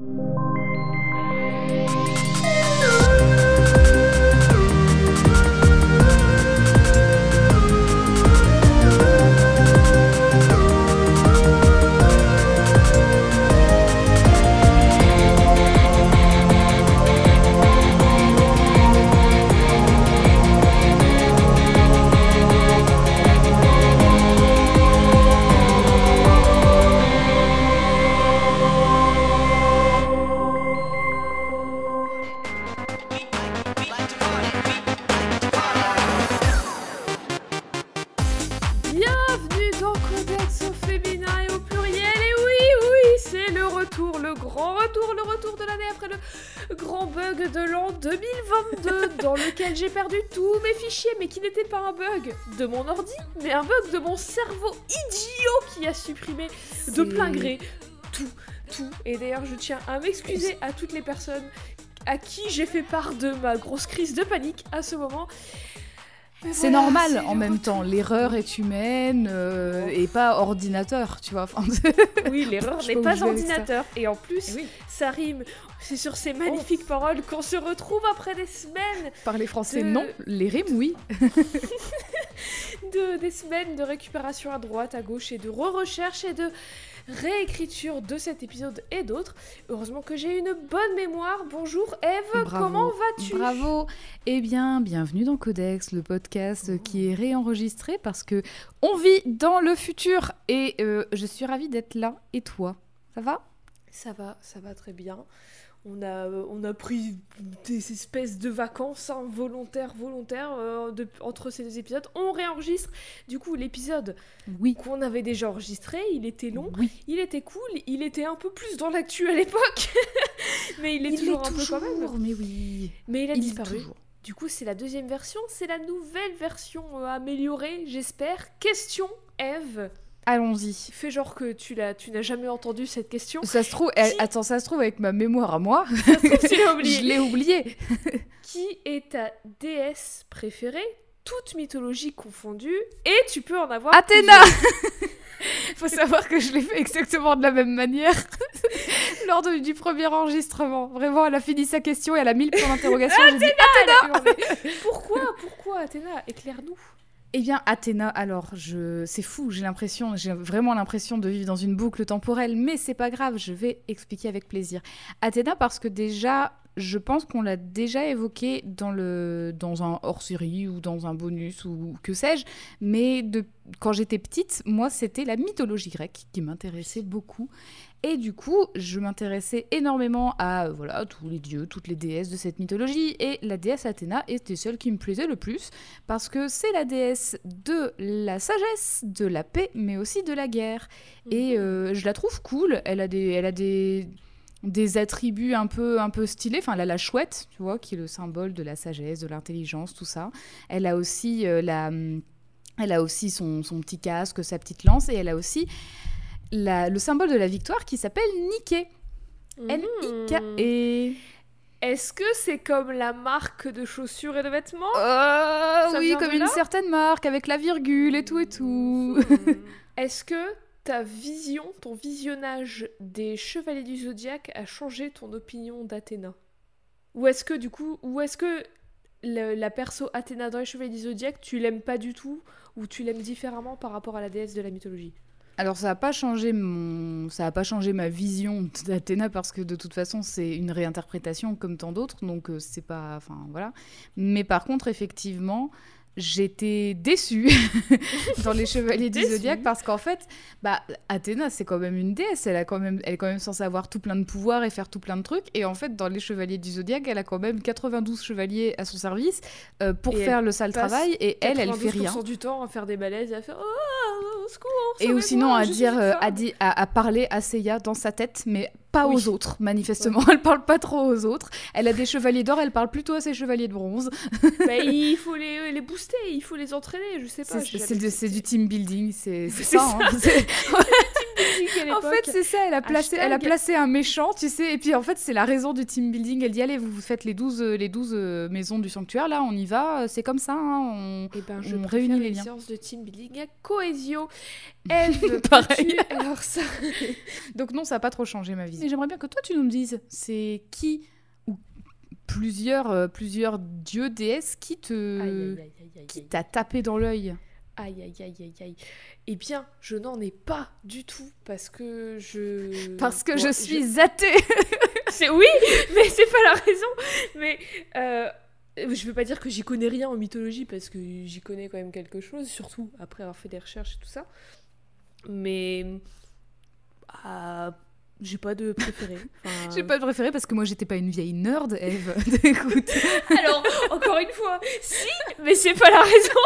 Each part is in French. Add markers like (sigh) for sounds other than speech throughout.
Bienvenue de mon ordi, mais un bug de mon cerveau idiot qui a supprimé de plein gré tout, tout. Et d'ailleurs, je tiens à m'excuser à toutes les personnes à qui j'ai fait part de ma grosse crise de panique à ce moment. C'est voilà, normal en même temps, l'erreur est humaine euh, et pas ordinateur, tu vois. Enfin, (laughs) Oui, l'erreur n'est pas ordinateur. Et en plus, oui. ça rime. C'est sur ces magnifiques paroles qu'on se retrouve après des semaines, Parler français, De- non. Les rimes, oui. (laughs) de, des semaines de récupération à droite, à gauche et de re-recherche et de réécriture de cet épisode et d'autres. Heureusement que j'ai une bonne mémoire. Bonjour Eve, Bravo. comment vas-tu? Bravo. Eh bien, bienvenue dans Codex, le podcast qui est réenregistré parce que on vit dans le futur et euh, je suis ravie d'être là. Et toi, ça va? Ça va, ça va très bien. On a, euh, on a pris des espèces de vacances hein, volontaires, volontaires euh, de- entre ces deux épisodes. On réenregistre. Du coup, l'épisode Oui. qu'on avait déjà enregistré, il était long, Oui. il était cool, il était un peu plus dans l'actu à l'époque, (laughs) mais il est toujours un peu quand même. mais oui. Mais il a Il est disparu. toujours. Du coup, c'est la deuxième version, c'est la nouvelle version euh, améliorée, j'espère. Question, Eve. Allons-y. Fais genre que tu l'as, tu n'as jamais entendu cette question. Ça se trouve, attends, ça se trouve avec ma mémoire à moi, Ça se trouve, tu l'as (laughs) oublié. je l'ai oublié. (laughs) Qui est ta déesse préférée, toute mythologie confondue, et tu peux en avoir Athéna. (laughs) Faut savoir que je l'ai fait exactement de la même manière lors de- du premier enregistrement. Vraiment, elle a fini sa question et elle a mis le point d'interrogation. Ah, mais Pourquoi Pourquoi Athéna? Éclaire-nous. Eh bien, Athéna, alors, je... c'est fou, j'ai l'impression, j'ai vraiment l'impression de vivre dans une boucle temporelle, mais c'est pas grave, je vais expliquer avec plaisir. Athéna, parce que déjà, je pense qu'on l'a déjà évoqué dans, le... dans un hors-série ou dans un bonus ou que sais-je, mais de... quand j'étais petite, moi, c'était la mythologie grecque qui m'intéressait beaucoup. Et du coup, je m'intéressais énormément à voilà, tous les dieux, toutes les déesses de cette mythologie, et la déesse Athéna était celle qui me plaisait le plus parce que c'est la déesse de la sagesse, de la paix, mais aussi de la guerre. Et euh, je la trouve cool. Elle a des, elle a des, des attributs un peu, un peu stylés. Enfin, elle a la chouette, tu vois, qui est le symbole de la sagesse, de l'intelligence, tout ça. Elle a aussi euh, la, elle a aussi son, son petit casque, sa petite lance, et elle a aussi la- le symbole de la victoire qui s'appelle Nike. N-I-K-E. Est-ce que c'est comme la marque de chaussures et de vêtements? Oh, Ça oui, comme une certaine marque, avec la virgule et tout et tout. Hmm. Est-ce que ta vision, ton visionnage des chevaliers du zodiaque a changé ton opinion d'Athéna? Ou est-ce que du coup, ou est-ce que le- la perso Athéna dans les chevaliers du zodiaque, tu l'aimes pas du tout? Ou tu l'aimes différemment par rapport à la déesse de la mythologie? Alors ça n'a pas changé mon, pas changé ma vision d'Athéna parce que de toute façon c'est une réinterprétation comme tant d'autres, donc euh, c'est pas, enfin voilà. Mais par contre effectivement, j'étais déçue (laughs) dans les (laughs) Chevaliers du. Zodiaque parce qu'en fait, bah Athéna c'est quand même une déesse, elle a quand même, elle est quand même censée avoir tout plein de pouvoirs et faire tout plein de trucs, et en fait dans les Chevaliers du Zodiaque, elle a quand même 92 chevaliers à son service euh, pour Et faire le sale travail, et elle, elle fait rien. 92% du temps à faire des balaises et à faire oh, au secours Et ou sinon à dire, euh, femme. à, di- à, à parler à Seiya dans sa tête, mais pas Oui. aux autres, manifestement. Elle parle pas trop aux autres. Elle a des chevaliers d'or, elle parle plutôt à ses chevaliers de bronze. (laughs) Bah, il (laughs) faut les, les booster, il faut les entraîner, je sais pas. C'est du team building, C'est (laughs) ça. hein. C'est- building à En fait, c'est ça, elle a, placé, elle a placé un méchant, tu sais, et puis en fait, c'est la raison du team building. Elle dit Allez, vous, vous faites les 12, euh, les 12 euh, maisons du sanctuaire, là, on y va, euh, c'est comme ça, hein, on- Eh ben, je on réunit les une liens. séance de team building à Cohesio. (laughs) Eve, Pareil. Alors ça, (laughs) Donc, non, ça n'a pas trop changé ma vie. Et j'aimerais bien que toi, tu nous dises c'est qui ou plusieurs, euh, plusieurs dieux, déesses qui te. aïe, aïe, aïe, aïe, aïe, qui t'a tapé dans l'œil? Aïe, aïe, aïe, aïe, aïe. Eh bien, je n'en ai pas du tout parce que je. (laughs) Parce que je suis athée (laughs) C'est oui, mais c'est pas la raison. Mais euh, je veux pas dire que j'y connais rien en mythologie parce que j'y connais quand même quelque chose, surtout après avoir fait des recherches et tout ça. Mais ah, j'ai pas de préféré. (laughs) Enfin, J'ai pas de préféré parce que moi, j'étais pas une vieille nerd, Eve. Écoute. Alors, encore une fois, si, mais c'est pas la raison.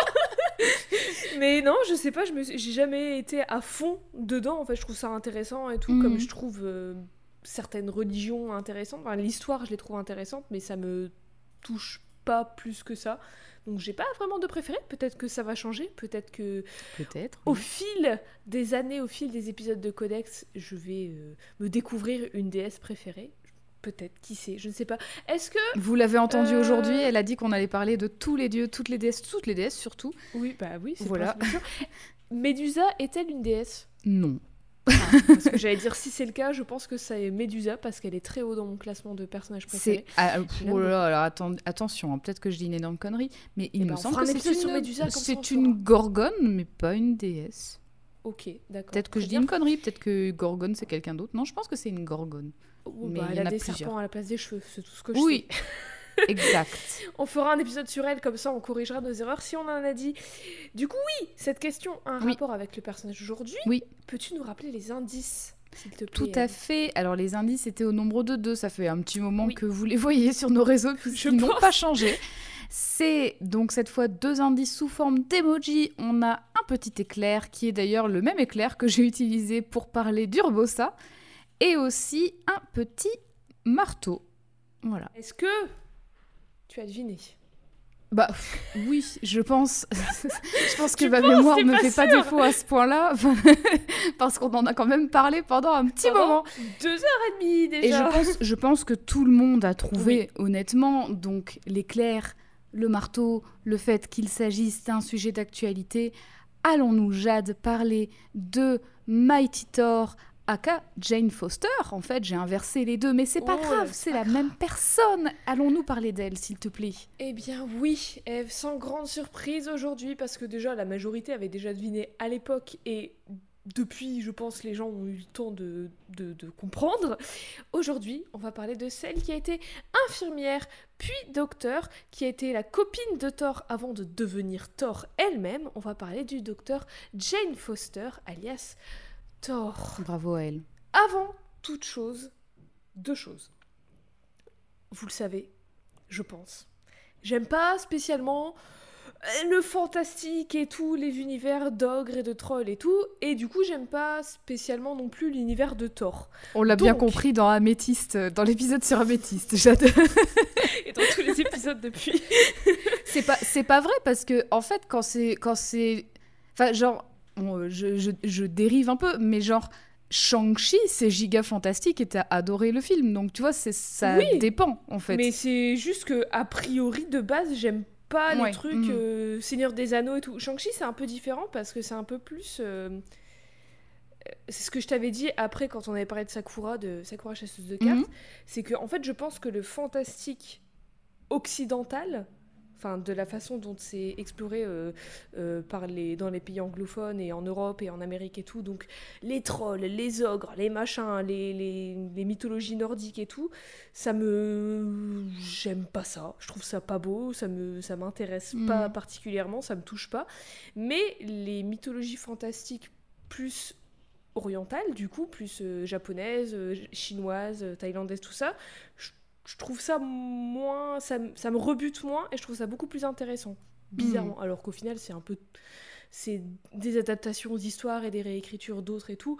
(laughs) mais non, je sais pas, je me suis- j'ai jamais été à fond dedans. En fait, je trouve ça intéressant et tout, Mhm. comme je trouve euh, certaines religions intéressantes. Enfin, L'histoire, je les trouve intéressantes, mais ça me touche pas plus que ça. Donc, j'ai pas vraiment de préféré. Peut-être que ça va changer. Peut-être que Peut-être. au fil des années, au fil des épisodes de Codex, je vais euh, me découvrir une déesse préférée. Peut-être, qui sait, je ne sais pas. Est-ce que Vous l'avez entendu Euh, aujourd'hui, elle a dit qu'on allait parler de tous les dieux, toutes les déesses, toutes les déesses surtout. Oui, bah oui, c'est Voilà. voilà. Médusa est-elle une déesse? Non. Parce que j'allais dire si c'est le cas, je pense que c'est Médusa parce qu'elle est très haut dans mon classement de personnages préférés. Ah, oh là là, atten- attention, hein, peut-être que je dis une énorme connerie, mais il Eh me ben, semble que c'est une, sur Médusa, ça, c'est une gorgone, mais pas une déesse. Ok, d'accord. Peut-être que je dis une connerie, peut-être que gorgone c'est quelqu'un d'autre. Non, je pense que c'est une gorgone. Oh, mais bah, il y elle en a des plusieurs. serpents à la place des cheveux, c'est tout ce que je Oui, sais. (laughs) exact. (laughs) On fera un épisode sur elle, comme ça on corrigera nos erreurs si on en a dit. Du coup, oui, cette question a un Oui. rapport avec le personnage d'aujourd'hui. Oui. Peux-tu nous rappeler les indices, s'il te plaît Tout à fait. Alors les indices étaient au nombre de deux. Ça fait un petit moment Oui. que vous les voyez sur nos réseaux (laughs) puisqu'ils n'ont pas changé. C'est donc cette fois deux indices sous forme d'emoji. On a un petit éclair qui est d'ailleurs le même éclair que j'ai utilisé pour parler d'Urbosa et aussi un petit marteau. Voilà. Est-ce que tu as deviné? Bah oui, je pense. (laughs) je pense que Tu ma penses, mémoire ne pas fait pas défaut à ce point-là (laughs) parce qu'on en a quand même parlé pendant un petit Pendant moment. Deux heures et demie déjà. Et je pense, je pense que tout le monde a trouvé, honnêtement, donc l'éclair, le marteau, le fait qu'il s'agisse d'un sujet d'actualité. Allons-nous, Jade, parler de Mighty Thor, aka Jane Foster En fait, j'ai inversé les deux, mais c'est pas Oh, grave, c'est la même personne. Allons-nous parler d'elle, s'il te plaît? Eh bien oui, Eve, sans grande surprise aujourd'hui, parce que déjà la majorité avait déjà deviné à l'époque et depuis, je pense, les gens ont eu le temps de, de- de comprendre. Aujourd'hui, on va parler de celle qui a été infirmière, puis docteur, qui a été la copine de Thor avant de devenir Thor elle-même. On va parler du docteur Jane Foster, alias Thor. Bravo à elle. Avant toute chose, deux choses. Vous le savez, je pense. J'aime pas spécialement euh, le fantastique et tout, les univers d'ogres et de trolls et tout, et du coup j'aime pas spécialement non plus l'univers de Thor. On l'a bien compris dans Améthyste, dans l'épisode sur Améthyste. Jade. (laughs) Et dans tous les épisodes depuis. c'est pas c'est pas vrai parce que en fait quand c'est quand c'est enfin genre euh, je, je, je dérive un peu mais genre Shang-Chi c'est giga fantastique et t'as adoré le film donc tu vois c'est ça Oui. dépend en fait Mais c'est juste que, a priori, de base, j'aime pas Ouais, les trucs mhm. euh, Seigneur des Anneaux et tout. Shang-Chi, c'est un peu différent parce que c'est un peu plus. euh, euh, C'est ce que je t'avais dit après quand on avait parlé de Sakura, de Sakura chasseuse de cartes. Mhm. C'est que, en fait, je pense que le fantastique occidental, enfin, de la façon dont c'est exploré euh, euh, par les, dans les pays anglophones et en Europe et en Amérique et tout, donc les trolls, les ogres, les machins, les, les, les mythologies nordiques et tout, ça me j'aime pas ça. Je trouve ça pas beau ça me ça m'intéresse pas particulièrement ça me touche pas. Mais les mythologies fantastiques plus orientales du coup plus euh, japonaises euh, chinoises euh, thaïlandaises tout ça je, je trouve ça moins ça, me- ça me rebute moins et je trouve ça beaucoup plus intéressant bizarrement. Alors qu'au final c'est un peu c'est des adaptations d'histoires et des réécritures d'autres et tout.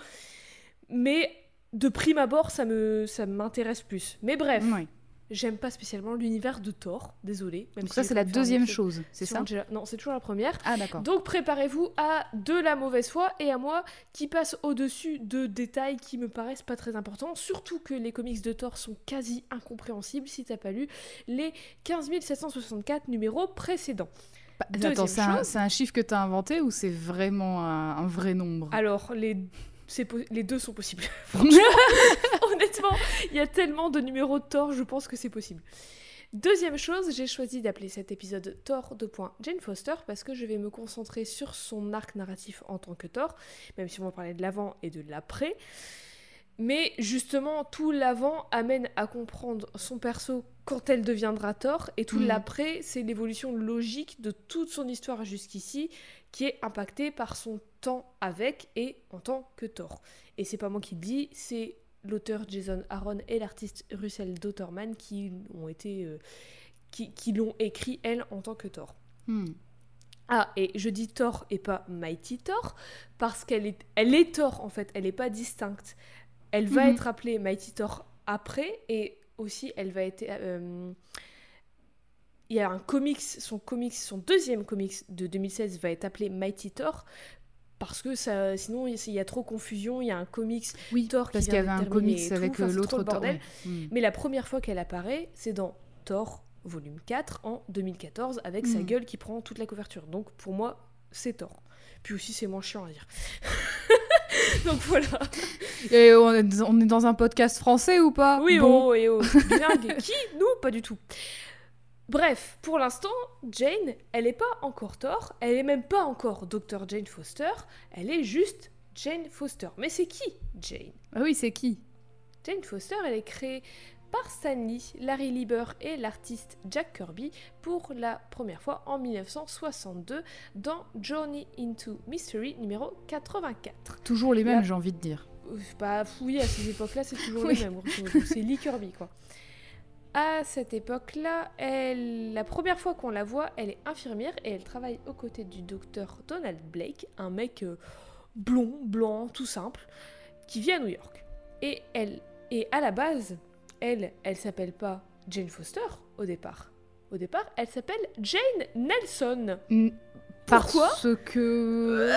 Mais de prime abord ça me ça m'intéresse plus. Mais bref. Ouais. J'aime pas spécialement l'univers de Thor, désolé. Même Donc si ça, c'est la deuxième chose, c'est ça Angela. Non, c'est toujours la première. Ah, d'accord. Donc préparez-vous à de la mauvaise foi et à moi qui passe au-dessus de détails qui me paraissent pas très importants, surtout que les comics de Thor sont quasi incompréhensibles si t'as pas lu les 15 764 numéros précédents. Bah, Attends, c'est un, chiffre que tu as inventé ou c'est vraiment un, un vrai nombre? Alors les les deux sont possibles. (laughs) (laughs) Honnêtement, il y a tellement de numéros de Thor, je pense que c'est possible. Deuxième chose, j'ai choisi d'appeler cet épisode Thor de point Jane Foster parce que je vais me concentrer sur son arc narratif en tant que Thor, même si on va parler de l'avant et de l'après. Mais justement, tout l'avant amène à comprendre son perso quand elle deviendra Thor, et tout Mhm. l'après, c'est l'évolution logique de toute son histoire jusqu'ici, qui est impactée par son temps avec et en tant que Thor. Et c'est pas moi qui le dis, c'est l'auteur Jason Aaron et l'artiste Russell Dotterman qui ont été euh, qui, qui l'ont écrit elle en tant que Thor. Hmm. Ah, et je dis Thor et pas Mighty Thor, parce qu'elle est, elle est Thor en fait, elle n'est pas distincte. Elle va Mhm. être appelée Mighty Thor après, et aussi elle va être... euh, il y a un comics, son comics, son deuxième comics de 2016 va être appelé Mighty Thor, parce que ça, sinon il y a trop confusion, il y a un comics Oui, Thor parce qu'il y avait un comics avec enfin, l'autre Thor. ouais. Hmm. Mais la première fois qu'elle apparaît, c'est dans Thor, volume 4, en 2014, avec sa Mhm. gueule qui prend toute la couverture. Donc pour moi, c'est Thor. Puis aussi, c'est moins chiant à dire. (laughs) (laughs) Donc voilà. Et on est, on est dans un podcast français ou pas? Oui, Bon. oh, et oh. Bilingue. Qui? (laughs) Nous Pas du tout. Bref, pour l'instant, Jane, elle n'est pas encore Thor, elle est même pas encore Dr. Jane Foster, elle est juste Jane Foster. Mais c'est qui Jane? Ah oui, c'est qui? Jane Foster, elle est créée par Stan Lee, Larry Lieber et l'artiste Jack Kirby pour la première fois en 1962 dans Journey into Mystery numéro 84. Toujours les mêmes, La- j'ai envie de dire. Bah oui, à ces époques-là, c'est toujours (laughs) Oui. le même. grosso modo. C'est Lee Kirby, quoi. À cette époque-là, elle... la première fois qu'on la voit, elle est infirmière et elle travaille aux côtés du docteur Donald Blake, un mec euh, blond, blanc, tout simple, qui vit à New York. Et elle, et à la base, elle, elle s'appelle pas Jane Foster au départ. Au départ, elle s'appelle Jane Nelson. Hmm, Pourquoi Parce que...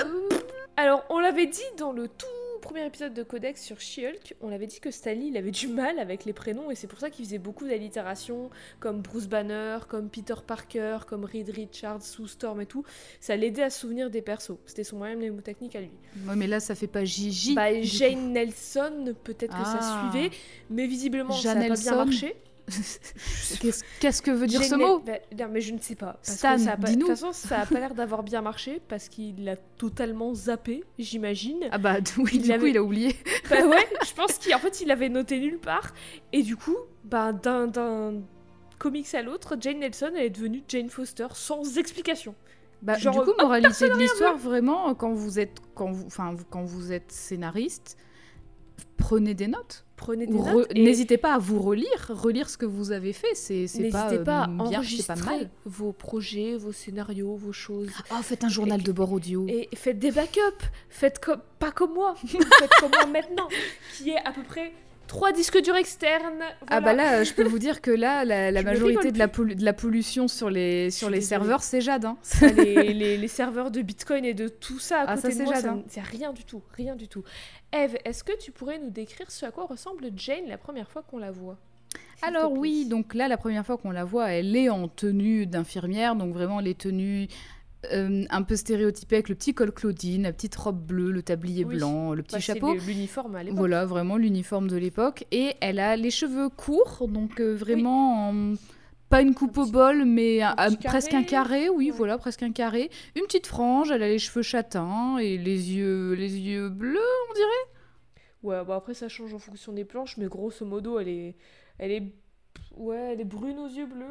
Alors, on l'avait dit dans le tout premier épisode de Codex sur She-Hulk, on l'avait dit que Stanley, il avait du mal avec les prénoms et c'est pour ça qu'il faisait beaucoup d'allitérations comme Bruce Banner, comme Peter Parker, comme Reed Richards, Sue Storm et tout. Ça l'aidait à se souvenir des persos. C'était son moyen mnémotechnique à lui. Ouais, mais là, ça fait pas Gigi. bah, coup. Jane Nelson, peut-être que ça Ah. suivait, mais visiblement ça n'a pas bien marché. Qu'est-ce que veut dire ce mot? bah, non, mais je ne sais pas. Parce Stan, que ça pas... De toute façon, ça a pas l'air d'avoir bien marché parce qu'il l'a totalement zappé, j'imagine. Ah bah (laughs) oui, Il du coup, il a oublié. (laughs) Bah ouais, je pense qu'en fait il avait noté nulle part. Et du coup, bah, d'un, comics à l'autre, Jane Nelson elle est devenue Jane Foster sans explication. Bah, Genre, du coup, oh, moralité de l'histoire, vraiment, quand vous êtes, quand vous, enfin, vous- quand vous êtes scénariste, prenez des notes. Prenez des Re- notes et N'hésitez pas à vous relire, relire ce que vous avez fait. C'est n'hésitez pas à euh, bien, enregistrer pas mal. vos projets, vos scénarios, vos choses. Oh, faites un journal de bord audio. Et faites des backups. Faites comme pas comme moi. (laughs) faites comme moi maintenant, qui est à peu près trois disques durs externes. Ah bah là, euh, je peux vous dire que là, la, (laughs) majorité de la, pollu- de la pollution sur les, sur les serveurs, c'est Jade. hein. les, (laughs) les- les serveurs de Bitcoin et de tout ça à Ah, côté ça, de c'est moi, hein. c'est rien du tout, rien du tout. Eve, est-ce que tu pourrais nous décrire ce à quoi ressemble Jane la première fois qu'on la voit? Alors oui, donc là, la première fois qu'on la voit, elle est en tenue d'infirmière, donc vraiment les tenues euh, un peu stéréotypées avec le petit col Claudine, la petite robe bleue, le tablier Oui. blanc, le petit Bah, chapeau. l'uniforme à l'époque. Voilà, vraiment l'uniforme de l'époque. Et elle a les cheveux courts, donc euh, vraiment en- pas une coupe Un au petit- bol, mais un presque un carré. oui, Ouais. voilà, presque un carré. Une petite frange, elle a les cheveux châtains et les yeux, les yeux bleus. Ouais, bah après ça change en fonction des planches, mais grosso modo, elle est, elle est, ouais, elle est brune aux yeux bleus.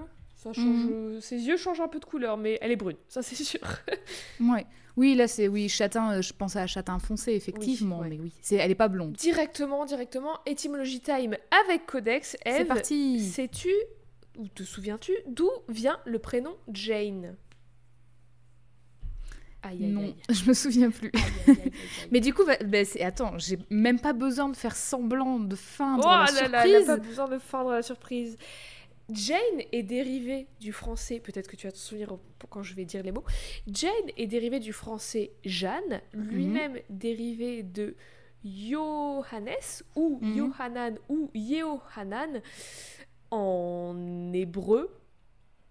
Ça change, Mhm. euh, ses yeux changent un peu de couleur, mais elle est brune, ça c'est sûr. (laughs) Ouais. Oui, là c'est oui châtain. euh, je pense à châtain foncé effectivement, ouais. mais oui, c'est elle est pas blonde. directement, directement, Etymology Time avec Codex. C'est parti. sais-tu ou te souviens-tu d'où vient le prénom Jane? Aïe aïe Non, aïe. (laughs) je me souviens plus. Mais du coup, bah, bah, attends, j'ai même pas besoin de faire semblant de feindre Oh la là là, elle a surprise. pas besoin de feindre la surprise. Jane est dérivée du français, peut-être que tu vas te souvenir quand je vais dire les mots. Jane est dérivée du français Jeanne, lui-même dérivé de Johannes ou Mhm. Yohanan ou Yehohanan en hébreu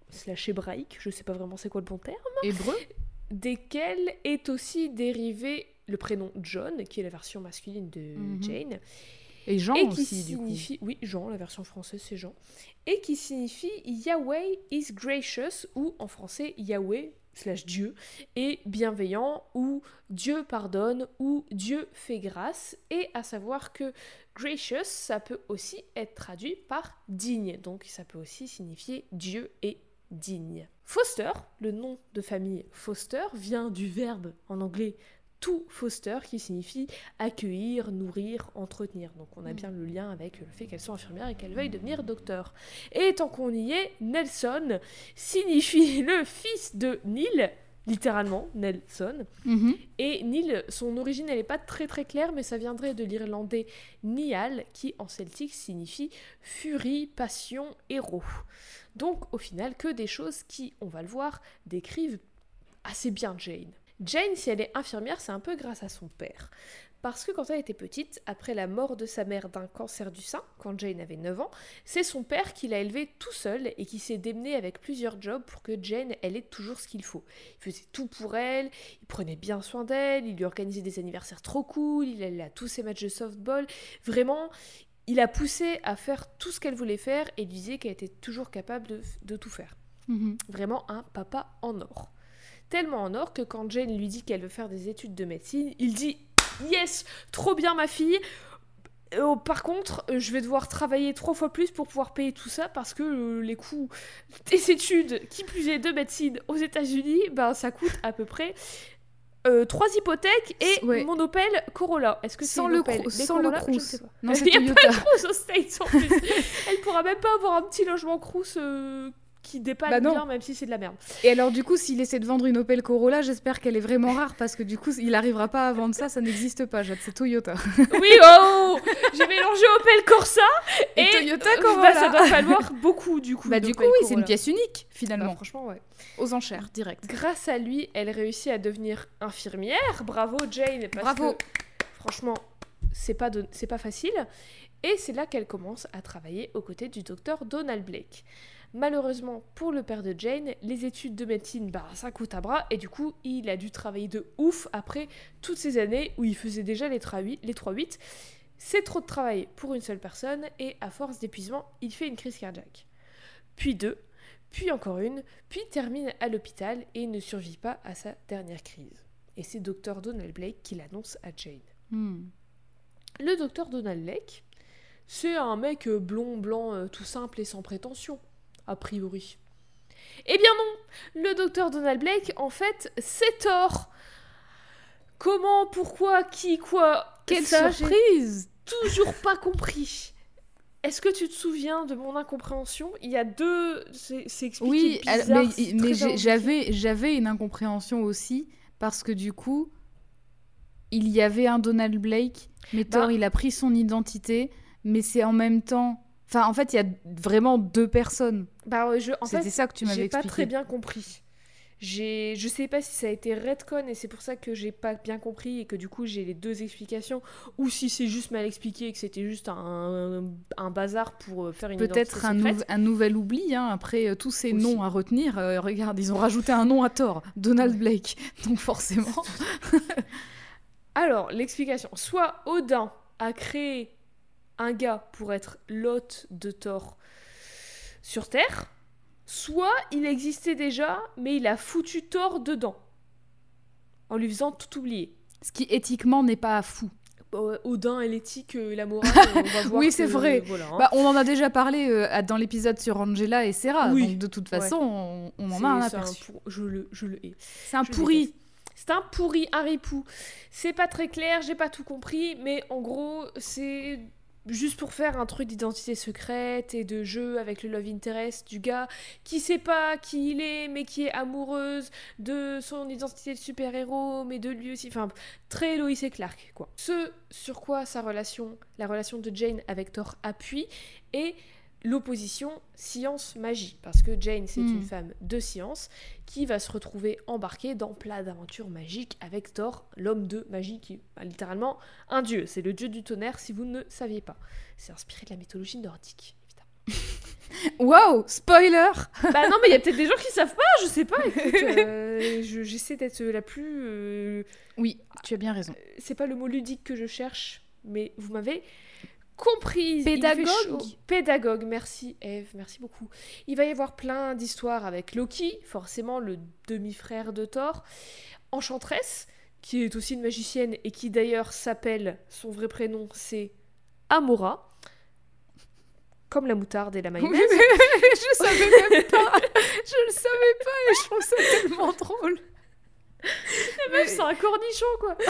slash hébraïque, je sais pas vraiment c'est quoi le bon terme, Hébreu desquels est aussi dérivé le prénom John, qui est la version masculine de Mhm. Jane, Et Jean et qui aussi, du coup. signifie, oui, Jean, la version française c'est Jean, et qui signifie Yahweh is gracious, ou en français Yahweh slash Dieu est bienveillant, ou Dieu pardonne, ou Dieu fait grâce, et à savoir que gracious, ça peut aussi être traduit par digne, donc ça peut aussi signifier Dieu est digne. Foster, le nom de famille Foster, vient du verbe en anglais to foster qui signifie accueillir, nourrir, entretenir. Donc on a bien le lien avec le fait qu'elles sont infirmières et qu'elles veuillent devenir docteur. Et tant qu'on y est, Nelson signifie (laughs) le fils de Neil, littéralement Nelson. Mhm. Et Neil, son origine elle n'est pas très très claire, mais ça viendrait de l'irlandais Nial, qui en celtique signifie furie, passion, héros. Donc au final, que des choses qui, on va le voir, décrivent assez bien Jane. Jane, si elle est infirmière, c'est un peu grâce à son père. Parce que quand elle était petite, après la mort de sa mère d'un cancer du sein, quand Jane avait 9 ans, c'est son père qui l'a élevée tout seul et qui s'est démené avec plusieurs jobs pour que Jane, elle ait toujours ce qu'il faut. Il faisait tout pour elle, il prenait bien soin d'elle, il lui organisait des anniversaires trop cool, il allait à tous ses matchs de softball. Vraiment, il a poussé à faire tout ce qu'elle voulait faire et lui disait qu'elle était toujours capable de, de tout faire. Mhm. Vraiment un papa en or. Tellement en or que quand Jane lui dit qu'elle veut faire des études de médecine, il dit Yes, trop bien ma fille. Euh, par contre, euh, je vais devoir travailler trois fois plus pour pouvoir payer tout ça parce que euh, les coûts des études, qui plus est de médecine aux États-Unis, ben ça coûte à peu près euh, trois hypothèques et Ouais. mon Opel Corolla. Est-ce que c'est Sans le Opel sans le Corolla, je ne crous. sais pas. Non, c'est (laughs) Il y a Toyota. Crous aux States en plus. Elle pourra même pas avoir un petit logement Crous euh, qui dépanne Bah bien, même si c'est de la merde. Et alors, du coup, s'il essaie de vendre une Opel Corolla, j'espère qu'elle est vraiment rare parce que du coup, il arrivera pas à vendre ça, ça n'existe pas. Jade, C'est Toyota. (laughs) Oui, oh (laughs) J'ai mélangé Opel Corsa Et, et, Toyota euh, Corolla. bah, ça doit falloir beaucoup du coup. Bah, du coup, oui, c'est une pièce unique Bah, finalement. franchement, ouais. Aux enchères, direct. Grâce à lui, elle réussit à devenir infirmière. Bravo Jane, parce Bravo. que franchement, c'est pas, de- c'est pas facile. Et c'est là qu'elle commence à travailler aux côtés du docteur Donald Blake. Malheureusement pour le père de Jane, les études de médecine, bah ça coûte à bras et du coup il a dû travailler de ouf après toutes ces années où il faisait déjà les 3-8. Les 3-8. C'est trop de travail pour une seule personne et à force d'épuisement, il fait une crise cardiaque. Puis deux, puis encore une, puis termine à l'hôpital et ne survit pas à sa dernière crise. Et c'est Dr Donald Blake qui l'annonce à Jane. Hmm. Le docteur Donald Blake, c'est un mec euh, blond, blanc, euh, tout simple et sans prétention, a priori. Eh bien non Le docteur Donald Blake, en fait, c'est tort Comment, pourquoi, qui, quoi Quelle ça, surprise toujours pas compris. Est-ce que tu te souviens de mon incompréhension? Il y a deux... C'est expliqué Oui, bizarre, mais, mais j'avais j'avais une incompréhension aussi parce que du coup, il y avait un Donald Blake, mais Thor, Bah. il a pris son identité, mais c'est en même temps. Enfin, en fait, il y a vraiment deux personnes. Bah, ouais, je, en C'était ça que tu m'avais j'ai pas expliqué. très bien compris. J'ai, je sais pas si ça a été redcon et c'est pour ça que j'ai pas bien compris et que du coup j'ai les deux explications ou si c'est juste mal expliqué et que c'était juste un, un bazar pour euh, faire une Peut-être un, secrète. nou- un nouvel oubli, hein, après euh, tous ces Aussi. noms à retenir. euh, regarde, ils ont rajouté un nom à Thor, Donald Blake. (laughs) Donc forcément. (laughs) Alors, l'explication. Soit Odin a créé un gars pour être l'hôte de Thor sur Terre, soit il existait déjà, mais il a foutu Thor dedans. En lui faisant tout oublier. Ce qui éthiquement n'est pas fou. Bon, Odin et l'éthique et la morale, (laughs) on va voir Oui, c'est vrai. Voilà, hein. Bah, on en a déjà parlé euh, dans l'épisode sur Angela et Sarah. Oui. Donc de toute Ouais. façon, on, on en a un aperçu. pour- je, le, je le hais. C'est un je pourri. C'est un pourri, un ripou. C'est pas très clair, j'ai pas tout compris, mais en gros, c'est juste pour faire un truc d'identité secrète et de jeu avec le love interest du gars qui sait pas qui il est, mais qui est amoureuse de son identité de super-héros, mais de lui aussi. Enfin, très Lois et Clark, quoi. Ce sur quoi sa relation, la relation de Jane avec Thor appuie, est l'opposition science-magie. Parce que Jane, c'est Hmm. une femme de science qui va se retrouver embarquée dans plein d'aventures magiques avec Thor, l'homme de magie, qui est littéralement un dieu. C'est le dieu du tonnerre si vous ne saviez pas. C'est inspiré de la mythologie nordique, évidemment. (laughs) Waouh, spoiler (laughs) bah non, mais il y a peut-être des gens qui savent pas, je sais pas. Écoute, euh, (laughs) je- j'essaie d'être la plus. euh, Oui, tu as bien raison. c'est pas le mot ludique que je cherche, mais vous m'avez comprise. Pédagogue. Pédagogue, merci Eve, merci beaucoup. Il va y avoir plein d'histoires avec Loki, forcément le demi-frère de Thor, Enchantress, qui est aussi une magicienne et qui d'ailleurs s'appelle, son vrai prénom c'est Amora, comme la moutarde et la mayonnaise. (laughs) je savais même pas. (laughs) Je le savais pas et je trouve ça tellement drôle. Meuf, c'est un cornichon quoi. (laughs) non,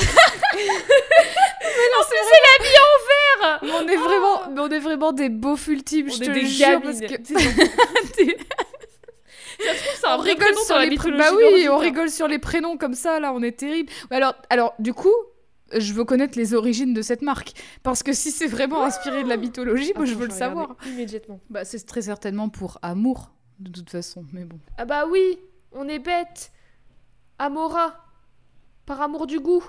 c'est la vie en verre Mais on est vraiment, mais on est vraiment des beaufs ultimes, On je te des jure, parce que (laughs) Ça se trouve, c'est un on vrai rigole sur la les prénoms. Bah oui, on hein. rigole sur les prénoms comme ça, là, on est terrible. Alors, alors, du coup, je veux connaître les origines de cette marque, parce que si c'est vraiment inspiré de la mythologie, moi, je veux le savoir. Immédiatement. Bah, c'est très certainement pour amour, de toute façon, mais bon. Ah bah oui, on est bête. Amora. Par amour du goût.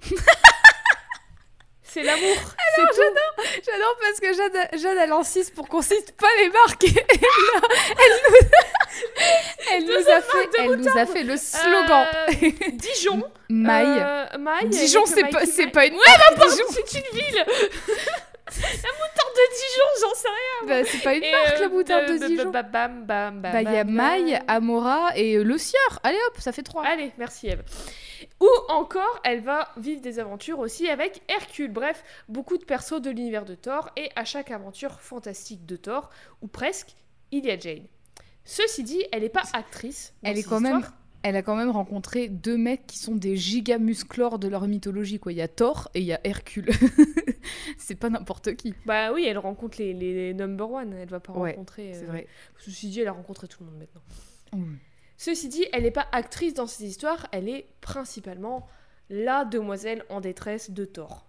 (laughs) c'est l'amour. C'est tout. J'adore parce que Jade, Jade elle insiste pour qu'on cite pas les marques. (laughs) Et là, elle nous, elle nous a fait, elle nous a fait le slogan. Euh, (laughs) Dijon. Maille. Euh, Maille. Dijon, c'est pas, c'est une Ouais, c'est une ville. De Dijon, j'en sais rien. Bah, c'est pas une marque euh, la moutarde de ba- Dijon. ba- Bam, bam, bam, Bah, il y a Maille. Amora et euh, le Sieur. Allez hop, ça fait trois. Allez, merci Eve. Ou encore, elle va vivre des aventures aussi avec Hercule. Bref, beaucoup de persos de l'univers de Thor. Et à chaque aventure fantastique de Thor, ou presque, il y a Jane. Ceci dit, elle n'est pas actrice. dans Elle est quand même-. Elle a quand même rencontré deux mecs qui sont des giga musclores de leur mythologie. Quoi. Il y a Thor et il y a Hercule. (laughs) c'est pas n'importe qui. Bah oui, elle rencontre les, les number one. Elle va pas Ouais, rencontrer. C'est euh, vrai. Ceci dit, elle a rencontré tout le monde maintenant. Ceci dit, elle n'est pas actrice dans ces histoires, elle est principalement la demoiselle en détresse de Thor.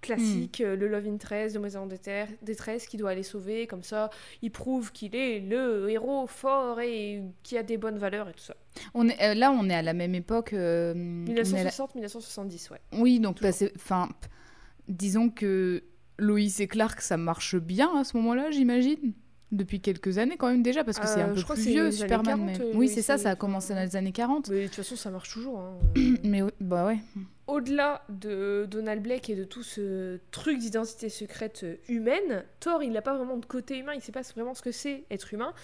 Classique, euh, le love interest, demoiselle en déter- détresse qui doit aller sauver, comme ça, il prouve qu'il est le héros fort et qui a des bonnes valeurs et tout ça. On est, euh, là, on est à la même époque. euh, on est à la- 1960-1970, ouais. Oui, donc bah, c'est- enfin, disons que Loïs et Clark, ça marche bien à ce moment-là, j'imagine. Depuis quelques années quand même déjà, parce que c'est un Euh, peu plus vieux, Superman. 40, mais- euh, Oui, c'est ça, ça a commencé dans les années 40. Mais de toute façon, ça marche toujours. hein. (clears throat) Mais oui, bah ouais. Au-delà de Donald Blake et de tout ce truc d'identité secrète euh, humaine, Thor, il n'a pas vraiment de côté humain, il sait pas vraiment ce que c'est être humain.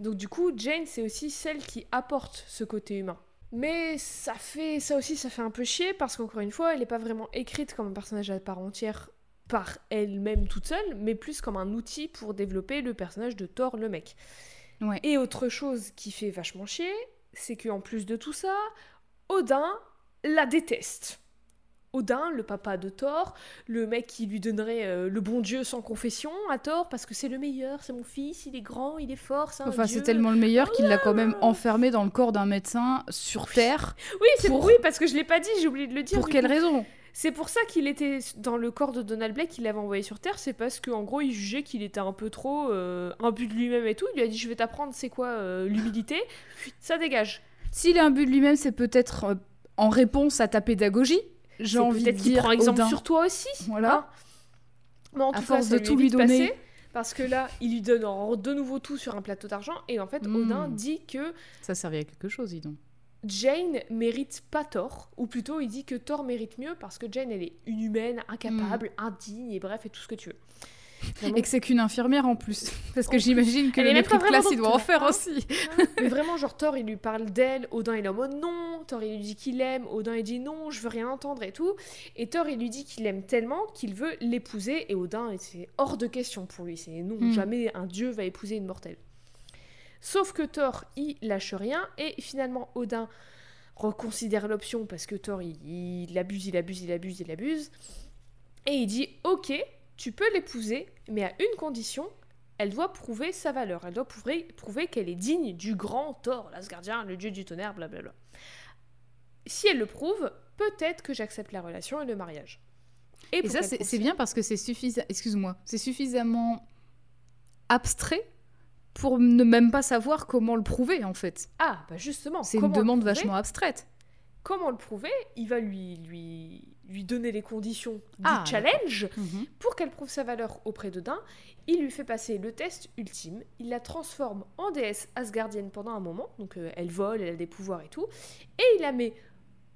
Donc du coup, Jane, c'est aussi celle qui apporte ce côté humain. Mais ça fait ça aussi, ça fait un peu chier parce qu'encore une fois, elle n'est pas vraiment écrite comme un personnage à part entière par elle-même toute seule, mais plus comme un outil pour développer le personnage de Thor, le mec. Ouais. Et autre chose qui fait vachement chier, c'est qu'en plus de tout ça, Odin la déteste. Odin, le papa de Thor, le mec qui lui donnerait euh, le bon Dieu sans confession à Thor parce que c'est le meilleur, c'est mon fils, il est grand, il est fort, c'est un Enfin, c'est tellement le meilleur qu'il l'a quand même enfermé dans le corps d'un médecin sur Terre. Oui, c'est pour- oui parce que je l'ai pas dit, j'ai oublié de le dire. Pour quelle coup. raison? C'est pour ça qu'il était dans le corps de Donald Blake, qu'il l'avait envoyé sur Terre, c'est parce qu'en gros il jugeait qu'il était un peu trop euh, imbu de lui-même et tout. Il lui a dit je vais t'apprendre c'est quoi euh, l'humilité, ça dégage. S'il a un but de lui-même, c'est peut-être euh, en réponse à ta pédagogie. J'ai envie de peut-être qu'il dire. prend exemple Odin. sur toi aussi. Voilà. hein. Mais en À tout force cas, de tout lui donner. passé, parce que là, il lui donne en- de nouveau tout sur un plateau d'argent. Et en fait, Mm. Odin dit que Ça servait à quelque chose, dis donc. Jane mérite pas Thor. Ou plutôt, il dit que Thor mérite mieux parce que Jane, elle est une humaine, incapable, indigne, et bref, et tout ce que tu veux. Vraiment. Et que c'est qu'une infirmière en plus. (laughs) Parce que En j'imagine que Elle le mépris de classe, il doit en faire hein. aussi. (laughs) Mais vraiment, genre, Thor, il lui parle d'elle, Odin, il est en mode non, Thor, il lui dit qu'il l'aime, Odin, il dit non, je veux rien entendre et tout. Et Thor, il lui dit qu'il l'aime tellement qu'il veut l'épouser, et Odin, c'est hors de question pour lui, c'est non, Mm. jamais un dieu va épouser une mortelle. Sauf que Thor, il lâche rien, et finalement, Odin reconsidère l'option parce que Thor, il, il abuse, il abuse, il abuse, il abuse. Et il dit Ok, tu peux l'épouser, mais à une condition elle doit prouver sa valeur. Elle doit prouver, prouver qu'elle est digne du grand Thor, l'Asgardien, le dieu du tonnerre, blablabla. Si elle le prouve, peut-être que j'accepte la relation et le mariage. Et ça, c'est bien parce que c'est suffisant. Excuse-moi, c'est suffisamment abstrait pour ne même pas savoir comment le prouver en fait. Ah, bah justement. C'est une demande vachement abstraite. Comment le prouver Il va lui, lui, lui donner les conditions du Ah, challenge pour qu'elle prouve sa valeur auprès d'Odin. Il lui fait passer le test ultime. Il la transforme en déesse asgardienne pendant un moment. Donc euh, elle vole, elle a des pouvoirs et tout. Et il la met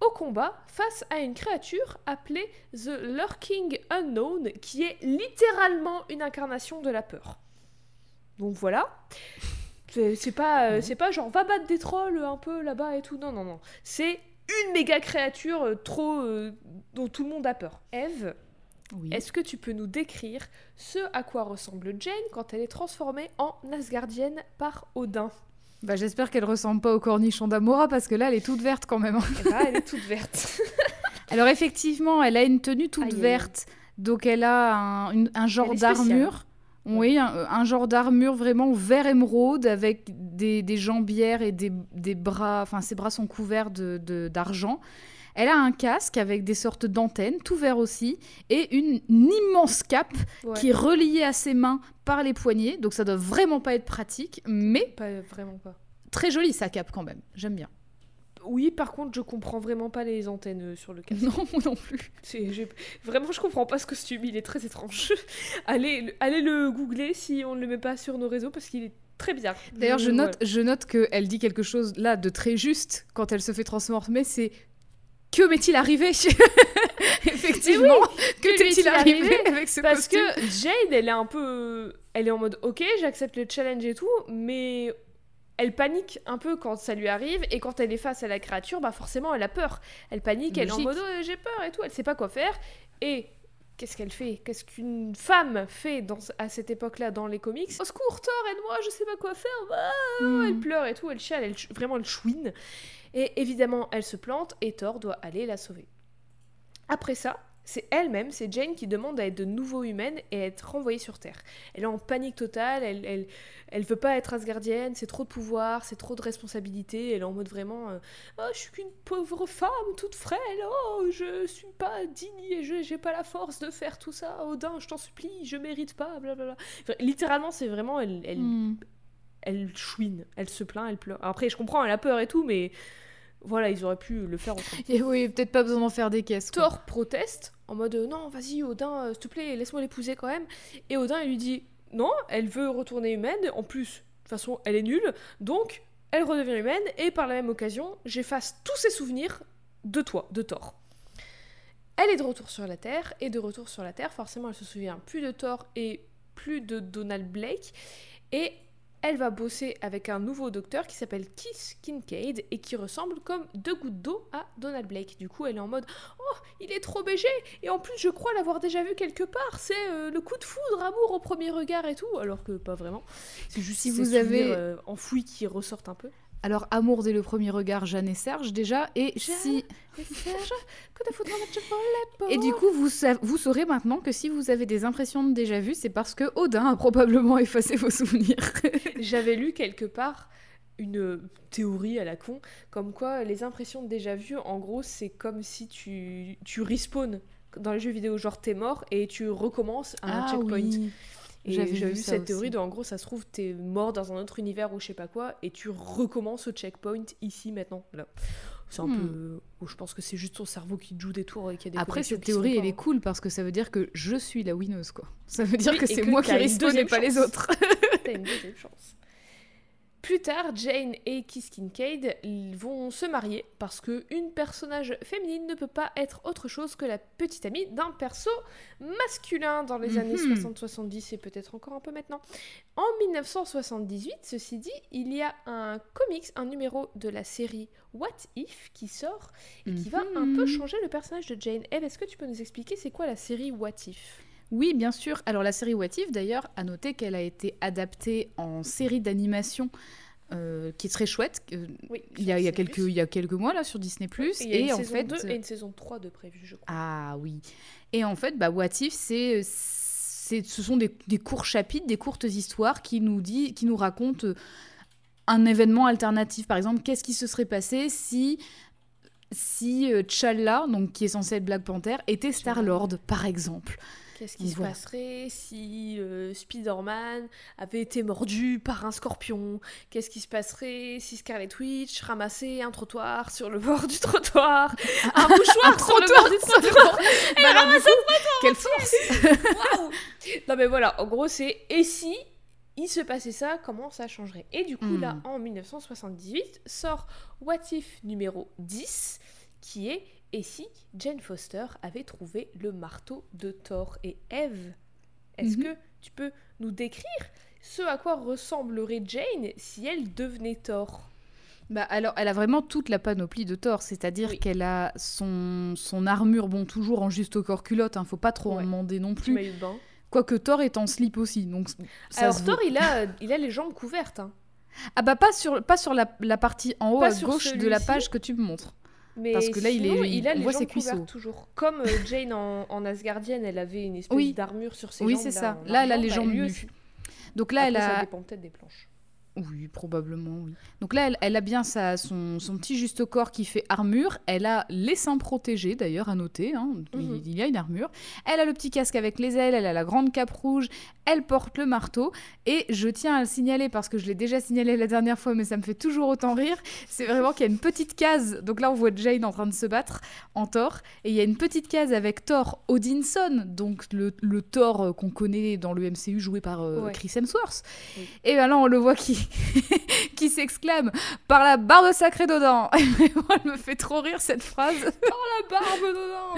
au combat face à une créature appelée The Lurking Unknown, qui est littéralement une incarnation de la peur. Donc voilà. C'est pas, euh, c'est pas genre va battre des trolls un peu là-bas et tout. Non, non, non. C'est une méga créature euh, trop euh, dont tout le monde a peur. Eve, Oui. est-ce que tu peux nous décrire ce à quoi ressemble Jane quand elle est transformée en Asgardienne par Odin? Bah, J'espère qu'elle ressemble pas au cornichon d'Amora parce que là elle est toute verte quand même. hein. Eh ben, elle est toute verte. (laughs) Alors effectivement, elle a une tenue toute Aïe, aïe, aïe. verte, donc elle a un, une- un genre d'armure. Oui, un, un genre d'armure vraiment vert émeraude avec des, des jambières et des, des bras, enfin ses bras sont couverts de- de- d'argent. Elle a un casque avec des sortes d'antennes, tout vert aussi, et une, une immense cape Ouais. qui est reliée à ses mains par les poignets, donc ça doit vraiment pas être pratique, mais Pas, vraiment pas. très jolie sa cape quand même, j'aime bien. Oui, par contre, je comprends vraiment pas les antennes euh, sur le casque. Non, (laughs) moi non plus. Vraiment, je comprends pas ce costume, il est très étrange. (laughs) allez, le- allez le googler si on ne le met pas sur nos réseaux parce qu'il est très bizarre. D'ailleurs, je note, voilà. je note qu'elle dit quelque chose là de très juste quand elle se fait transformer, c'est que m'est-il arrivé (laughs) Effectivement, que que t'est-il arrivé arrivé? avec ce Parce costume? Que Jade, elle est un peu. Elle est en mode ok, j'accepte le challenge et tout, mais elle panique un peu quand ça lui arrive et quand elle est face à la créature, bah forcément elle a peur. Elle panique, elle est en mode oh, j'ai peur et tout, elle sait pas quoi faire. Et qu'est-ce qu'elle fait? Qu'est-ce qu'une femme fait dans, à cette époque-là dans les comics? Au secours, Thor, aide-moi, je sais pas quoi faire. Ah Hmm. Elle pleure et tout, elle chiale, elle, vraiment elle chouine. Et évidemment, elle se plante et Thor doit aller la sauver. Après ça, c'est elle-même, c'est Jane qui demande à être de nouveau humaine et à être renvoyée sur Terre. Elle est en panique totale, elle, elle, elle veut pas être Asgardienne, c'est trop de pouvoir, c'est trop de responsabilité, elle est en mode vraiment euh, Oh, je suis qu'une pauvre femme toute frêle, oh, je suis pas digne et je j'ai pas la force de faire tout ça, Odin, je t'en supplie, je mérite pas, blablabla. Enfin, littéralement, c'est vraiment, elle, elle, Hmm. elle chouine, elle se plaint, elle pleure. Après, je comprends, elle a peur et tout, mais voilà, ils auraient pu le faire autrement. Et oui, peut-être pas besoin d'en faire des caisses. quoi. Thor proteste en mode euh, non, vas-y, Odin, euh, s'il te plaît, laisse-moi l'épouser quand même. Et Odin, il lui dit non, elle veut retourner humaine. En plus, de toute façon, elle est nulle. Donc, elle redevient humaine. Et par la même occasion, j'efface tous ses souvenirs de toi, de Thor. Elle est de retour sur la Terre. Et de retour sur la Terre, forcément, elle se souvient plus de Thor et plus de Donald Blake. Et elle va bosser avec un nouveau docteur qui s'appelle Keith Kincaid et qui ressemble comme deux gouttes d'eau à Donald Blake. Du coup, elle est en mode Oh, il est trop BG Et en plus, je crois l'avoir déjà vu quelque part. C'est euh, le coup de foudre, amour au premier regard et tout. Alors que pas vraiment. C'est juste Si vous avez- euh, enfouis qui ressortent un peu. Alors, amour dès le premier regard, Jeanne et Serge déjà. Et Jeanne si Et Serge, Et du coup, vous, sa- vous saurez maintenant que si vous avez des impressions de déjà vu, c'est parce que Odin a probablement effacé vos souvenirs. (laughs) J'avais lu quelque part une théorie à la con, comme quoi les impressions de déjà vu, en gros, c'est comme si tu, tu respawns dans les jeux vidéo, genre t'es mort et tu recommences à un checkpoint. Et J'avais j'avais vu vu cette théorie de, en gros, ça se trouve, t'es mort dans un autre univers ou je sais pas quoi, et tu recommences au checkpoint ici, maintenant, là. C'est un Hmm. peu... oh, je pense que c'est juste ton cerveau qui joue des tours et qu'il y a des Après, cette qui théorie, elle est cool parce que ça veut dire que je suis la winneuse, quoi. Ça veut dire Oui, que c'est moi qui respawn et pas les autres. (laughs) T'as une deuxième chance. Plus tard, Jane et Kiss Kincaid vont se marier parce que une personnage féminine ne peut pas être autre chose que la petite amie d'un perso masculin dans les années Mhm. 60-70 et peut-être encore un peu maintenant. En 1978, ceci dit, il y a un comics, un numéro de la série What If qui sort et qui va un peu Mhm. changer le personnage de Jane. Eve, est-ce que tu peux nous expliquer c'est quoi la série What If? Oui, bien sûr. Alors, la série What If, d'ailleurs, a noté qu'elle a été adaptée en série d'animation. euh, qui est très chouette. euh, Oui, il, y a, il y a quelques, il y a quelques mois là sur Disney+. Et en saison fait, 2 et une saison 3 de prévu, je crois. Ah oui. Et en fait, bah, What If, c'est, ce sont des, des courts chapitres, des courtes histoires qui nous, dit, qui nous racontent euh, un événement alternatif. Par exemple, qu'est-ce qui se serait passé si, si euh, T'Challa, donc, qui est censé être Black Panther, était Star-Lord, par exemple? Qu'est-ce qui se passerait si euh, Spider-Man avait été mordu par un scorpion. Qu'est-ce qui se passerait si Scarlet Witch ramassait un trottoir sur le bord du trottoir? (laughs) Un mouchoir sur le bord du trottoir. (laughs) Et bah trottoir Quelle force. (laughs) Non mais voilà, en gros c'est et si il se passait ça, comment ça changerait? Et du coup là, Hmm. en 1978, sort What If numéro 10, qui est Et si Jane Foster avait trouvé le marteau de Thor Et Eve, est-ce Mhm. que tu peux nous décrire ce à quoi ressemblerait Jane si elle devenait Thor? Bah alors, elle a vraiment toute la panoplie de Thor, c'est-à-dire Oui. qu'elle a son, son armure, bon, toujours en juste au corps culotte, hein, faut pas trop en demander non plus. bain Quoique Thor est en slip aussi, donc ça Alors se Thor, il a, il a les jambes couvertes. hein. Ah bah pas sur, pas sur la, la partie en haut Pas à gauche de la page que tu me montres. Mais Parce que là, il est- il a les voit jambes couvertes toujours. Comme euh, Jane en, en Asgardienne, elle avait une espèce Oui. d'armure sur ses Oui, jambes. c'est ça. Là, elle a les bah, jambes nues. Donc là, Après, elle ça a... dépend peut-être des planches. Oui, probablement, oui. Donc là, elle, elle a bien sa, son, son petit juste corps qui fait armure. Elle a les seins protégés, d'ailleurs, à noter. hein. Il- Mhm. Il y a une armure. Elle a le petit casque avec les ailes, elle a la grande cape rouge, elle porte le marteau. Et je tiens à le signaler, parce que je l'ai déjà signalé la dernière fois, mais ça me fait toujours autant rire. C'est vraiment qu'il y a une petite case. Donc là, on voit Jane en train de se battre en Thor. Et il y a une petite case avec Thor Odinson, donc le, le Thor euh, qu'on connaît dans le MCU joué par euh, Ouais. Chris Hemsworth. Oui. Et ben là, on le voit qui, (laughs) qui s'exclame par la barbe sacrée vraiment, (laughs) elle me fait trop rire cette phrase. (laughs) La barbe dedans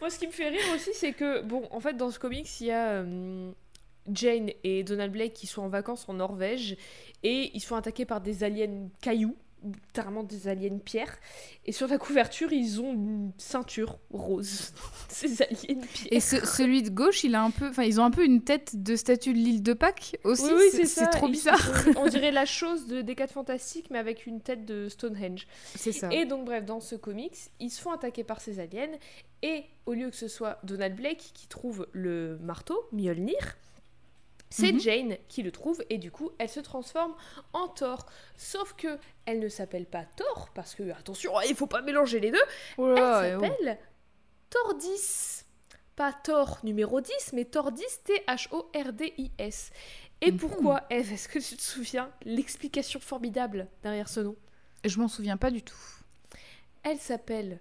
Moi, ce qui me fait rire aussi, c'est que, bon, en fait, dans ce comics, il y a euh, Jane et Donald Blake qui sont en vacances en Norvège et ils sont attaqués par des aliens cailloux, littéralement des aliens pierres. Et sur la couverture, ils ont une ceinture rose. (laughs) Ces aliens pierres. Et ce- celui de gauche, il a un peu, enfin, ils ont un peu une tête de statue de l'île de Pâques aussi. Oui, oui, c'est ça. c'est trop bizarre. sont- on dirait la chose de, des 4 Fantastiques, mais avec une tête de Stonehenge. C'est ça. Et donc, bref, dans ce comics, ils se font attaquer par ces aliens. Et au lieu que ce soit Donald Blake qui trouve le marteau, Mjolnir, c'est Mhm. Jane qui le trouve. Et du coup, elle se transforme en Thor. Sauf que elle ne s'appelle pas Thor, parce que, attention, il faut pas mélanger les deux. Oh Elle là, et oh. s'appelle Tordis. Pas Thor numéro 10, mais Tordis, T-H-O-R-D-I-S. Et Mhm. pourquoi, (laughs) Eve, est-ce que tu te souviens l'explication formidable derrière ce nom? Je m'en souviens pas du tout. Elle s'appelle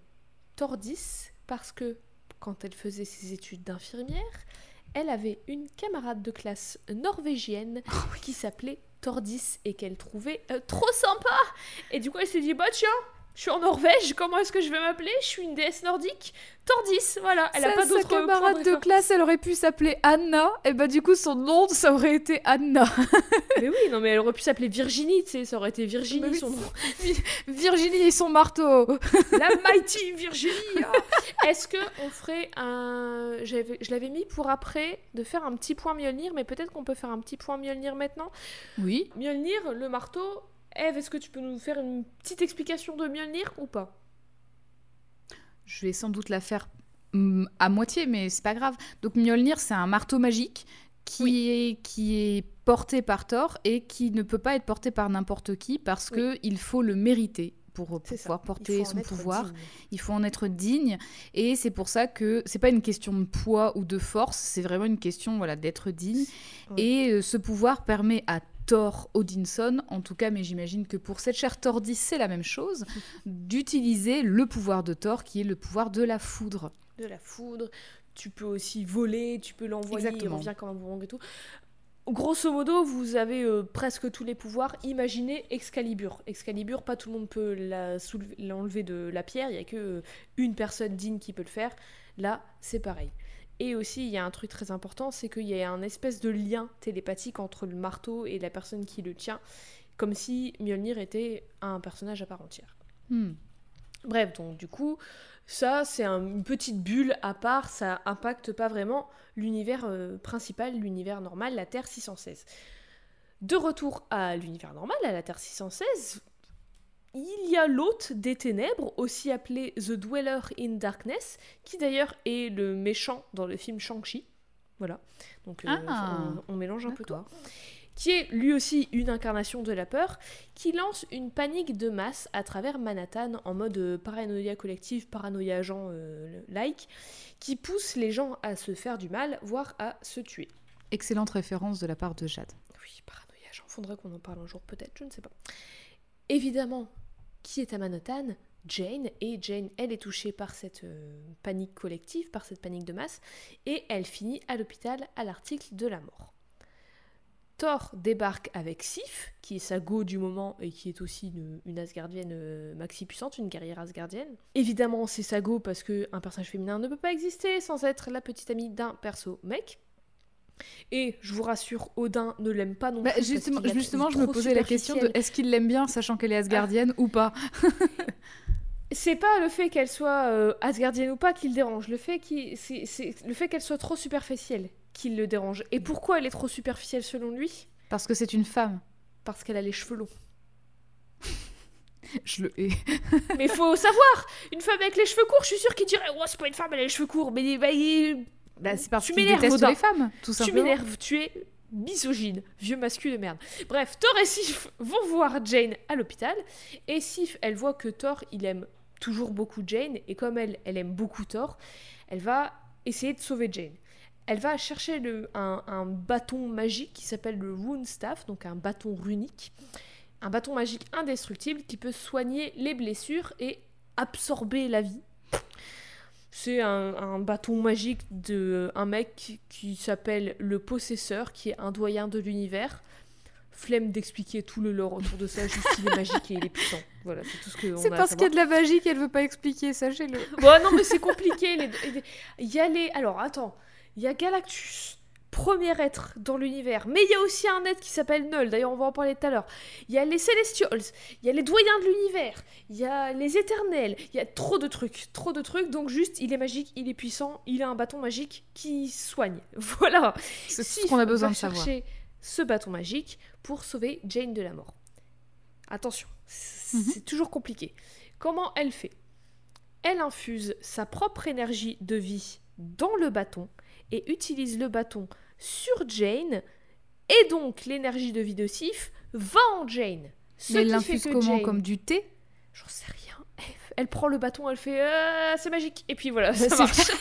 Tordis parce que quand elle faisait ses études d'infirmière, elle avait une camarade de classe norvégienne (laughs) qui s'appelait Tordis et qu'elle trouvait euh, trop sympa. Et du coup, elle s'est dit bah tiens, je suis en Norvège, comment est-ce que je vais m'appeler? Je suis une déesse nordique. Tordis, voilà. Elle a Sa- pas sa d'autre point camarade de classe, elle aurait pu s'appeler Anna. Et bah du coup, son nom, ça aurait été Anna. (laughs) Mais oui, non mais elle aurait pu s'appeler Virginie, tu sais, ça aurait été Virginie Mais son nom. Virginie et son marteau. La mighty Virginie. ah. Est-ce que on ferait un je l'avais mis pour après de faire un petit point Mjolnir mais peut-être qu'on peut faire un petit point Mjolnir maintenant? Oui. Mjolnir, le marteau. Eve, est-ce que tu peux nous faire une petite explication de Mjolnir ou pas? Je vais sans doute la faire mm, à moitié, mais c'est pas grave. Donc Mjolnir, c'est un marteau magique qui, est, qui est porté par Thor et qui ne peut pas être porté par n'importe qui parce Oui. que il faut le mériter pour ça. pouvoir porter son pouvoir. digne. Il faut en être digne et c'est pour ça que c'est pas une question de poids ou de force, c'est vraiment une question voilà d'être digne. Et euh, ce pouvoir permet à Thor Odinson, en tout cas, mais j'imagine que pour cette chère Tordis, c'est la même chose, (laughs) d'utiliser le pouvoir de Thor qui est le pouvoir de la foudre. De la foudre. Tu peux aussi voler, tu peux l'envoyer, il revient comme un boomerang et tout. Grosso modo, vous avez euh, presque tous les pouvoirs. Imaginez Excalibur. Excalibur, pas tout le monde peut l'enlever de la pierre. Il y a que euh, une personne digne qui peut le faire. Là, c'est pareil. Et aussi, il y a un truc très important, c'est qu'il y a un espèce de lien télépathique entre le marteau et la personne qui le tient, comme si Mjolnir était un personnage à part entière. Hmm. Bref, donc du coup, ça c'est un- une petite bulle à part, ça impacte pas vraiment l'univers euh, principal, l'univers normal, la Terre 616. De retour à l'univers normal, à la Terre 616, il y a l'hôte des ténèbres, aussi appelé The Dweller in Darkness, qui d'ailleurs est le méchant dans le film Shang-Chi. Voilà. Donc euh, Ah, on, on mélange un peu tout D'accord. qui est lui aussi une incarnation de la peur, qui lance une panique de masse à travers Manhattan en mode euh, paranoïa collective, paranoïa agent euh, like, qui pousse les gens à se faire du mal, voire à se tuer. Excellente référence de la part de Jade. Oui, paranoïa agent, faudrait qu'on en parle un jour peut-être, je ne sais pas. Évidemment, qui est à Manhattan Jane, et Jane, elle est touchée par cette euh, panique collective, par cette panique de masse, et elle finit à l'hôpital à l'article de la mort. Thor débarque avec Sif, qui est sa go du moment et qui est aussi une, Asgardienne euh, maxi puissante, une guerrière Asgardienne. Évidemment, c'est sa go parce qu'un personnage féminin ne peut pas exister sans être la petite amie d'un perso mec. Et je vous rassure, Odin ne l'aime pas non bah, plus. Justement, justement je me posais la question de est-ce qu'il l'aime bien, sachant qu'elle est Asgardienne ou pas (laughs) C'est pas le fait qu'elle soit euh, Asgardienne ou pas qui le dérange, le fait qu'elle soit trop superficielle qui le dérange. Et pourquoi elle est trop superficielle selon lui? Parce que c'est une femme. Parce qu'elle a les cheveux longs. je le hais. mais faut savoir, une femme avec les cheveux courts, je suis sûre qu'il dirait oh, c'est pas une femme, elle a les cheveux courts. Mais bah, bah c'est parce tu déteste les femmes, tout simplement. Tu m'énerves, tu es misogyne, vieux masculin de merde. Bref, Thor et Sif vont voir Jane à l'hôpital. Et Sif, elle voit que Thor, il aime toujours beaucoup Jane. Et comme elle, elle aime beaucoup Thor, elle va essayer de sauver Jane elle va chercher un, bâton magique qui s'appelle le Rune Staff, donc un bâton runique. Un bâton magique indestructible qui peut soigner les blessures et absorber la vie. C'est un, bâton magique de un mec qui s'appelle le Possesseur, qui est un doyen de l'univers. Flemme d'expliquer tout le lore autour de ça, juste qu'il est magique et il est puissant. Voilà, c'est tout ce que. C'est parce qu'il y a de la magie qu'elle veut pas expliquer, sachez-le. Bon, non, mais c'est compliqué. Il y a les. Alors, attends il y a Galactus, premier être dans l'univers. Mais il y a aussi un être qui s'appelle Null, d'ailleurs on va en parler tout à l'heure. Il y a les Celestials, il y a les doyens de l'univers, il y a les éternels, il y a trop de trucs, trop de trucs. Donc juste, il est magique, il est puissant, il a un bâton magique qui soigne. (laughs) Voilà. C'est ce qu'on a besoin de savoir. chercher ce bâton magique pour sauver Jane de la mort. Attention, mhm. c'est toujours compliqué. Comment elle fait? Elle infuse sa propre énergie de vie dans le bâton et utilise le bâton sur Jane, et donc l'énergie de vie de Sif va en Jane. Ce Mais elle l'infuse comment Comme du thé? J'en sais rien. Elle prend le bâton, elle fait euh, c'est magique, et puis voilà, (laughs) ça marche.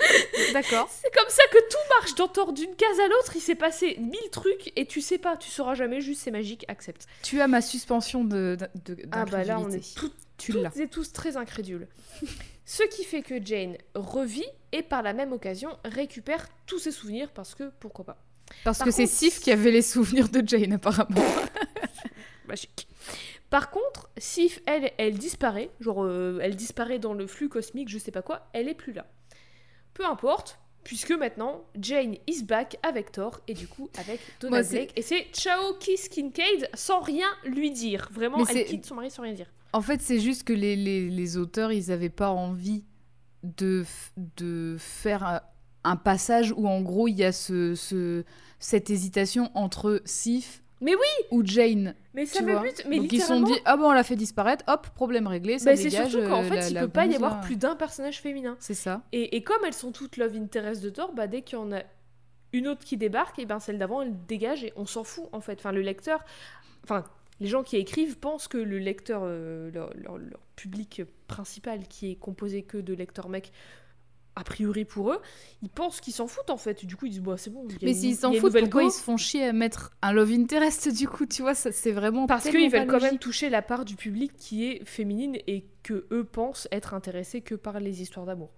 (laughs) D'accord. C'est comme ça que tout marche dans d'une case à l'autre. Il s'est passé mille trucs et tu sais pas, tu sauras jamais, juste c'est magique, accepte. Tu as ma suspension de. de, ah bah là, on est toutes et tous très incrédules. (laughs) Ce qui fait que Jane revit et par la même occasion récupère tous ses souvenirs parce que pourquoi pas. Parce que c'est Sif qui avait les souvenirs de Jane apparemment. (laughs) (laughs) Magique. Par contre, Sif, elle, elle disparaît, genre euh, elle disparaît dans le flux cosmique, je sais pas quoi, elle est plus là. Peu importe, puisque maintenant Jane is back avec Thor et du coup avec Donald Blake et c'est ciao Kiss Kincaid sans rien lui dire. Vraiment, elle quitte son mari sans rien dire. En fait, c'est juste que les, les, auteurs, ils n'avaient pas envie de, de faire un, passage où, en gros, il y a ce, ce, cette hésitation entre Sif mais oui Ou Jane. Mais ça me bute. Mais Donc ils se sont dit ah bon on l'a fait disparaître, hop problème réglé, ça bah, C'est surtout qu'en fait il peut pas y avoir plus d'un personnage féminin. C'est ça. Et, et, comme elles sont toutes love interest de Thor, bah dès qu'il y en a une autre qui débarque, et ben celle d'avant elle dégage et on s'en fout en fait. Enfin le lecteur, enfin les gens qui écrivent pensent que le lecteur, euh, leur, public principal, qui est composé que de lecteurs mecs, a priori pour eux, ils pensent qu'ils s'en foutent en fait. Du coup, ils disent bah c'est bon. Mais s'ils s'en foutent, pourquoi ils se font chier à mettre un love interest du coup Tu vois, c'est vraiment parce qu'ils veulent quand même toucher la part du public qui est féminine et que eux pensent être intéressés que par les histoires d'amour.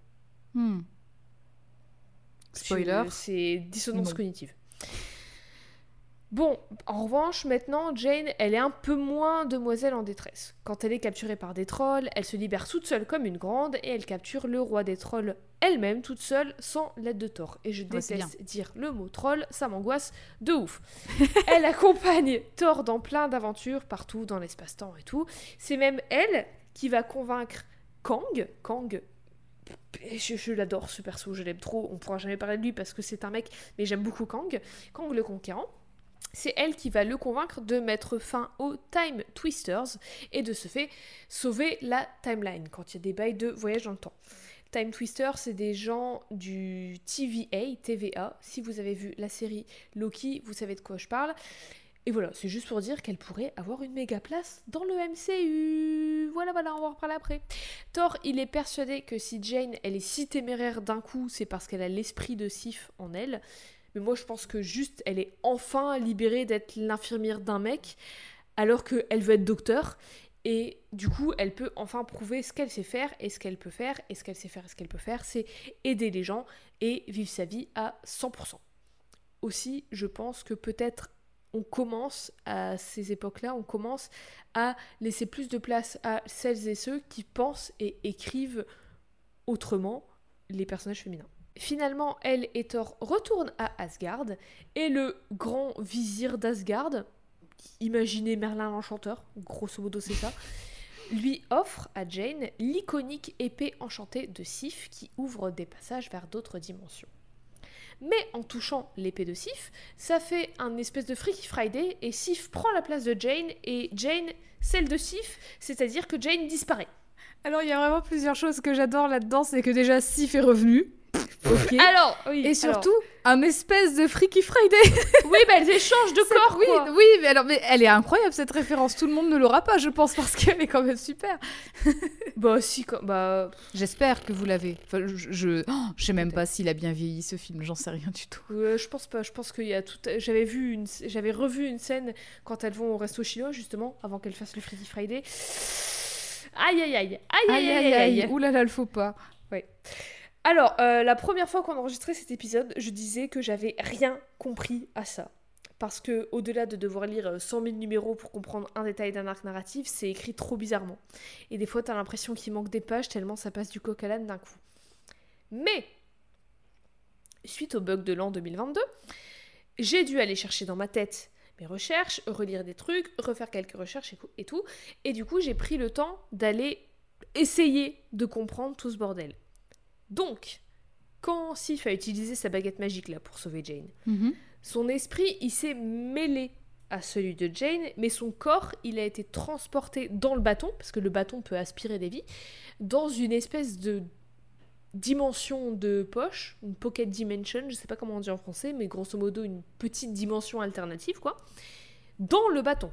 Hmm. Spoiler. C'est dissonance cognitive. Bon, en revanche, maintenant, Jane, elle est un peu moins demoiselle en détresse. Quand elle est capturée par des trolls, elle se libère toute seule comme une grande et elle capture le roi des trolls elle-même, toute seule, sans l'aide de Thor. Et je déteste dire le mot troll, ça m'angoisse de ouf. (laughs) elle accompagne Thor dans plein d'aventures partout dans l'espace-temps et tout. C'est même elle qui va convaincre Kang, Kang je, je l'adore ce perso, je l'aime trop. On pourra jamais parler de lui parce que c'est un mec, mais j'aime beaucoup Kang, Kang le conquérant c'est elle qui va le convaincre de mettre fin aux Time Twisters et de se fait sauver la timeline quand il y a des bails de voyage dans le temps. Time Twister, c'est des gens du TVA, TVA. Si vous avez vu la série Loki, vous savez de quoi je parle. Et voilà, c'est juste pour dire qu'elle pourrait avoir une méga place dans le MCU. Voilà, voilà, on va en reparler après. Thor, il est persuadé que si Jane, elle est si téméraire d'un coup, c'est parce qu'elle a l'esprit de Sif en elle. Mais moi, je pense que juste, elle est enfin libérée d'être l'infirmière d'un mec, alors qu'elle veut être docteur. Et du coup, elle peut enfin prouver ce qu'elle sait faire et ce qu'elle peut faire. Et ce qu'elle sait faire et ce qu'elle peut faire, c'est aider les gens et vivre sa vie à 100%. Aussi, je pense que peut-être on commence à ces époques-là, on commence à laisser plus de place à celles et ceux qui pensent et écrivent autrement les personnages féminins. Finalement, elle et Thor retournent à Asgard et le grand vizir d'Asgard, imaginez Merlin l'enchanteur, grosso modo c'est ça, (laughs) lui offre à Jane l'iconique épée enchantée de Sif qui ouvre des passages vers d'autres dimensions. Mais en touchant l'épée de Sif, ça fait un espèce de Freaky Friday et Sif prend la place de Jane et Jane celle de Sif, c'est-à-dire que Jane disparaît. Alors il y a vraiment plusieurs choses que j'adore là-dedans, c'est que déjà Sif est revenu. Alors, oui, Et surtout, un espèce de Freaky Friday. (laughs) oui, bah elles échangent de corps, oui, quoi. oui, mais alors, mais elle est incroyable cette référence. Tout le monde ne l'aura pas, je pense, parce qu'elle est quand même super. (laughs) Bah si. Bah, J'espère que vous l'avez. Enfin, je, je, oh, je sais même pas s'il a bien vieilli ce film. J'en sais rien du tout. euh, je pense pas. Je pense qu'il y a tout. J'avais vu une, j'avais revu une scène quand elles vont au resto chinois justement avant qu'elles fassent le Freaky Friday. Aïe aïe aïe aïe aïe aïe aïe. aïe. Ouh là là, le faux pas. Alors, euh, la première fois qu'on enregistrait cet épisode, je disais que j'avais rien compris à ça. Parce que, au-delà de devoir lire euh, 100 000 numéros pour comprendre un détail d'un arc narratif, c'est écrit trop bizarrement. Et des fois, t'as l'impression qu'il manque des pages tellement ça passe du coq à l'âne d'un coup. Mais, suite au bug de l'an 2022, j'ai dû aller chercher dans ma tête mes recherches, relire des trucs, refaire quelques recherches et tout. Et du coup, j'ai pris le temps d'aller essayer de comprendre tout ce bordel. Donc, quand Sif a utilisé sa baguette magique là pour sauver Jane, Mhm. son esprit il s'est mêlé à celui de Jane, mais son corps il a été transporté dans le bâton, parce que le bâton peut aspirer des vies, dans une espèce de dimension de poche, une pocket dimension, je sais pas comment on dit en français, mais grosso modo une petite dimension alternative quoi, dans le bâton.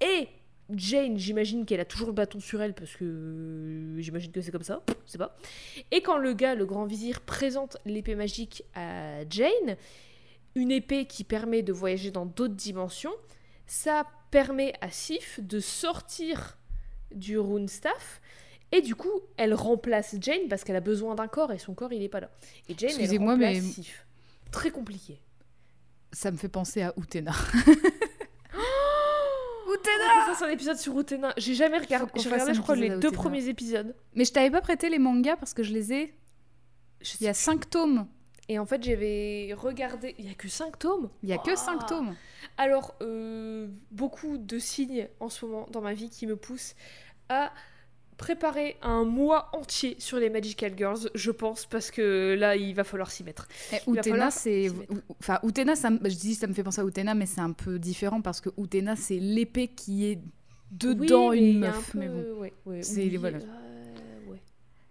Et Jane, j'imagine qu'elle a toujours le bâton sur elle parce que euh, j'imagine que c'est comme ça, je sais pas. Et quand le gars, le grand vizir, présente l'épée magique à Jane, une épée qui permet de voyager dans d'autres dimensions, ça permet à Sif de sortir du rune staff. Et du coup, elle remplace Jane parce qu'elle a besoin d'un corps et son corps il est pas là. Et Jane, elle Excusez-moi, remplace mais- Sif. Très compliqué. Ça me fait penser à Utena. (laughs) On fasse un épisode sur Utena. J'ai jamais regardé. J'ai regardé, un je crois, les deux Utena. premiers épisodes. Mais je t'avais pas prêté les mangas parce que je les ai. Je Il y a cinq tomes. Et en fait, j'avais regardé. Il y a que 5 tomes. Il y a que Waouh. cinq tomes. Alors, euh, beaucoup de signes en ce moment dans ma vie qui me poussent à préparer un mois entier sur les Magical Girls, je pense, parce que là, il va falloir s'y mettre. Eh, Utena, c'est. Enfin, Utena, ça, je dis ça me fait penser à Utena, mais c'est un peu différent parce que Utena, c'est l'épée qui est dedans Oui, une meuf. un peu- Mais bon. ouais, ouais, C'est- voilà. Euh, ouais,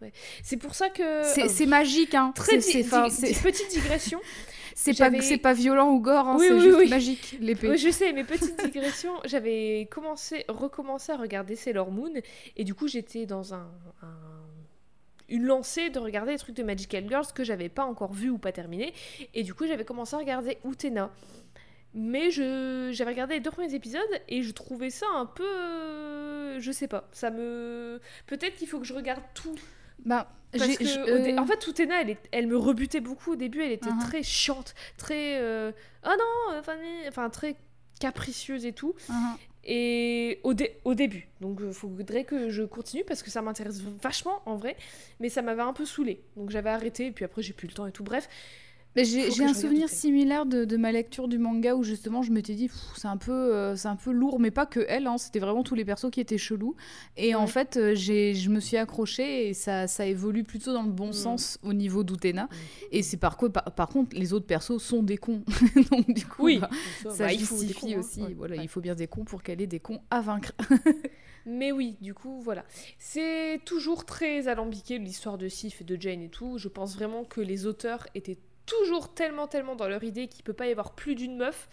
ouais. C'est pour ça que... C'est c'est magique, hein. Très petite digression. (laughs) C'est pas, pas violent ou gore, hein, Oui, c'est oui, juste oui. magique, l'épée. Je sais, mais (laughs) petite digression, j'avais commencé, recommencé à regarder Sailor Moon, et du coup j'étais dans un, un- une lancée de regarder les trucs de Magical Girls que j'avais pas encore vu ou pas terminé, et du coup j'avais commencé à regarder Utena. Mais je j'avais regardé les deux premiers épisodes et je trouvais ça un peu euh, je sais pas, ça me peut-être qu'il faut que je regarde tout Bah, parce que je- euh, en fait, Utena, elle, est- elle me rebutait beaucoup au début. Elle était Mhm. très chiante, très. euh, Oh non, euh, Fanny Enfin, très capricieuse et tout. hein. Et au, dé- au début. Donc, il faudrait que je continue parce que ça m'intéresse vachement en vrai. Mais ça m'avait un peu saoulé. Donc, j'avais arrêté. Et puis après, j'ai plus le temps et tout. Bref. J'ai un souvenir similaire de, de ma lecture du manga où justement je m'étais dit c'est un peu euh, c'est un peu lourd mais pas que elle hein, c'était vraiment tous les persos qui étaient chelous et en fait euh, j'ai je me suis accrochée et ça ça évolue plutôt dans le bon Mm. sens au niveau d'Utena et c'est par quoi par, par contre les autres persos sont des cons (laughs) donc du coup Oui. bah, Ça, bah, justifie cons, hein. aussi voilà il faut bien des cons pour qu'elle ait des cons à vaincre (laughs) Mais oui, du coup, voilà. C'est toujours très alambiqué l'histoire de Sif et de Jane et tout. Je pense vraiment que les auteurs étaient toujours tellement, tellement dans leur idée qu'il peut pas y avoir plus d'une meuf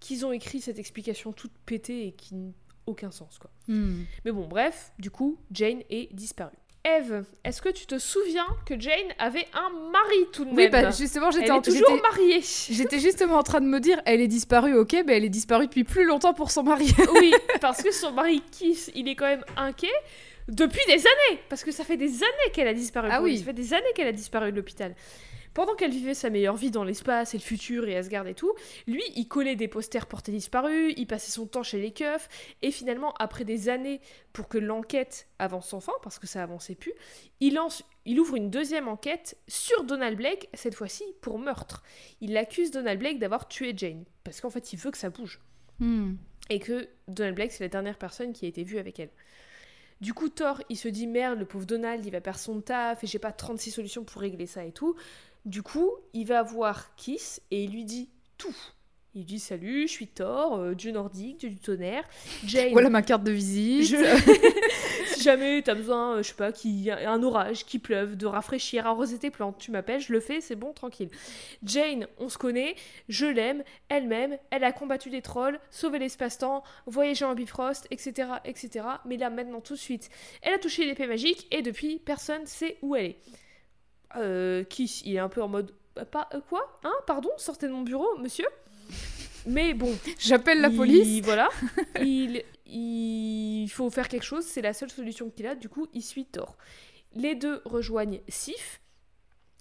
qu'ils ont écrit cette explication toute pétée et qui n'a aucun sens, quoi. Hmm. Mais bon, bref, du coup, Jane est disparue. Eve, est-ce que tu te souviens que Jane avait un mari tout de Oui, même bah, justement, j'étais toujours mariée. J'étais justement en train de me dire, elle est disparue, ok, mais elle est disparue depuis plus longtemps pour son mari. (laughs) Oui, (laughs) parce que son mari Kiss, il est quand même inquiet depuis des années. Parce que ça fait des années qu'elle a disparu. Ah oui. Ça fait des années qu'elle a disparu de l'hôpital. Pendant qu'elle vivait sa meilleure vie dans l'espace et le futur et Asgard et tout, lui, il collait des posters portés disparus, il passait son temps chez les keufs, et finalement, après des années pour que l'enquête avance enfin, parce que ça avançait plus, il, lance, il ouvre une deuxième enquête sur Donald Blake, cette fois-ci pour meurtre. Il accuse Donald Blake d'avoir tué Jane, parce qu'en fait, il veut que ça bouge Hmm. et que Donald Blake c'est la dernière personne qui a été vue avec elle. Du coup, Thor, il se dit merde, le pauvre Donald, il va perdre son taf et j'ai pas 36 solutions pour régler ça et tout. Du coup, il va voir Kiss et il lui dit tout. Il dit salut, je suis Thor, euh, dieu nordique, dieu du tonnerre. (laughs) Jane, Voilà ma carte de visite. je- (laughs) (laughs) si jamais t'as besoin, euh, je sais pas, qu'il y a un orage, qu'il pleuve, de rafraîchir, arroser tes plantes, tu m'appelles, je le fais, c'est bon, tranquille. Jane, on se connaît, je l'aime, elle m'aime, elle a combattu des trolls, sauvé l'espace-temps, voyagé en Bifrost, etc., etc. Mais là, maintenant, tout de suite, elle a touché l'épée magique et depuis, personne sait où elle est. Euh, Kiss, il est un peu en mode. euh, Pas, euh, quoi? Hein? Pardon? Sortez de mon bureau, monsieur? Mais bon, (laughs) J'appelle la il- police. (laughs) Voilà. il, il faut faire quelque chose, c'est la seule solution qu'il a, du coup, il suit Thor. Les deux rejoignent Sif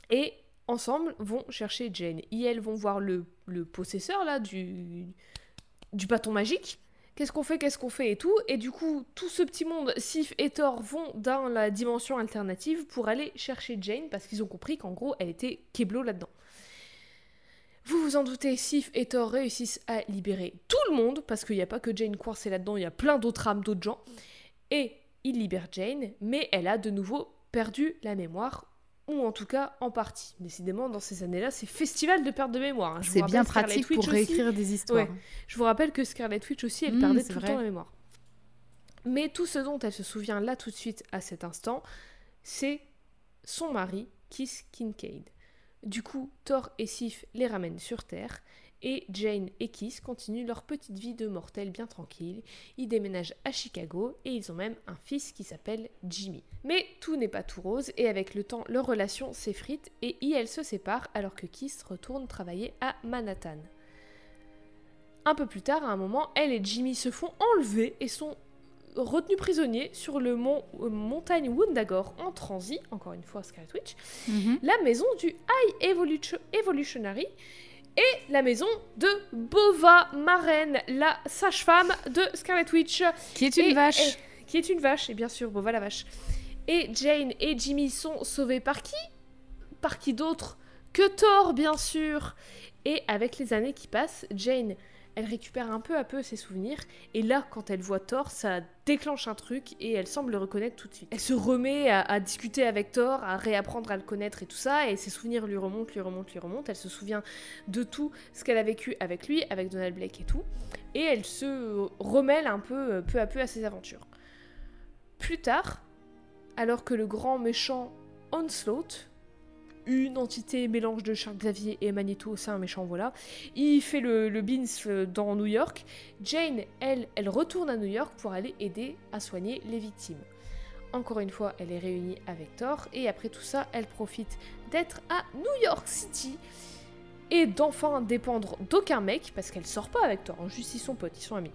et ensemble vont chercher Jane. Et elles vont voir le, le possesseur là du, du bâton magique. Qu'est-ce qu'on fait, qu'est-ce qu'on fait et tout. Et du coup, tout ce petit monde, Sif et Thor, vont dans la dimension alternative pour aller chercher Jane parce qu'ils ont compris qu'en gros, elle était Keblo là-dedans. Vous vous en doutez, Sif et Thor réussissent à libérer tout le monde, parce qu'il n'y a pas que Jane coincée là-dedans, il y a plein d'autres âmes, d'autres gens. Et ils libèrent Jane, mais elle a de nouveau perdu la mémoire, ou en tout cas en partie. Décidément, dans ces années-là, c'est festival de perte de mémoire. hein. C'est bien pratique pour aussi- réécrire des histoires. Ouais. Je vous rappelle que Scarlet Witch aussi, elle Mm, perdait tout le temps la mémoire. Mais tout ce dont elle se souvient là tout de suite à cet instant, c'est son mari, Kiss Kincaid. Du coup, Thor et Sif les ramènent sur Terre, et Jane et Kiss continuent leur petite vie de mortels bien tranquille. Ils déménagent à Chicago et ils ont même un fils qui s'appelle Jimmy. Mais tout n'est pas tout rose et avec le temps, leur relation s'effrite et elles se séparent alors que Kiss retourne travailler à Manhattan. Un peu plus tard, à un moment, elle et Jimmy se font enlever et sont retenus prisonniers sur le mont euh, montagne Wundagore en transit, encore une fois Scarlet Witch, Mhm. la maison du High Evolution- Evolutionary et la maison de Bova Maren, la sage-femme de Scarlet Witch Qui est une Et- vache. et- qui est une vache, et bien sûr, Bova la vache. Et Jane et Jimmy sont sauvés par qui? Par qui d'autre? Que Thor, bien sûr Et avec les années qui passent, Jane, elle récupère un peu à peu ses souvenirs, et là, quand elle voit Thor, ça déclenche un truc, et elle semble le reconnaître tout de suite. Elle se remet à, discuter avec Thor, à réapprendre à le connaître et tout ça, et ses souvenirs lui remontent, lui remontent, lui remontent. Elle se souvient de tout ce qu'elle a vécu avec lui, avec Donald Blake et tout, et elle se remêle un peu, euh, peu à peu à ses aventures. Plus tard, alors que le grand méchant Onslaught, une entité mélange de Charles Xavier et Magneto, c'est un méchant, voilà, il fait le, le beans euh, dans New York. Jane, elle, elle retourne à New York pour aller aider à soigner les victimes. Encore une fois, elle est réunie avec Thor, et après tout ça, elle profite d'être à New York City et d'enfin dépendre d'aucun mec, parce qu'elle sort pas avec Thor, juste ils sont potes, ils sont amis.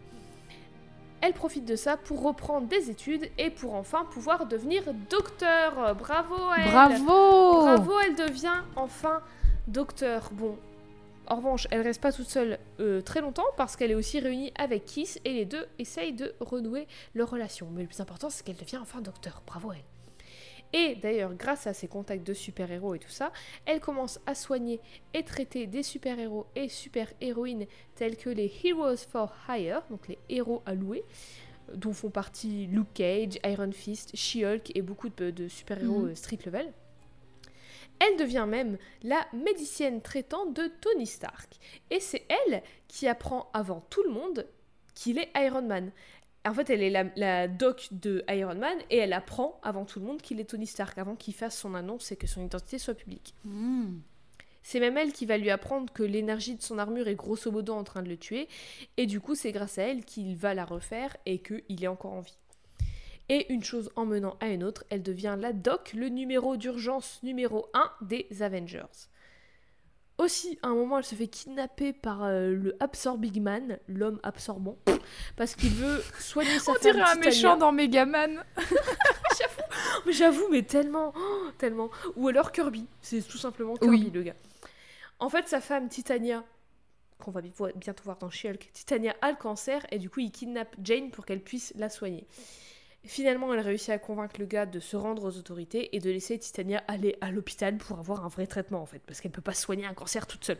Elle profite de ça pour reprendre des études et pour enfin pouvoir devenir docteur. Bravo à elle. Bravo Bravo, elle devient enfin docteur. Bon, en revanche, elle reste pas toute seule euh, très longtemps parce qu'elle est aussi réunie avec Kiss et les deux essayent de renouer leur relation. Mais le plus important, c'est qu'elle devient enfin docteur. Bravo à elle. Et d'ailleurs, grâce à ses contacts de super-héros et tout ça, elle commence à soigner et traiter des super-héros et super-héroïnes tels que les Heroes for Hire, donc les héros à louer, euh, dont font partie Luke Cage, Iron Fist, She-Hulk et beaucoup de, de super-héros Mhm. euh, street level. Elle devient même la médicienne traitante de Tony Stark. Et c'est elle qui apprend avant tout le monde qu'il est Iron Man. En fait, elle est la, la doc de Iron Man et elle apprend avant tout le monde qu'il est Tony Stark, avant qu'il fasse son annonce et que son identité soit publique. Hmm. C'est même elle qui va lui apprendre que l'énergie de son armure est grosso modo en train de le tuer, et du coup c'est grâce à elle qu'il va la refaire et qu'il est encore en vie. Et une chose en menant à une autre, elle devient la doc, le numéro d'urgence numéro 1 des Avengers. Aussi, à un moment, elle se fait kidnapper par euh, le Absorbing Man, l'homme absorbant, parce qu'il veut soigner sa On femme dirait un Titania. méchant dans Megaman. (laughs) Mais j'avoue, mais tellement, oh, (gasps) tellement. Ou alors Kirby, c'est tout simplement Kirby Oui. le gars. En fait, sa femme Titania, qu'on va bientôt voir dans She-Hulk, Titania a le cancer et du coup il kidnappe Jane pour qu'elle puisse la soigner. Finalement, elle réussit à convaincre le gars de se rendre aux autorités et de laisser Titania aller à l'hôpital pour avoir un vrai traitement en fait, parce qu'elle peut pas soigner un cancer toute seule.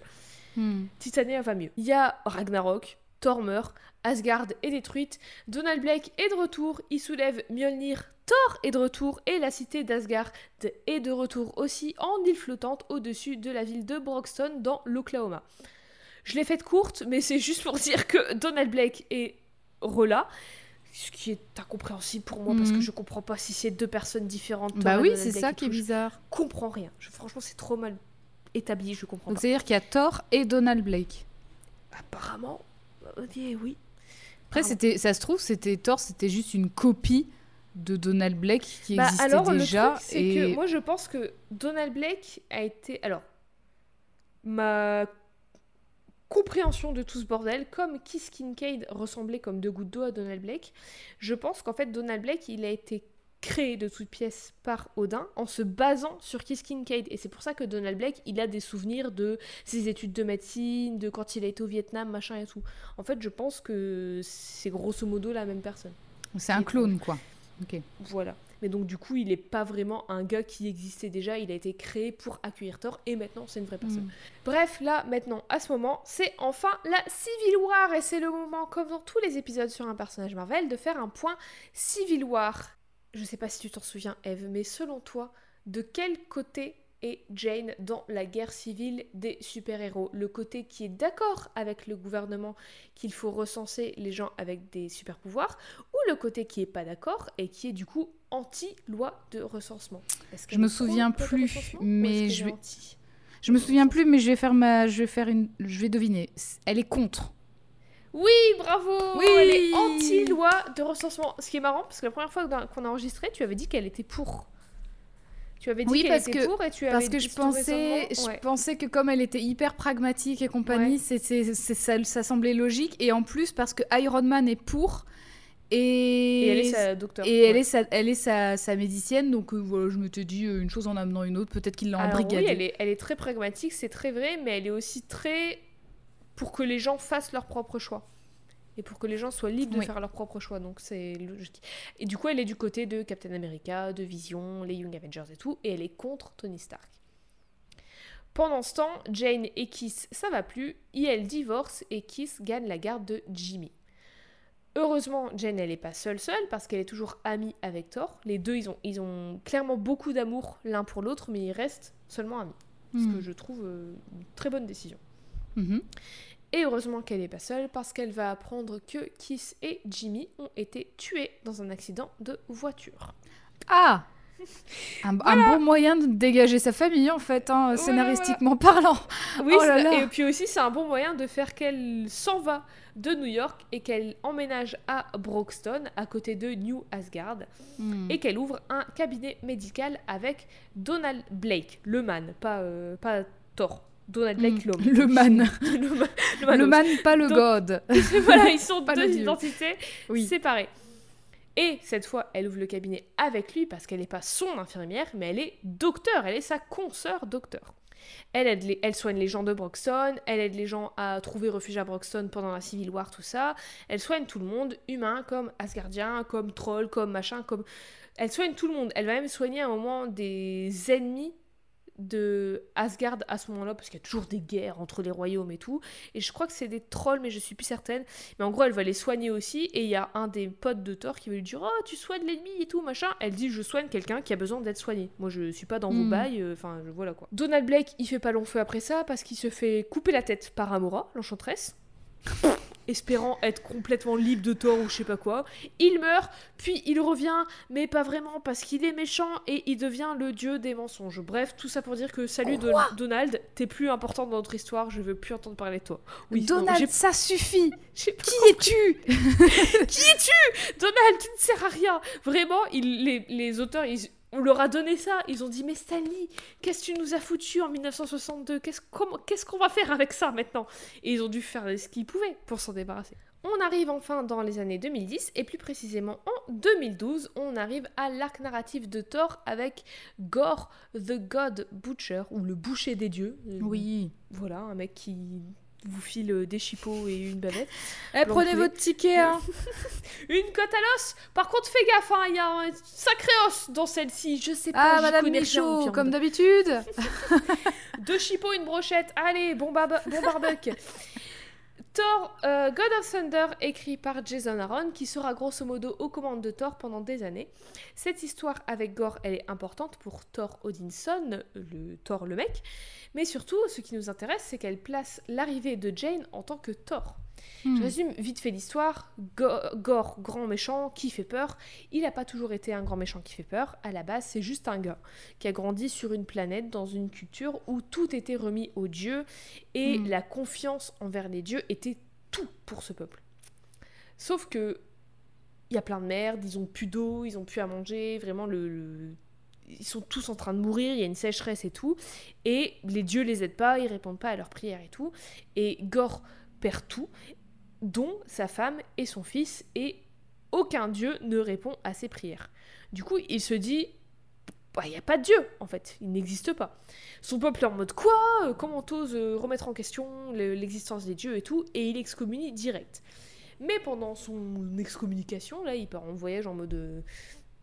Hmm. Titania va mieux. Il y a Ragnarok, Thor meurt, Asgard est détruite, Donald Blake est de retour, il soulève Mjolnir, Thor est de retour et la cité d'Asgard est de retour aussi en île flottante au-dessus de la ville de Broxton dans l'Oklahoma. Je l'ai faite courte, mais c'est juste pour dire que Donald Blake est Rola, ce qui est incompréhensible pour moi parce que Mhm. je comprends pas si c'est deux personnes différentes. Bah oui, c'est ça qui est tout, je bizarre. comprends rien. Je- franchement, c'est trop mal établi, je comprends Donc c'est-à-dire qu'il y a Thor et Donald Blake. Apparemment, oui. Après, c'était, ça se trouve, c'était Thor, c'était juste une copie de Donald Blake qui Bah, existait alors, déjà. le truc, c'est et... que moi, je pense que Donald Blake a été. Alors, ma compréhension de tout ce bordel, comme Kiss Kincaid ressemblait comme deux gouttes d'eau à Donald Blake, je pense qu'en fait, Donald Blake, il a été créé de toutes pièces par Odin en se basant sur Kiss Kincaid. Et c'est pour ça que Donald Blake, il a des souvenirs de ses études de médecine, de quand il a été au Vietnam, machin et tout. En fait, je pense que c'est grosso modo la même personne. C'est un clone, quoi. Ok. Voilà. Mais donc du coup, il n'est pas vraiment un gars qui existait déjà, il a été créé pour accueillir Thor et maintenant c'est une vraie personne. Mm. Bref, là, maintenant, à ce moment, c'est enfin la Civil War et c'est le moment, comme dans tous les épisodes sur un personnage Marvel, de faire un point Civil War. Je sais pas si tu t'en souviens, Eve, mais selon toi, de quel côté est Jane dans la guerre civile des super-héros? Le côté qui est d'accord avec le gouvernement qu'il faut recenser les gens avec des super-pouvoirs ou le côté qui est pas d'accord et qui est du coup anti-loi de recensement Je me souviens plus, mais je vais- anti Je me souviens plus, mais je vais faire ma, je vais faire une, je vais deviner. Elle est contre. Oui, bravo Oui Elle est anti-loi de recensement. Ce qui est marrant, parce que la première fois qu'on a- enregistré, tu avais dit qu'elle était pour. Tu avais dit Oui, qu'elle était que- pour et tu avais Parce que je pensais, je Ouais. pensais que comme elle était hyper pragmatique et compagnie, Ouais. c'est- ça, ça semblait logique. Et en plus, parce que Iron Man est pour. Et, Et elle est sa docteur. et elle est sa, elle est sa, sa médicienne, donc euh, voilà, je m'étais dit euh, une chose en amenant une autre, peut-être qu'il l'a embrigadée. oui, elle est, elle est très pragmatique, c'est très vrai, mais elle est aussi très pour que les gens fassent leur propre choix. Et pour que les gens soient libres de faire leur propre choix, donc c'est logique. Et du coup, elle est du côté de Captain America, de Vision, les Young Avengers et tout, et elle est contre Tony Stark. Pendant ce temps, Jane et Kiss, ça va plus, et elles divorcent et Kiss gagne la garde de Jimmy. Heureusement, Jane, elle n'est pas seule seule parce qu'elle est toujours amie avec Thor. Les deux, ils ont, ils ont clairement beaucoup d'amour l'un pour l'autre, mais ils restent seulement amis. Ce Hmm. que je trouve euh, une très bonne décision. Mhm. Et heureusement qu'elle n'est pas seule parce qu'elle va apprendre que Kiss et Jimmy ont été tués dans un accident de voiture. Ah un, un bon moyen de dégager sa famille, en fait, hein, scénaristiquement (laughs) parlant. Oui, Oh là c'est- là. et puis aussi c'est un bon moyen de faire qu'elle s'en va de New York et qu'elle emménage à Broxton, à côté de New Asgard, Hmm. et qu'elle ouvre un cabinet médical avec Donald Blake, le man, pas, euh, pas Thor. Donald Blake, Hmm. l'homme. Le man. le, (laughs) ma- le man Le aussi. man, pas le Donc- god. (laughs) voilà, ils sont Pas deux identités Oui. séparées. Et cette fois, elle ouvre le cabinet avec lui parce qu'elle n'est pas son infirmière, mais elle est docteur, elle est sa consoeur docteur. Elle, aide les- elle soigne les gens de Broxton, elle aide les gens à trouver refuge à Broxton pendant la Civil War, tout ça. Elle soigne tout le monde, humain comme Asgardien, comme troll, comme machin, comme... Elle soigne tout le monde. Elle va même soigner à un moment des ennemis de Asgard à ce moment-là, parce qu'il y a toujours des guerres entre les royaumes et tout. Et je crois que c'est des trolls, mais je suis plus certaine. Mais en gros, elle va les soigner aussi. Et il y a un des potes de Thor qui va lui dire Oh, tu soignes l'ennemi et tout, machin. Elle dit Je soigne quelqu'un qui a besoin d'être soigné. Moi, je suis pas dans vos Mm. bails. euh, Enfin, je- voilà quoi. Donald Blake, il fait pas long feu après ça parce qu'il se fait couper la tête par Amora, l'enchanteresse. Espérant être complètement libre de tort ou je sais pas quoi. Il meurt, puis il revient, mais pas vraiment parce qu'il est méchant et il devient le dieu des mensonges. Bref, tout ça pour dire que salut Don- Donald, t'es plus important dans notre histoire, je veux plus entendre parler de toi. Oui, Donald, ça suffit (laughs) j'ai pas (laughs) (laughs) Qui es-tu Donald, tu ne sers à rien. Vraiment, il- les, les auteurs, ils- on leur a donné ça. Ils ont dit, mais Stanley, qu'est-ce que tu nous as foutu en 1962 Qu'est-ce qu'on va faire avec ça maintenant? Et ils ont dû faire ce qu'ils pouvaient pour s'en débarrasser. On arrive enfin dans les années 2010 et plus précisément en 2012, on arrive à l'arc narratif de Thor avec Gore the God Butcher ou le boucher des dieux. Euh, Oui. Voilà, un mec qui vous file des chipots et une bavette. Eh, prenez votre ticket, hein (laughs) Une cote à l'os Par contre, fais gaffe, hein, il y a un sacré os dans celle-ci. Je sais pas, Ah, Madame Michaud, comme d'habitude (laughs) Deux chipots, une brochette. Allez, bon, barbe- bon barbecue. (laughs) Thor, euh, God of Thunder, écrit par Jason Aaron, qui sera grosso modo aux commandes de Thor pendant des années. Cette histoire avec Gore, elle est importante pour Thor Odinson, le Thor le mec. Mais surtout, ce qui nous intéresse, c'est qu'elle place l'arrivée de Jane en tant que Thor. Hmm. Je résume vite fait l'histoire. Go- Gore, grand méchant, qui fait peur. Il n'a pas toujours été un grand méchant qui fait peur. À la base, c'est juste un gars qui a grandi sur une planète, dans une culture où tout était remis aux dieux et Mm. la confiance envers les dieux était tout pour ce peuple. Sauf que il y a plein de merde, ils ont plus d'eau, ils ont plus à manger, vraiment le, le- ils sont tous en train de mourir, il y a une sécheresse et tout, et les dieux les aident pas, ils répondent pas à leurs prières et tout, et Gore perd tout, dont sa femme et son fils, et aucun dieu ne répond à ses prières. Du coup, il se dit, bah, il n'y a pas de dieu, en fait, il n'existe pas. Son peuple est en mode, quoi? Comment t'oses euh, remettre en question le- l'existence des dieux et tout, et il excommunie direct. Mais pendant son excommunication, là, il part en voyage en mode, euh,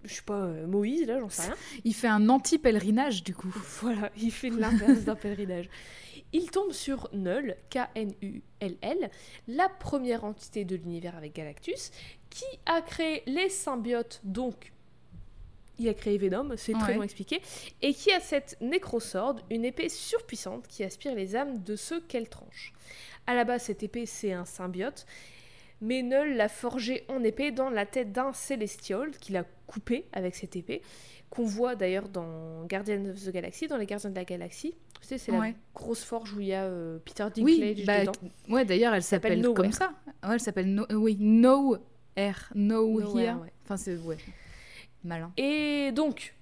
je sais pas, euh, Moïse, là, j'en sais rien. (laughs) Il fait un anti-pèlerinage, du coup. (laughs) Voilà, il fait l'inverse d'un pèlerinage. Il tombe sur Null, K-N-U-L-L, la première entité de l'univers avec Galactus, qui a créé les symbiotes, donc il a créé Venom, c'est très Ouais. bien expliqué, et qui a cette Necrosword, une épée surpuissante qui aspire les âmes de ceux qu'elle tranche. À la base, cette épée, c'est un symbiote, mais Null l'a forgé en épée dans la tête d'un Celestial, qu'il a coupé avec cette épée, qu'on voit d'ailleurs dans Guardians of the Galaxy, dans les Gardiens de la Galaxie. Tu sais, c'est la grosse forge où il y a euh, Peter Oui, Dinklage bah, dedans. ouais, d'ailleurs, elle s'appelle comme ça. Ouais, elle s'appelle no... oui, No Air, No Here. ouais. Enfin, c'est ouais. malin. Et donc,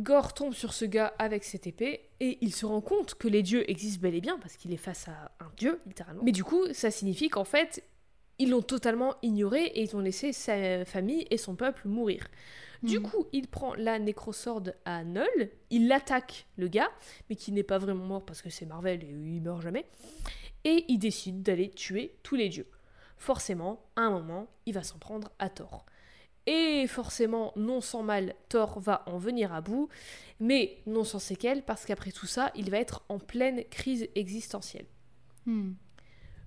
Gore tombe sur ce gars avec cette épée et il se rend compte que les dieux existent bel et bien parce qu'il est face à un dieu, littéralement. Mais du coup, ça signifie qu'en fait, ils l'ont totalement ignoré et ils ont laissé sa famille et son peuple mourir. Du Mhm. coup, il prend la nécrosword à Null, il attaque le gars, mais qui n'est pas vraiment mort parce que c'est Marvel et il meurt jamais, et il décide d'aller tuer tous les dieux. Forcément, à un moment, il va s'en prendre à Thor. Et forcément, non sans mal, Thor va en venir à bout, mais non sans séquelles, parce qu'après tout ça, il va être en pleine crise existentielle. Hmm.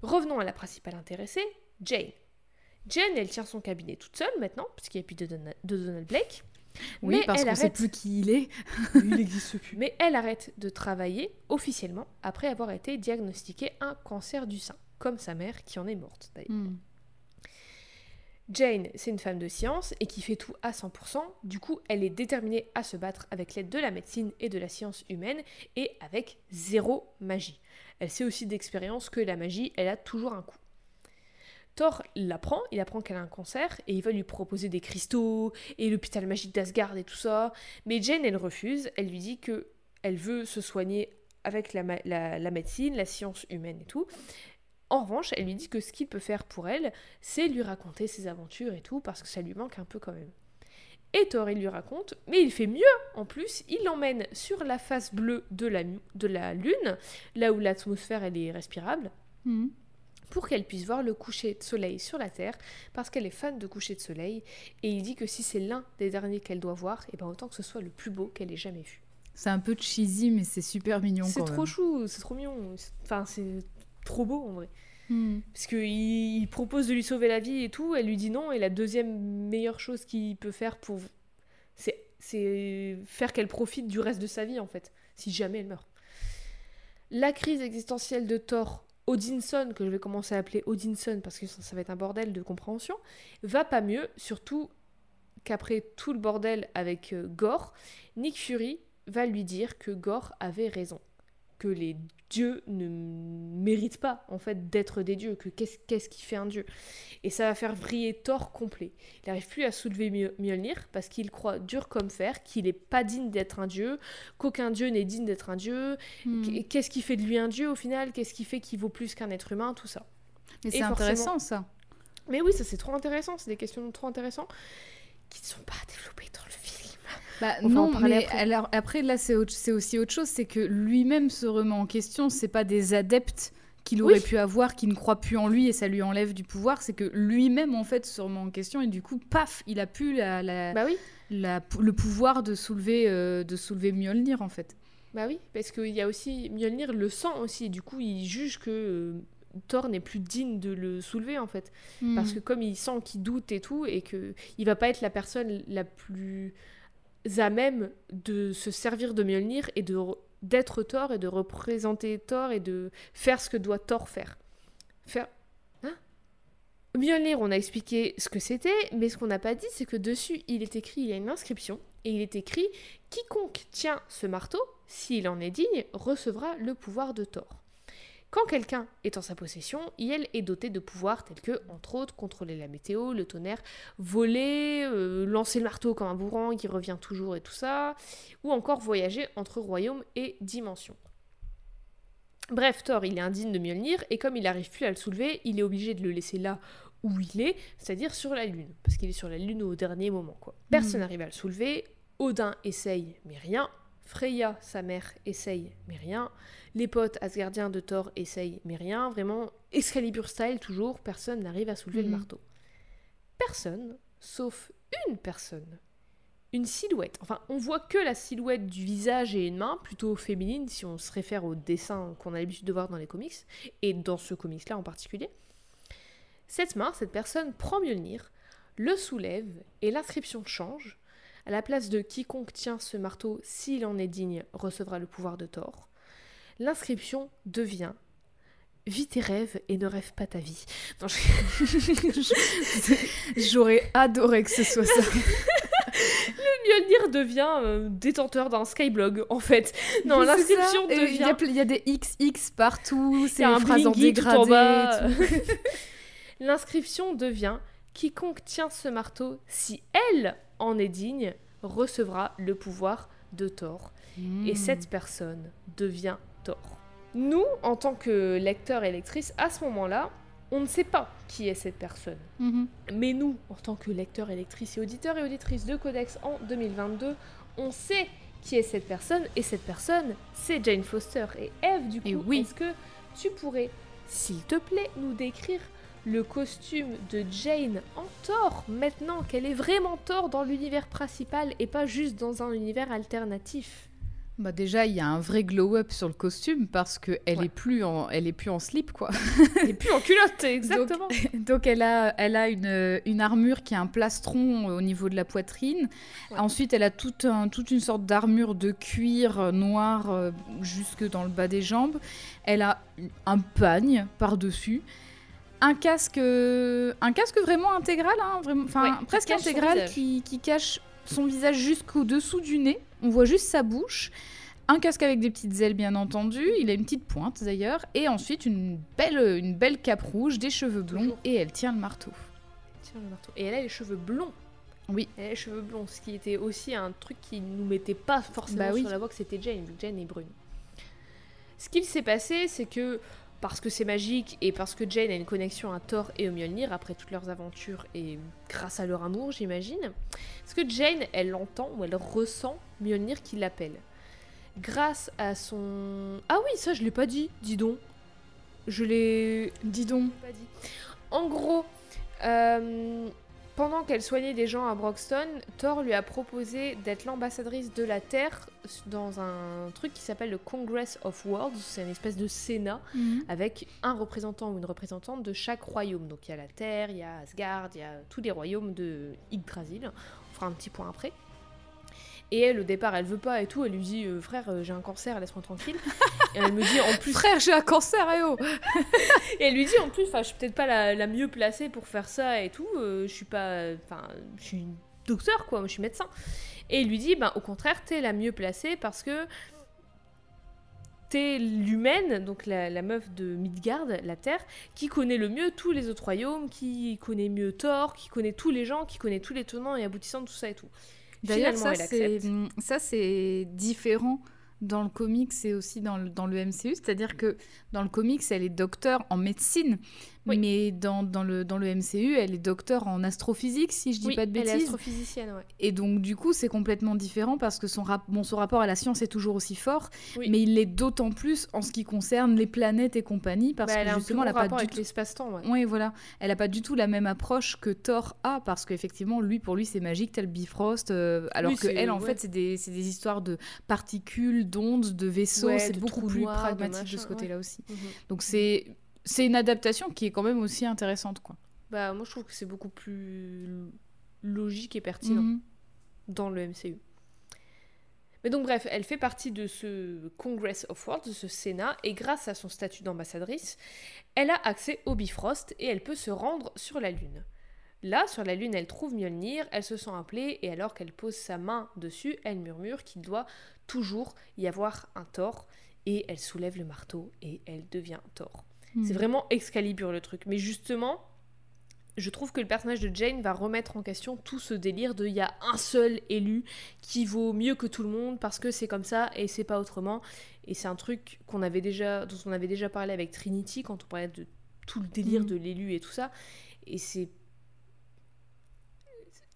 Revenons à la principale intéressée, Jane. Jane, elle tient son cabinet toute seule maintenant, parce qu'il n'y a plus de, Dona- de Donald Blake. Oui, Mais parce qu'on sait arrête- plus qui il est. il n'existe plus. Mais elle arrête de travailler officiellement après avoir été diagnostiquée un cancer du sein, comme sa mère qui en est morte d'ailleurs. Hmm. Jane, c'est une femme de science et qui fait tout à 100%. Du coup, elle est déterminée à se battre avec l'aide de la médecine et de la science humaine et avec zéro magie. Elle sait aussi d'expérience que la magie, elle a toujours un coût. Thor l'apprend, il apprend qu'elle a un cancer et il va lui proposer des cristaux et l'hôpital magique d'Asgard et tout ça. Mais Jane, elle refuse. Elle lui dit que elle veut se soigner avec la, la- médecine, la science humaine et tout. En revanche, elle lui dit que ce qu'il peut faire pour elle, c'est lui raconter ses aventures et tout, parce que ça lui manque un peu quand même. Et Thor, il lui raconte, mais il fait mieux en plus, il l'emmène sur la face bleue de la, de la Lune, là où l'atmosphère elle est respirable, Hmm. Pour qu'elle puisse voir le coucher de soleil sur la Terre, parce qu'elle est fan de coucher de soleil, et il dit que si c'est l'un des derniers qu'elle doit voir, et ben autant que ce soit le plus beau qu'elle ait jamais vu. C'est un peu cheesy, mais c'est super mignon C'est trop même. chou, c'est trop mignon, enfin c'est trop beau en vrai. Hmm. Parce qu'il il propose de lui sauver la vie et tout, elle lui dit non, et la deuxième meilleure chose qu'il peut faire pour. C'est faire qu'elle profite du reste de sa vie, en fait, si jamais elle meurt. La crise existentielle de Thor Odinson, que je vais commencer à appeler Odinson parce que ça, va être un bordel de compréhension, va pas mieux, surtout qu'après tout le bordel avec euh, Gore, Nick Fury va lui dire que Gore avait raison, que les dieux ne méritent pas en fait d'être des dieux, que qu'est-ce qu'est-ce qui fait un dieu. Et ça va faire vriller Thor complet. Il n'arrive plus à soulever Mjol- Mjolnir parce qu'il croit dur comme fer, qu'il n'est pas digne d'être un dieu, qu'aucun dieu n'est digne d'être un dieu. Hmm. Qu- Qu'est-ce qui fait de lui un dieu au final? Qu'est-ce qui fait qu'il vaut plus qu'un être humain? Tout ça. Mais c'est intéressant ça. Mais oui, ça c'est trop intéressant, c'est des questions trop intéressantes qui ne sont pas développées dans le. Bah, non, mais après. alors, après là c'est aussi autre chose, c'est que lui-même se remet en question. C'est pas des adeptes qu'il aurait Oui. pu avoir, qui ne croient plus en lui et ça lui enlève du pouvoir. C'est que lui-même en fait se remet en question et du coup, paf, il a plus la, la- Bah oui, la- le pouvoir de soulever euh, de soulever Mjolnir en fait. bah oui, parce qu'il y a aussi Mjolnir le sent aussi, du coup il juge que euh, Thor n'est plus digne de le soulever en fait, parce Hmm. que comme il sent qu'il doute et tout, et que il va pas être la personne la plus à même de se servir de Mjolnir et de re- d'être Thor et de représenter Thor et de faire ce que doit Thor faire. Faire Hein? Mjolnir, on a expliqué ce que c'était, mais ce qu'on n'a pas dit, c'est que dessus, il est écrit, il y a une inscription, et il est écrit Quiconque tient ce marteau, s'il en est digne, recevra le pouvoir de Thor. Quand quelqu'un est en sa possession, il est doté de pouvoirs tels que, entre autres, contrôler la météo, le tonnerre, voler, euh, lancer le marteau comme un boomerang qui revient toujours et tout ça, ou encore voyager entre royaumes et dimensions. Bref, Thor, il est indigne de Mjolnir, et comme il n'arrive plus à le soulever, il est obligé de le laisser là où il est, c'est-à-dire sur la Lune, parce qu'il est sur la Lune au dernier moment. quoi. Personne Mhm. n'arrive à le soulever, Odin essaye, mais rien. Freya, sa mère, essaye, mais rien. Les potes asgardiens de Thor essayent, mais rien. Vraiment, Excalibur style, toujours, personne n'arrive à soulever Mhm. le marteau. Personne, sauf une personne. Une silhouette. Enfin, on voit que la silhouette du visage et une main, plutôt féminine si on se réfère au dessin qu'on a l'habitude de voir dans les comics, et dans ce comics-là en particulier. Cette main, cette personne prend Mjolnir, le soulève, et l'inscription change. À la place de quiconque tient ce marteau, s'il en est digne, recevra le pouvoir de Thor. L'inscription devient Vis tes rêves et ne rêve pas ta vie. Je- (laughs) J'aurais adoré que ce soit ça. Mjolnir devient euh, détenteur d'un Skyblog, en fait. Non, l'inscription ça. Et Il y, a devient. il y a des XX partout, c'est un phrases en dégradé. (laughs) L'inscription devient Quiconque tient ce marteau, si elle en est digne, recevra le pouvoir de Thor. Et Hmm. cette personne devient Thor. Nous, en tant que lecteurs et lectrices, à ce moment-là, on ne sait pas qui est cette personne. Mhm. Mais nous, en tant que lecteurs et lectrices et auditeurs et auditrices de Codex en 2022, on sait qui est cette personne, et cette personne, c'est Jane Foster. Et Eve, du coup, oui. est-ce que tu pourrais, s'il te plaît, nous décrire le costume de Jane en Thor, maintenant qu'elle est vraiment Thor dans l'univers principal et pas juste dans un univers alternatif Bah déjà, il y a un vrai glow-up sur le costume parce que elle Ouais. est plus en, elle est plus en slip quoi. Et plus en culotte, (laughs) exactement. (laughs) Donc elle a, elle a une, une armure qui a un plastron au niveau de la poitrine. Ouais. Ensuite, elle a tout un- toute une sorte d'armure de cuir noir euh, jusque dans le bas des jambes. Elle a un pagne par-dessus. Un casque, un casque vraiment intégral, hein, vraiment, enfin Ouais, qui presque son intégral, visage. qui, qui cache son visage jusqu'au-dessous du nez. On voit juste sa bouche. Un casque avec des petites ailes, bien entendu. Il a une petite pointe d'ailleurs. Et ensuite, une belle, une belle cape rouge, des cheveux blonds. Toujours. Et elle tient le marteau. Tiens, le marteau. Et elle a les cheveux blonds. Oui. Elle a les cheveux blonds, ce qui était aussi un truc qui nous mettait pas forcément Bah oui. sur la voie que c'était Jane, vu que Jane est brune. Ce qu'il s'est passé, c'est que parce que c'est magique et parce que Jane a une connexion à Thor et au Mjolnir après toutes leurs aventures et grâce à leur amour, j'imagine, est-ce que Jane, elle entend ou elle ressent Mjolnir qui l'appelle? Grâce à son... Ah oui, ça je l'ai pas dit, dis donc. Je l'ai... Dis donc. pas dit. En gros, euh, pendant qu'elle soignait des gens à Broxton, Thor lui a proposé d'être l'ambassadrice de la Terre dans un truc qui s'appelle le Congress of Worlds. C'est une espèce de Sénat avec un représentant ou une représentante de chaque royaume. Donc il y a la Terre, il y a Asgard, il y a tous les royaumes de Yggdrasil. On fera un petit point après. Et elle, au départ, elle veut pas et tout. Elle lui dit euh, Frère, euh, j'ai un cancer, laisse-moi tranquille. et elle me dit En plus. (laughs) Frère, j'ai un cancer, et oh (laughs) Et elle lui dit En plus, je suis peut-être pas la, la mieux placée pour faire ça et tout. euh, je suis pas. Enfin, je suis docteur, quoi. Moi, je suis médecin. Et il lui dit Ben, au contraire, t'es la mieux placée parce que. T'es l'humaine, donc la, la meuf de Midgard, la Terre, qui connaît le mieux tous les autres royaumes, qui connaît mieux Thor, qui connaît tous les gens, qui connaît tous les tenants et aboutissants de tout ça et tout. D'ailleurs, ça, mm, ça, c'est différent dans le comics et aussi dans le, dans le MCU. C'est-à-dire que dans le comics, elle est docteur en médecine, Oui. mais dans, dans, le, dans le MCU, elle est docteur en astrophysique, si je dis Oui, pas de elle est bêtises. astrophysicienne, ouais. Et donc, du coup, c'est complètement différent parce que son, rap- bon, son rapport à la science est toujours aussi fort, Oui. mais il l'est d'autant plus en ce qui concerne les planètes et compagnie, parce Bah, elle que a un justement, plus elle n'a pas du tout l'espace-temps, ouais. oui, voilà. Elle n'a pas du tout la même approche que Thor a, parce qu'effectivement, lui, pour lui, c'est magique, tel Bifrost. euh, alors que elle, en ouais. fait, c'est des, des histoires de particules, d'ondes, de vaisseaux. Ouais, c'est beaucoup plus pragmatique de, machin, ce côté-là aussi. Mhm. Donc, c'est, c'est une adaptation qui est quand même aussi intéressante, quoi. Bah, moi, je trouve que c'est beaucoup plus logique et pertinent Mhm. dans le MCU. Mais donc, bref, elle fait partie de ce Congress of Worlds, de ce Sénat, et grâce à son statut d'ambassadrice, elle a accès au Bifrost et elle peut se rendre sur la Lune. Là, sur la Lune, elle trouve Mjolnir, elle se sent appelée, et alors qu'elle pose sa main dessus, elle murmure qu'il doit toujours y avoir un Thor, et elle soulève le marteau, et elle devient Thor. C'est vraiment Excalibur le truc. Mais justement, je trouve que le personnage de Jane va remettre en question tout ce délire de il y a un seul élu qui vaut mieux que tout le monde parce que c'est comme ça et c'est pas autrement. Et c'est un truc qu'on avait déjà, dont on avait déjà parlé avec Trinity quand on parlait de tout le délire Mhm. de l'élu et tout ça. Et c'est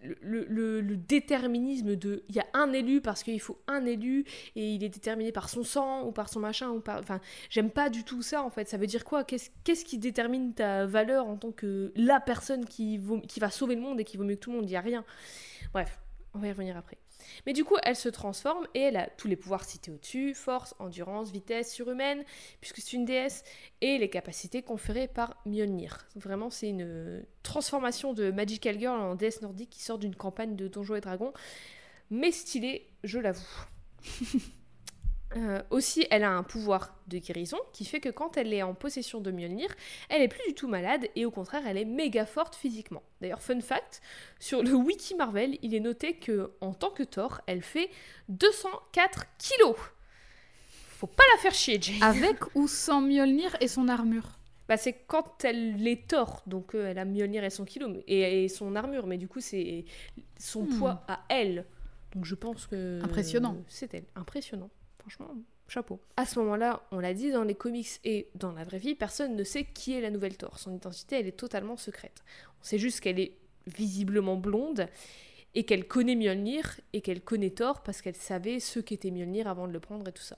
le, le- le- déterminisme de il y a un élu parce qu'il faut un élu et il est déterminé par son sang ou par son machin ou par enfin j'aime pas du tout ça en fait. Ça veut dire quoi? Qu'est-ce qui détermine ta valeur en tant que la personne qui qui va sauver le monde et qui vaut mieux que tout le monde? Il y a rien. Bref on va y revenir après mais du coup elle se transforme et elle a tous les pouvoirs cités au-dessus force endurance vitesse surhumaine puisque c'est une déesse et les capacités conférées par Mjolnir. Vraiment, c'est une euh, transformation de Magical Girl en déesse nordique qui sort d'une campagne de Donjons et Dragons, mais stylée, je l'avoue. (laughs) Euh, aussi, elle a un pouvoir de guérison qui fait que quand elle est en possession de Mjolnir, elle est plus du tout malade et au contraire, elle est méga forte physiquement. D'ailleurs, fun fact, sur le wiki Marvel, il est noté que en tant que Thor, elle fait 204 kilos. Faut pas la faire chier, Jane. Avec ou sans Mjolnir et son armure? Bah, c'est quand elle est Thor, donc euh, elle a Mjolnir et son kilo et son armure, mais du coup c'est son Hmm. poids à elle. Donc je pense que Impressionnant. c'est elle, impressionnant. Chapeau. À ce moment-là, on l'a dit dans les comics et dans la vraie vie, personne ne sait qui est la nouvelle Thor. Son identité, elle est totalement secrète. On sait juste qu'elle est visiblement blonde et qu'elle connaît Mjolnir et qu'elle connaît Thor parce qu'elle savait ce qu'était Mjolnir avant de le prendre et tout ça.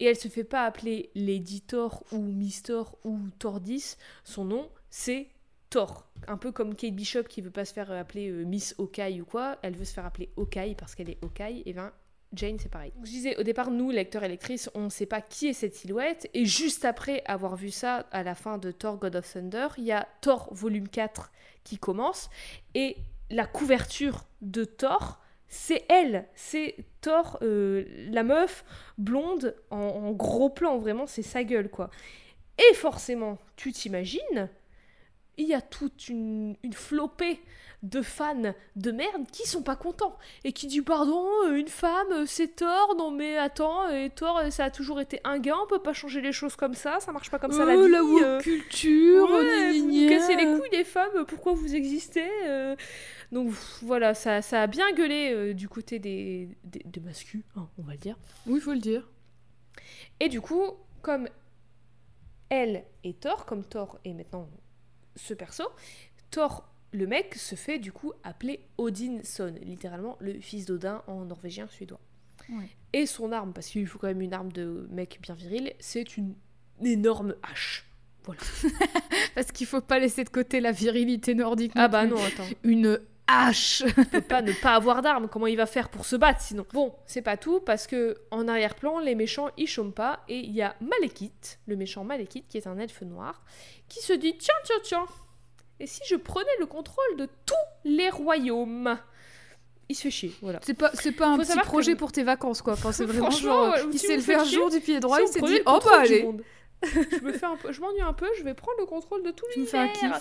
Et elle se fait pas appeler Lady Thor ou Miss Thor ou Thor 10. Son nom, c'est Thor. Un peu comme Kate Bishop qui veut pas se faire appeler euh, Miss Hawkeye ou quoi. Elle veut se faire appeler Hawkeye parce qu'elle est Hawkeye. Et ben, Jane, c'est pareil. Je disais, au départ, nous, lecteurs et lectrices, on ne sait pas qui est cette silhouette. Et juste après avoir vu ça, à la fin de Thor God of Thunder, il y a Thor volume 4 qui commence. Et la couverture de Thor, c'est elle. C'est Thor, euh, la meuf blonde, en, en gros plan, vraiment, c'est sa gueule, quoi. Et forcément, tu t'imagines, il y a toute une, une flopée de fans de merde qui sont pas contents et qui disent pardon euh, une femme euh, c'est Thor non mais attends et Thor euh, ça a toujours été un gars on peut pas changer les choses comme ça ça marche pas comme ça la vie la euh. culture, Ouais, vous nous cassez les couilles les femmes, euh, pourquoi vous existez euh. Donc voilà, ça, ça a bien gueulé euh, du côté des, des, des mascus, hein, on va le dire. Oui, il faut le dire. Et du coup, comme elle est Thor, comme Thor est maintenant ce perso, Thor, le mec, se fait du coup appeler Odinson, littéralement le fils d'Odin en norvégien suédois. Ouais. Et son arme, parce qu'il faut quand même une arme de mec bien viril, c'est une énorme hache. (laughs) Parce qu'il faut pas laisser de côté la virilité nordique. Ah bah non, attends. Une hache peut pas ne pas avoir d'armes. Comment il va faire pour se battre sinon? Bon, c'est pas tout parce que en arrière-plan, les méchants ils chôment pas et il y a Malekith, le méchant Malekith qui est un elfe noir, qui se dit tiens tiens tiens. Et si je prenais le contrôle de tous les royaumes? Il se fait chier, voilà. C'est pas, c'est pas un Faut petit que- projet pour tes vacances, quoi. Enfin, c'est (laughs) vraiment Franchement, genre, ouais, il sait le faire jour du pied droit, Si il s'est dit, oh bah allez. (laughs) je me fais un peu, je m'ennuie un peu, je vais prendre le contrôle de tout Je me fais un l'univers.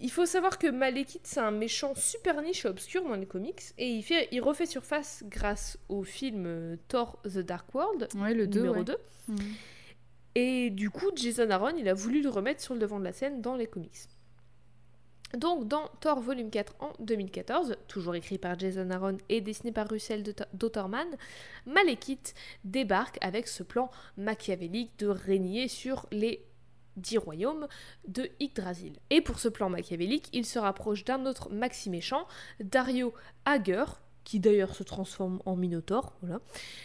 Il faut savoir que Malekith, c'est un méchant super niche et obscur dans les comics, et il, fait, il refait surface grâce au film euh, Thor The Dark World, Ouais, le 2. numéro 2. Mhm. Et du coup, Jason Aaron, il a voulu le remettre sur le devant de la scène dans les comics. Donc, dans Thor Volume 4 en 2014, toujours écrit par Jason Aaron et dessiné par Russell Dot- Dotterman, Malekith débarque avec ce plan machiavélique de régner sur les dix royaumes de Yggdrasil. Et pour ce plan machiavélique, il se rapproche d'un autre maxi méchant, Dario Hager, qui d'ailleurs se transforme en Minotaur, voilà.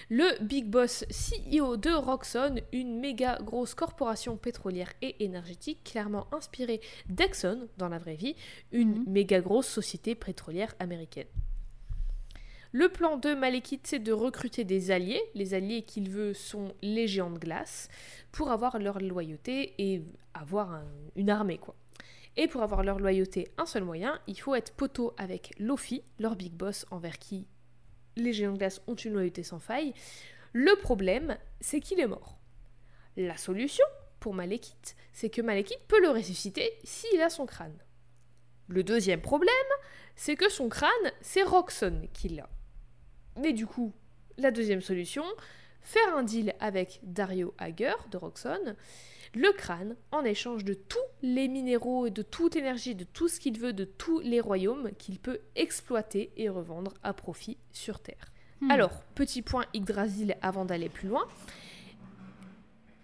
Le big boss CEO de Roxxon, une méga grosse corporation pétrolière et énergétique clairement inspirée d'Exxon dans la vraie vie, une Mhm. méga grosse société pétrolière américaine. Le plan de Malekith, c'est de recruter des alliés. Les alliés qu'il veut sont les géants de glace pour avoir leur loyauté et avoir un- une armée, quoi. Et pour avoir leur loyauté, un seul moyen, il faut être poteau avec Lofi, leur big boss envers qui les géants de glace ont une loyauté sans faille. Le problème, c'est qu'il est mort. La solution pour Malekith, c'est que Malekith peut le ressusciter s'il a son crâne. Le deuxième problème, c'est que son crâne, c'est Roxxon qui l'a. Mais du coup, la deuxième solution, faire un deal avec Dario Hager de Roxxon, le crâne, en échange de tous les minéraux et de toute énergie, de tout ce qu'il veut, de tous les royaumes qu'il peut exploiter et revendre à profit sur Terre. Hmm. Alors, petit point Yggdrasil avant d'aller plus loin.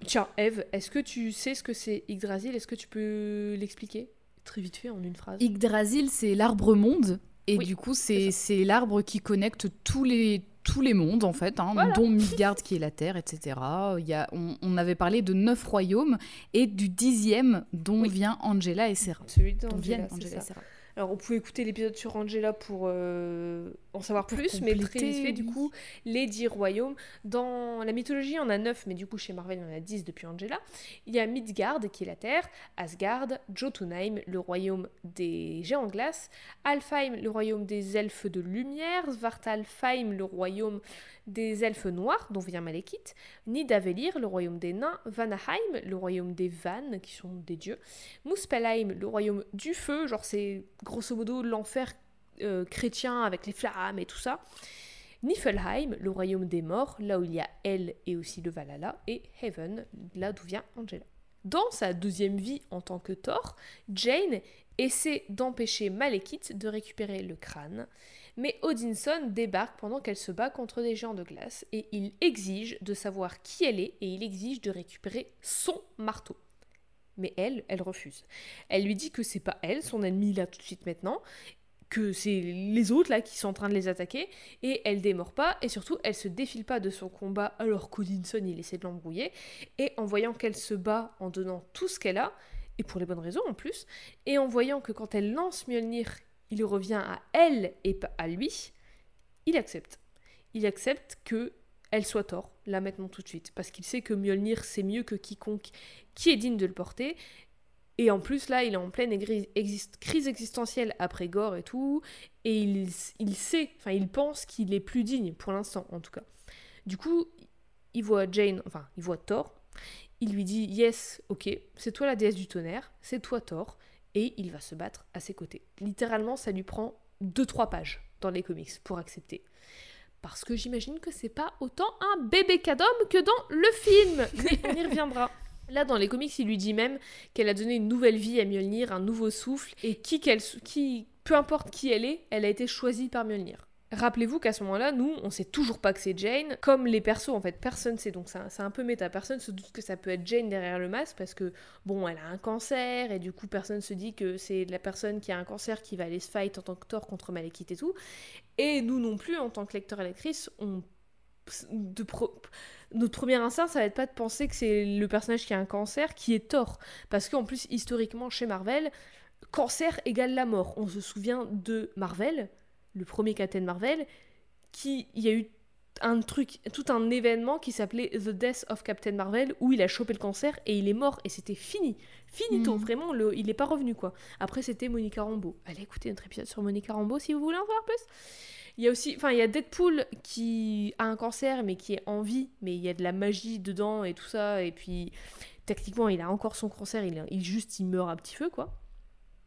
Tiens, Eve, est-ce que tu sais ce que c'est Yggdrasil? Est-ce que tu peux l'expliquer? Très vite fait, en une phrase. Yggdrasil, c'est l'arbre monde. Et Oui, du coup, c'est l'arbre qui connecte tous les, tous les mondes, en fait, hein, Voilà. dont (laughs) Midgard qui est la Terre, etc. Il y a, on, on avait parlé de neuf royaumes et du dixième dont Oui. vient Angela et Serra. Celui d'Angela, Angela et. Serra. Alors, on pouvait écouter l'épisode sur Angela pour euh, en savoir plus, mais très compléter, vite fait, du coup, les dix royaumes. Dans la mythologie, on a neuf, mais du coup, chez Marvel, il y en a dix depuis Angela. Il y a Midgard, qui est la Terre, Asgard, Jotunheim, le royaume des géants glace, Alfheim, le royaume des elfes de lumière, Svartalfheim, le royaume des elfes noirs, dont vient Malekith, Nidavellir, le royaume des nains, Vanaheim, le royaume des vannes, qui sont des dieux, Muspelheim, le royaume du feu, genre c'est grosso modo l'enfer euh, chrétien avec les flammes et tout ça. Niflheim, le royaume des morts, là où il y a Hel et aussi le Valhalla, et Heaven, là d'où vient Angela. Dans sa deuxième vie en tant que Thor, Jane essaie d'empêcher Malekith de récupérer le crâne, mais Odinson débarque pendant qu'elle se bat contre des géants de glace et il exige de savoir qui elle est et il exige de récupérer son marteau. Mais elle, elle refuse. Elle lui dit que c'est pas elle, son ennemi là tout de suite maintenant, que c'est les autres là qui sont en train de les attaquer et elle démord pas et surtout elle se défile pas de son combat alors qu'Odinson il essaie de l'embrouiller et en voyant qu'elle se bat en donnant tout ce qu'elle a et pour les bonnes raisons en plus et en voyant que quand elle lance Mjolnir il revient à elle et pas à lui il accepte. Il accepte que elle soit tort là maintenant tout de suite parce qu'il sait que Mjolnir c'est mieux que quiconque qui est digne de le porter et en plus, là, il est en pleine crise existentielle après Gore et tout. Et il, il sait, enfin, il pense qu'il est plus digne, pour l'instant, en tout cas. Du coup, il voit Jane, enfin, il voit Thor. Il lui dit Yes, ok, c'est toi la déesse du tonnerre, c'est toi Thor. Et il va se battre à ses côtés. Littéralement, ça lui prend 2-3 pages dans les comics pour accepter. Parce que j'imagine que c'est pas autant un bébé cadom que dans le film. Mais on y reviendra. (laughs) Là, dans les comics, il lui dit même qu'elle a donné une nouvelle vie à Mjolnir, un nouveau souffle, et qui peu importe qui elle est, elle a été choisie par Mjolnir. Rappelez-vous qu'à ce moment-là, nous, on sait toujours pas que c'est Jane, comme les persos, en fait, personne sait, donc c'est un, peu méta, personne se doute que ça peut être Jane derrière le masque, parce que, bon, elle a un cancer, et du coup, personne se dit que c'est la personne qui a un cancer qui va aller se fight en tant que Thor contre Malekith et tout, et nous non plus, en tant que lecteur et lectrice, on... De pro- notre premier instinct, ça va être pas de penser que c'est le personnage qui a un cancer qui est Thor. Parce qu'en plus, historiquement, chez Marvel, cancer égale la mort. On se souvient de Marvel, le premier Captain Marvel, qui il y a eu un truc, tout un événement qui s'appelait The Death of Captain Marvel, où il a chopé le cancer et il est mort et c'était fini. Finito, Mhm. vraiment, le, il n'est pas revenu quoi. Après, c'était Monica Rambeau. Allez écouter notre épisode sur Monica Rambeau si vous voulez en savoir plus. Il y a aussi, enfin, il y a Deadpool qui a un cancer, mais qui est en vie, mais il y a de la magie dedans et tout ça. Et puis, techniquement, il a encore son cancer, il, il juste, il meurt à petit feu, quoi.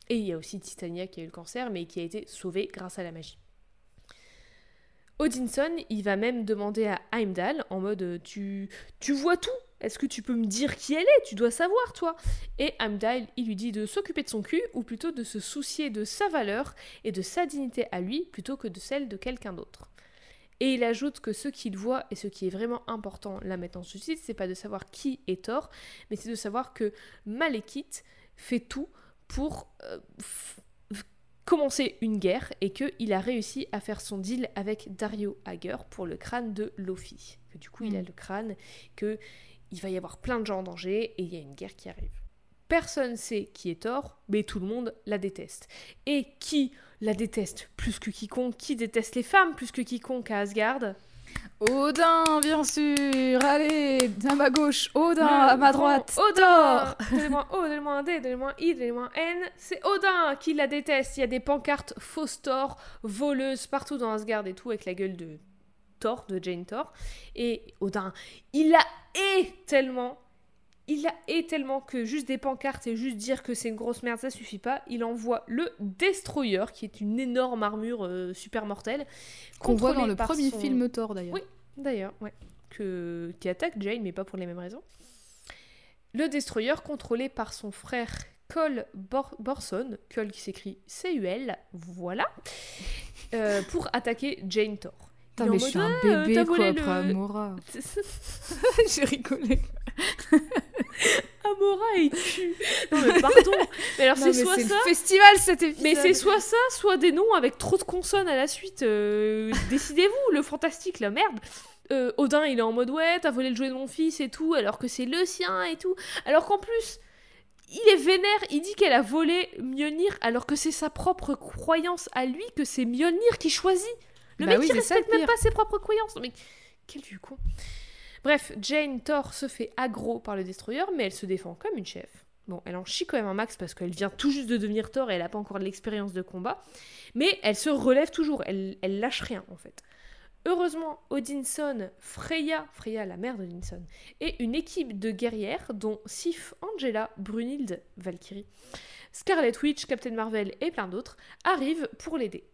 Et il y a aussi Titania qui a eu le cancer, mais qui a été sauvée grâce à la magie. Odinson, il va même demander à Heimdall en mode euh, tu, tu vois tout Est-ce que tu peux me dire qui elle est? Tu dois savoir, toi. Et Heimdall, il lui dit de s'occuper de son cul, ou plutôt de se soucier de sa valeur et de sa dignité à lui, plutôt que de celle de quelqu'un d'autre. Et il ajoute que ce qu'il voit et ce qui est vraiment important là maintenant ce site, c'est pas de savoir qui est Thor, mais c'est de savoir que Malekith fait tout pour euh, commencer une guerre et qu'il a réussi à faire son deal avec Dario Hager pour le crâne de Lofi. Que du coup, il a mm. le crâne, que il va y avoir plein de gens en danger et il y a une guerre qui arrive. Personne sait qui est Thor, mais tout le monde la déteste. Et qui la déteste plus que quiconque? Qui déteste les femmes plus que quiconque à Asgard? Odin, bien sûr Allez, à ma gauche, Odin, à ma droite, Odin (laughs) Donnez-moi O, donnez-moi un D, donnez-moi un I, donnez-moi un N. C'est Odin qui la déteste. Il y a des pancartes fausses Thor, voleuses partout dans Asgard et tout, avec la gueule de Thor, de Jane Thor. Et Odin, il la hait tellement il la hait tellement que juste des pancartes et juste dire que c'est une grosse merde, ça suffit pas. Il envoie le Destroyer, qui est une énorme armure euh, super mortelle. Qu'on voit dans le premier film Thor d'ailleurs. Oui, d'ailleurs, ouais. Que... Qui attaque Jane, mais pas pour les mêmes raisons. Le Destroyer, contrôlé par son frère Cole Borson, Cole qui s'écrit C-U-L, voilà, euh, pour attaquer Jane Thor. Putain, mais je suis un bébé quoi, après Amora. (laughs) J'ai rigolé. Amora est tue. Non mais pardon. Mais alors c'est soit ça. Le festival cet épisode. Mais c'est soit ça, soit des noms avec trop de consonnes à la suite. Euh, (laughs) décidez-vous, le fantastique, la merde. Euh, Odin, il est en mode ouais, t'as volé le jouet de mon fils et tout, alors que c'est le sien et tout. Alors qu'en plus, il est vénère, il dit qu'elle a volé Mjolnir alors que c'est sa propre croyance à lui que c'est Mjolnir qui choisit. Le bah mec, il respecte même pas ses propres croyances. Mais quel du con. Bref, Jane Thor se fait aggro par le Destroyer, mais elle se défend comme une chef. Bon, elle en chie quand même un max parce qu'elle vient tout juste de devenir Thor et elle n'a pas encore l'expérience de combat. Mais elle se relève toujours, elle, elle lâche rien en fait. Heureusement, Odinson, Freya, Freya la mère d'Odinson, et une équipe de guerrières dont Sif, Angela, Brunhilde, Valkyrie, Scarlet Witch, Captain Marvel et plein d'autres arrivent pour l'aider.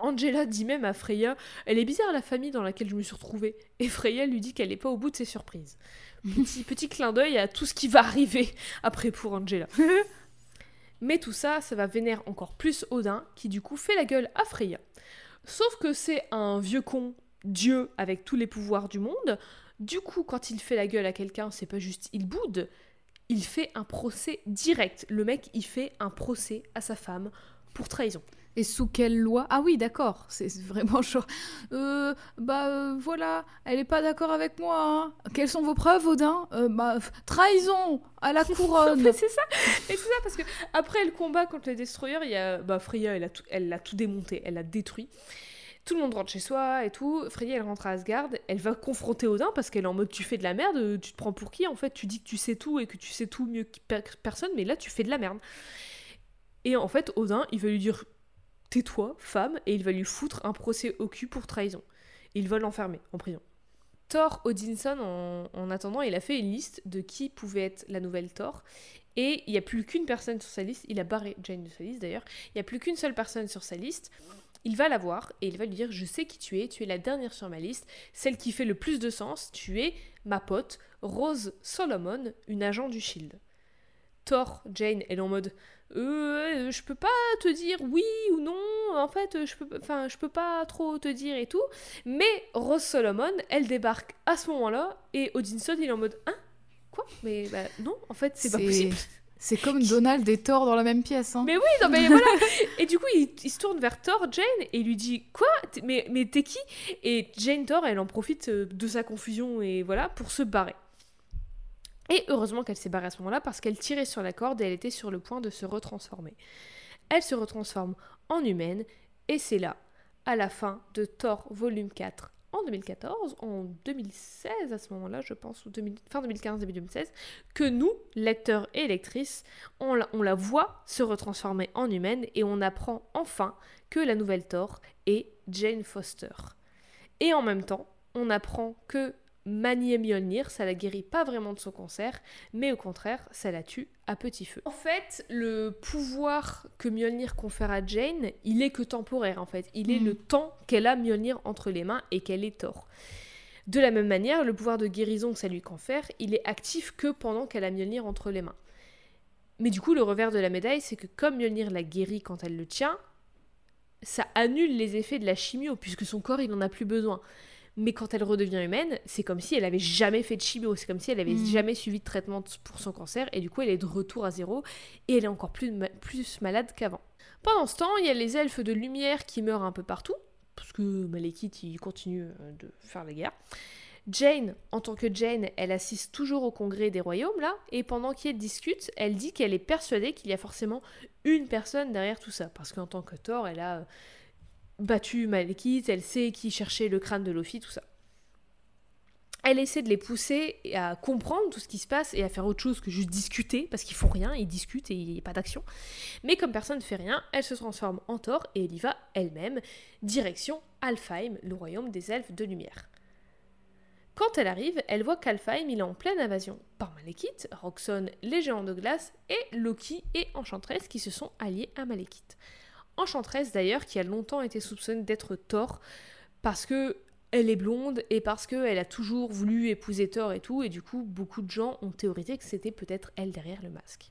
Angela dit même à Freya Elle est bizarre la famille dans laquelle je me suis retrouvée. Et Freya lui dit qu'elle n'est pas au bout de ses surprises. Petit, (laughs) petit clin d'œil à tout ce qui va arriver après pour Angela. (laughs) Mais tout ça, ça va vénérer encore plus Odin, qui du coup fait la gueule à Freya. Sauf que c'est un vieux con, dieu avec tous les pouvoirs du monde. Du coup, quand il fait la gueule à quelqu'un, c'est pas juste il boude, il fait un procès direct. Le mec, il fait un procès à sa femme pour trahison. Et sous quelle loi? Ah oui, d'accord, c'est (laughs) vraiment chaud. Euh, bah euh, voilà, elle est pas d'accord avec moi. Hein. Quelles sont vos preuves, Odin? Euh, Bah trahison à la couronne. (laughs) c'est ça, et (laughs) c'est ça parce que après le combat contre les destroyers, il y a bah Freya, elle a tout, elle l'a tout démonté, elle l'a détruit. Tout le monde rentre chez soi et tout. Freya, elle rentre à Asgard. Elle va confronter Odin parce qu'elle est en mode tu fais de la merde, tu te prends pour qui en fait? Tu dis que tu sais tout et que tu sais tout mieux que personne, mais là tu fais de la merde. Et en fait, Odin, il va lui dire Tais-toi, femme, et il va lui foutre un procès au cul pour trahison. Il va l'enfermer en prison. Thor Odinson, en, attendant, il a fait une liste de qui pouvait être la nouvelle Thor. Et il n'y a plus qu'une personne sur sa liste. Il a barré Jane de sa liste d'ailleurs. Il n'y a plus qu'une seule personne sur sa liste. Il va la voir et il va lui dire Je sais qui tu es, tu es la dernière sur ma liste, celle qui fait le plus de sens. Tu es ma pote, Rose Solomon, une agent du Shield. Thor, Jane, elle est en mode euh, je peux pas te dire oui ou non, en fait, je peux, enfin, je peux pas trop te dire et tout. Mais Rose Solomon, elle débarque à ce moment-là et Odinson, il est en mode Hein Quoi? Mais bah, non, en fait, c'est pas possible. C'est comme Donald et Thor dans la même pièce. Hein. Mais oui, non, mais voilà. (laughs) Et du coup, il, se tourne vers Thor, Jane, et lui dit Quoi? Mais, mais t'es qui? Et Jane Thor, elle en profite euh, de sa confusion et voilà pour se barrer. Et heureusement qu'elle s'est barrée à ce moment-là parce qu'elle tirait sur la corde et elle était sur le point de se retransformer. Elle se retransforme en humaine et c'est là, à la fin de Thor volume 4 en 2014, en 2016 à ce moment-là, je pense, ou fin 2015, début 2016, que nous, lecteurs et lectrices, on la, on la voit se retransformer en humaine et on apprend enfin que la nouvelle Thor est Jane Foster. Et en même temps, on apprend que manier Mjolnir, ça la guérit pas vraiment de son cancer, mais au contraire, ça la tue à petit feu. En fait, le pouvoir que Mjolnir confère à Jane, il est que temporaire en fait. Il est Mm. le temps qu'elle a Mjolnir entre les mains et qu'elle est Thor. De la même manière, le pouvoir de guérison que ça lui confère, il est actif que pendant qu'elle a Mjolnir entre les mains. Mais du coup, le revers de la médaille, c'est que comme Mjolnir la guérit quand elle le tient, ça annule les effets de la chimio, puisque son corps, il n'en a plus besoin. Mais quand elle redevient humaine, c'est comme si elle avait jamais fait de chimio, c'est comme si elle avait Mm. jamais suivi de traitement pour son cancer, et du coup elle est de retour à zéro, et elle est encore plus, ma- plus malade qu'avant. Pendant ce temps, il y a les elfes de lumière qui meurent un peu partout, parce que Malekith il continue euh, de faire la guerre. Jane, en tant que Jane, elle assiste toujours au congrès des royaumes là, et pendant qu'ils discutent, elle dit qu'elle est persuadée qu'il y a forcément une personne derrière tout ça, parce qu'en tant que Thor, elle a euh, battu Malekith, elle sait qui cherchait le crâne de Loki, tout ça. Elle essaie de les pousser à comprendre tout ce qui se passe et à faire autre chose que juste discuter, parce qu'ils font rien, ils discutent et il n'y a pas d'action. Mais comme personne ne fait rien, elle se transforme en Thor et elle y va elle-même, direction Alfheim, le royaume des elfes de lumière. Quand elle arrive, elle voit qu'Alfheim est en pleine invasion par Malekith, Roxxon, les géants de glace et Loki et Enchantress qui se sont alliés à Malekith. Enchantress d'ailleurs qui a longtemps été soupçonnée d'être Thor parce que elle est blonde et parce qu'elle a toujours voulu épouser Thor et tout et du coup beaucoup de gens ont théorisé que c'était peut-être elle derrière le masque.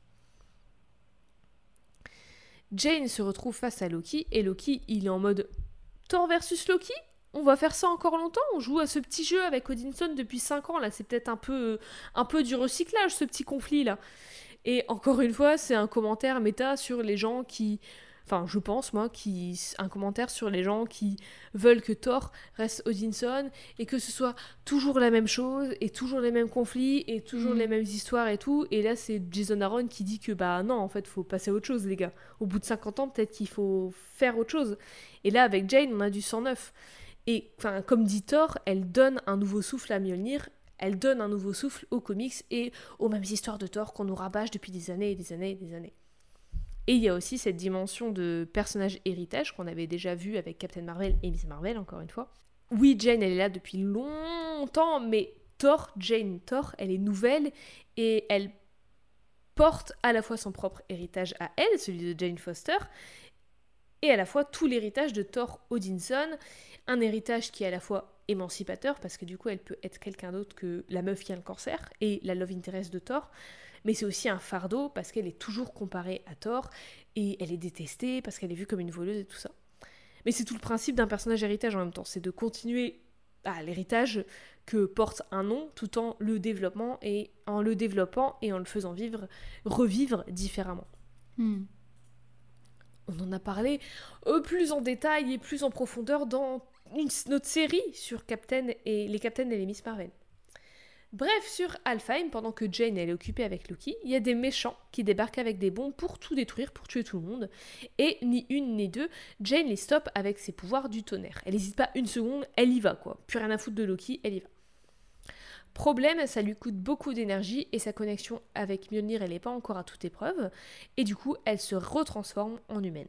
Jane se retrouve face à Loki et Loki il est en mode Thor versus Loki? On va faire ça encore longtemps? On joue à ce petit jeu avec Odinson depuis 5 ans là, c'est peut-être un peu, un peu du recyclage ce petit conflit là. Et encore une fois, c'est un commentaire méta sur les gens qui. Enfin, je pense, moi, qui. Un commentaire sur les gens qui veulent que Thor reste Odinson et que ce soit toujours la même chose et toujours les mêmes conflits et toujours Mm. les mêmes histoires et tout. Et là, c'est Jason Aaron qui dit que bah non, en fait, faut passer à autre chose, les gars. Au bout de 50 ans, peut-être qu'il faut faire autre chose. Et là, avec Jane, on a du sang neuf. Et enfin, comme dit Thor, elle donne un nouveau souffle à Mjolnir. Elle donne un nouveau souffle aux comics et aux mêmes histoires de Thor qu'on nous rabâche depuis des années et des années et des années. Et il y a aussi cette dimension de personnage héritage qu'on avait déjà vu avec Captain Marvel et Miss Marvel, encore une fois. Oui, Jane, elle est là depuis longtemps, mais Thor, Jane Thor, elle est nouvelle et elle porte à la fois son propre héritage à elle, celui de Jane Foster, et à la fois tout l'héritage de Thor Odinson, un héritage qui est à la fois émancipateur, parce que du coup elle peut être quelqu'un d'autre que la meuf qui a le cancer, et la love interest de Thor, mais c'est aussi un fardeau, parce qu'elle est toujours comparée à Thor, et elle est détestée, parce qu'elle est vue comme une voleuse et tout ça. Mais c'est tout le principe d'un personnage héritage en même temps, c'est de continuer à l'héritage que porte un nom tout en le développement et en le développant et en le faisant vivre, revivre différemment. Hmm. On en a parlé euh, plus en détail et plus en profondeur dans une- notre série sur Captain et les Captain et les Miss Marvel. Bref, sur Alfheim, pendant que Jane est occupée avec Loki, il y a des méchants qui débarquent avec des bombes pour tout détruire, pour tuer tout le monde. Et ni une ni deux, Jane les stoppe avec ses pouvoirs du tonnerre. Elle n'hésite pas une seconde, elle y va quoi. Plus rien à foutre de Loki, elle y va. Problème, ça lui coûte beaucoup d'énergie et sa connexion avec Mjolnir elle n'est pas encore à toute épreuve. Et du coup, elle se retransforme en humaine.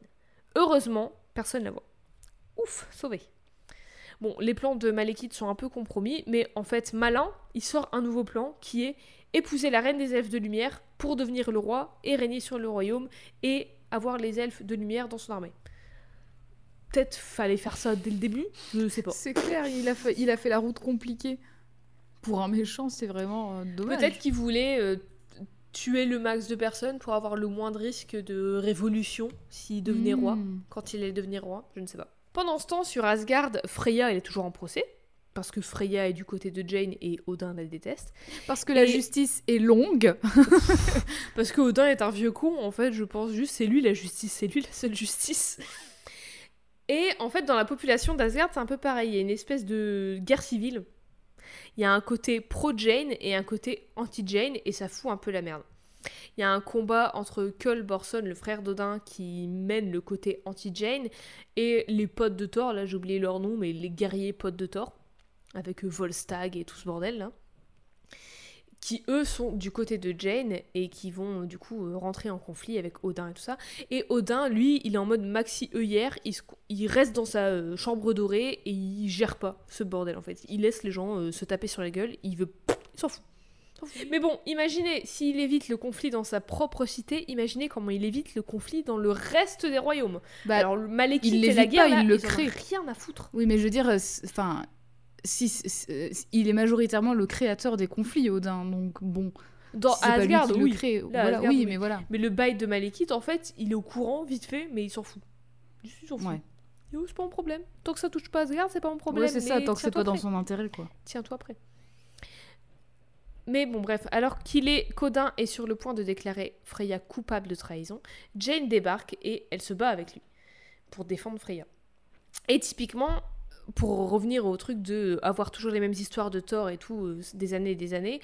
Heureusement, personne ne la voit. Ouf, sauvé. Bon, les plans de Malekith sont un peu compromis, mais en fait, malin, il sort un nouveau plan qui est épouser la reine des elfes de lumière pour devenir le roi et régner sur le royaume et avoir les elfes de lumière dans son armée. Peut-être fallait faire ça dès le début, je sais pas. C'est clair, il a, fait, il a fait la route compliquée. Pour un méchant, c'est vraiment euh, dommage. Peut-être qu'il voulait euh, tuer le max de personnes pour avoir le moins de risque de révolution s'il devenait roi. Hmm. quand il allait devenir roi, je ne sais pas. Pendant ce temps, sur Asgard, Freya, elle est toujours en procès, parce que Freya est du côté de Jane et Odin la déteste. Parce que la justice est longue. (laughs) Parce que Odin est un vieux con, en fait, je pense juste, c'est lui la justice, c'est lui la seule justice. Et en fait, dans la population d'Asgard, c'est un peu pareil, il y a une espèce de guerre civile. Il y a un côté pro-Jane et un côté anti-Jane, et ça fout un peu la merde. Il y a un combat entre Kull Borson, le frère d'Odin, qui mène le côté anti-Jane, et les potes de Thor, là j'ai oublié leur nom, mais les guerriers potes de Thor, avec Volstagg et tout ce bordel là, qui eux sont du côté de Jane et qui vont du coup euh, rentrer en conflit avec Odin et tout ça. Et Odin, lui, il est en mode maxi œillère, il, il reste dans sa euh, chambre dorée et il gère pas ce bordel en fait. Il laisse les gens euh, se taper sur la gueule, il veut. Il s'en fout. Mais bon, imaginez, s'il évite le conflit dans sa propre cité, imaginez comment il évite le conflit dans le reste des royaumes. Bah, Alors, il et la l'évite guerre, pas, là, il le ils crée. rien à foutre. Oui, mais je veux dire, euh, enfin, si, si- euh, il est majoritairement le créateur des conflits, Odin. Donc bon, Dans si Asgard, oui. le crée. Là, voilà, Asgard, oui, oui. mais voilà. Mais le bail de Malekith, en fait, il est au courant, vite fait, mais il s'en fout. Il s'en fout. Ouais. Yo, c'est pas mon problème. Tant que ça touche pas Asgard, c'est pas mon problème. Ouais, c'est ça, tant que c'est pas dans son intérêt, quoi. Tiens-toi prêt. Mais bon, bref, alors qu'il est, qu'Odin est sur le point de déclarer Freya coupable de trahison, Jane débarque et elle se bat avec lui pour défendre Freya. Et typiquement, pour revenir au truc de avoir toujours les mêmes histoires de Thor et tout, euh, des années et des années,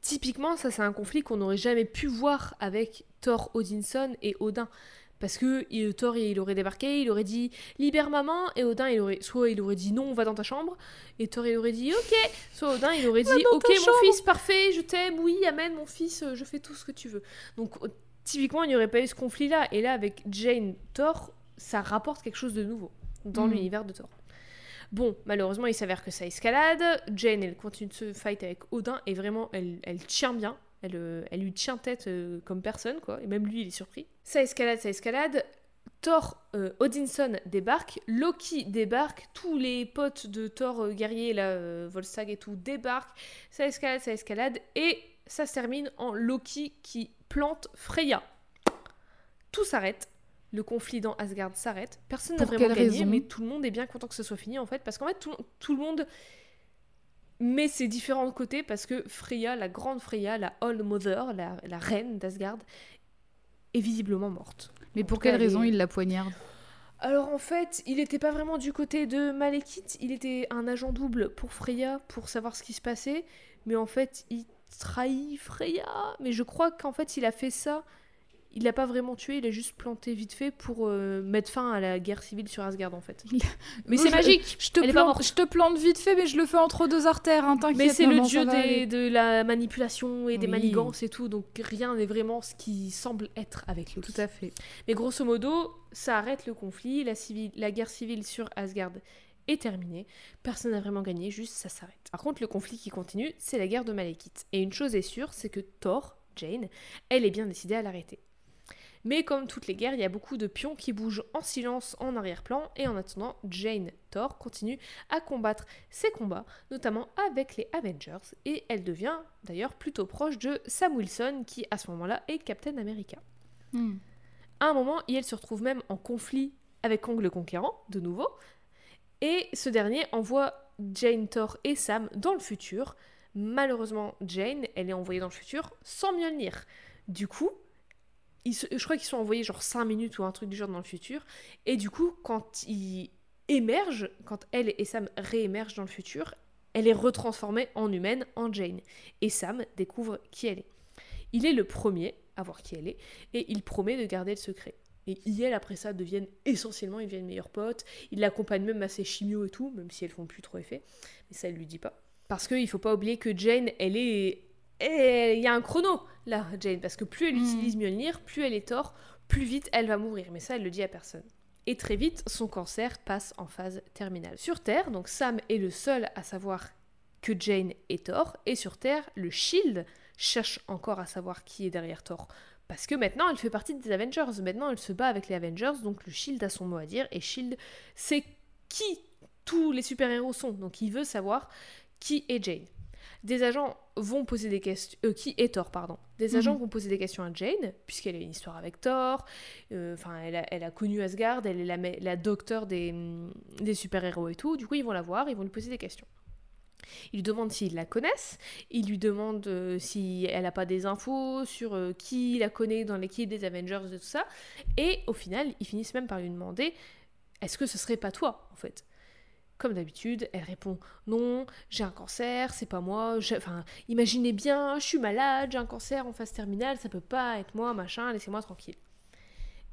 typiquement, ça c'est un conflit qu'on n'aurait jamais pu voir avec Thor Odinson et Odin. Parce que il- Thor, il aurait débarqué, il aurait dit libère maman, et Odin, il aurait, soit il aurait dit non, va dans ta chambre, et Thor, il aurait dit ok, soit Odin, il aurait dit ok, mon chambre. fils, parfait, je t'aime, oui, amène mon fils, euh, je fais tout ce que tu veux. Donc, euh, typiquement, il n'y aurait pas eu ce conflit-là. Et là, avec Jane Thor, ça rapporte quelque chose de nouveau dans Mm. l'univers de Thor. Bon, malheureusement, il s'avère que ça escalade. Jane, elle continue de se fight avec Odin et vraiment, elle, elle tient bien. Elle, euh, elle lui tient tête euh, comme personne, quoi. Et même lui, il est surpris. Ça escalade, ça escalade. Thor, euh, Odinson débarque, Loki débarque, tous les potes de Thor euh, guerrier, là, euh, Volstagg et tout, débarquent. Ça escalade, ça escalade. Et ça se termine en Loki qui plante Freya. Tout s'arrête. Le conflit dans Asgard s'arrête. Personne n'a vraiment gagné, raison mais tout le monde est bien content que ce soit fini en fait. Parce qu'en fait, tout, tout le monde met ses différents côtés parce que Freya, la grande Freya, la All Mother, la, la reine d'Asgard, est visiblement morte. Mais En pour cas, quelle elle raison est- il la poignarde? Alors en fait, il n'était pas vraiment du côté de Malekith, il était un agent double pour Freya pour savoir ce qui se passait, mais en fait, il trahit Freya. Mais je crois qu'en fait, il a fait ça, il l'a pas vraiment tué, il a juste planté vite fait pour euh, mettre fin à la guerre civile sur Asgard en fait. Mais c'est magique je te, plante, morte. je te plante vite fait, mais je le fais entre deux artères, hein, t'inquiète. Mais c'est le dieu des- de la manipulation et des Oui. manigances et tout, donc rien n'est vraiment ce qui semble être avec Loki. Tout à fait. Mais grosso modo, ça arrête le conflit, la, civile- la guerre civile sur Asgard est terminée, personne n'a vraiment gagné, juste ça s'arrête. Par contre, le conflit qui continue, c'est la guerre de Malekith. Et une chose est sûre, c'est que Thor, Jane, elle est bien décidée à l'arrêter. Mais comme toutes les guerres, il y a beaucoup de pions qui bougent en silence en arrière-plan, et en attendant, Jane Thor continue à combattre ses combats, notamment avec les Avengers, et elle devient d'ailleurs plutôt proche de Sam Wilson, qui à ce moment-là est Captain America. Hmm. À un moment, elle se retrouve même en conflit avec Kong le Conquérant, de nouveau, et ce dernier envoie Jane, Thor et Sam dans le futur. Malheureusement, Jane, elle est envoyée dans le futur sans Mjolnir. Du coup, je crois qu'ils sont envoyés genre 5 minutes ou un truc du genre dans le futur, et du coup, quand ils émergent, quand elle et Sam réémergent dans le futur, elle est retransformée en humaine, en Jane. Et Sam découvre qui elle est. Il est le premier à voir qui elle est, et il promet de garder le secret. Et Iel, après ça, deviennent essentiellement, ils deviennent meilleurs potes. Il l'accompagne même à ses chimios et tout, même si elles font plus trop effet. Mais ça, elle lui dit pas. Parce qu'il faut pas oublier que Jane, elle est. elle- Il y a un chrono, là, Jane. Parce que plus elle Mhm. utilise Mjolnir, plus elle est tort, plus vite elle va mourir. Mais ça, elle le dit à personne. Et très vite, son cancer passe en phase terminale. Sur Terre, donc Sam est le seul à savoir que Jane est Thor. Et sur Terre, le Shield cherche encore à savoir qui est derrière Thor. Parce que maintenant, elle fait partie des Avengers. Maintenant, elle se bat avec les Avengers, donc le Shield a son mot à dire. Et Shield, c'est qui tous les super-héros sont. Donc il veut savoir qui est Jane. Des agents vont poser des questions. euh, qui est Thor, pardon. Des agents Mhm. vont poser des questions à Jane, puisqu'elle a une histoire avec Thor. Euh, Enfin, elle, a, elle a connu Asgard, elle est la, la docteur des, hum, des super-héros et tout. Du coup, ils vont la voir, ils vont lui poser des questions. Ils lui demandent s'ils la connaissent, ils lui demandent euh, si elle n'a pas des infos sur euh, qui la connaît dans l'équipe des Avengers et tout ça. Et au final, ils finissent même par lui demander est-ce que ce serait pas toi, en fait? Comme d'habitude, elle répond non, j'ai un cancer, c'est pas moi. Enfin, imaginez bien, je suis malade, j'ai un cancer en phase terminale, ça peut pas être moi, machin, laissez-moi tranquille.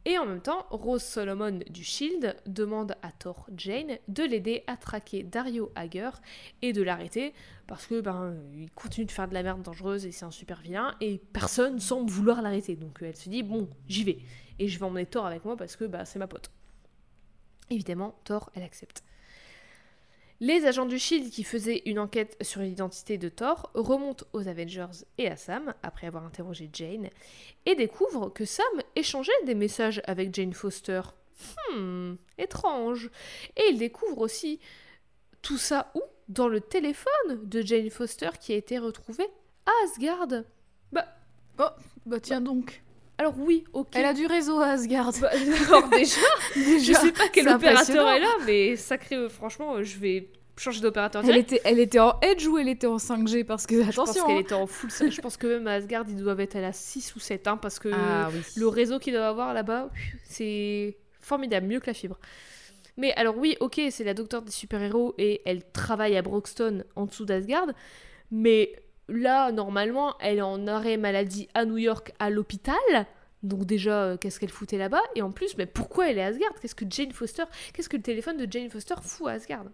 Et en même temps, Rose Solomon du Shield demande à Thor Jane de l'aider à traquer Dario Hager et de l'arrêter parce que ben il continue de faire de la merde dangereuse et c'est un super vilain et personne semble vouloir l'arrêter. Donc elle se dit bon, j'y vais et je vais emmener Thor avec moi parce que bah, c'est ma pote. Évidemment, Thor elle accepte. Les agents du Shield qui faisaient une enquête sur l'identité de Thor remontent aux Avengers et à Sam après avoir interrogé Jane et découvrent que Sam échangeait des messages avec Jane Foster. Hmm, étrange. Et ils découvrent aussi tout ça où? Dans le téléphone de Jane Foster qui a été retrouvé à Asgard. Bah, Oh, bah tiens donc. Alors oui, ok. Elle a du réseau à Asgard. Bah, (laughs) déjà, je sais pas quel opérateur est là, mais sacré, euh, franchement, euh, je vais changer d'opérateur Elle était, elle était en Edge ou elle était en 5G Parce que, Je pense attention. qu'elle hein. était en full. Je pense que même à Asgard, ils doivent être à la 6 ou 7, hein, parce que Ah oui. le réseau qu'ils doivent avoir là-bas, c'est formidable, mieux que la fibre. Mais alors oui, ok, c'est la docteur des super-héros et elle travaille à Broxton en dessous d'Asgard, mais là, normalement, elle est en arrêt maladie à New York à l'hôpital. Donc déjà, euh, qu'est-ce qu'elle foutait là-bas? Et en plus, mais pourquoi elle est à Asgard? Qu'est-ce que Jane Foster Qu'est-ce que le téléphone de Jane Foster fout à Asgard?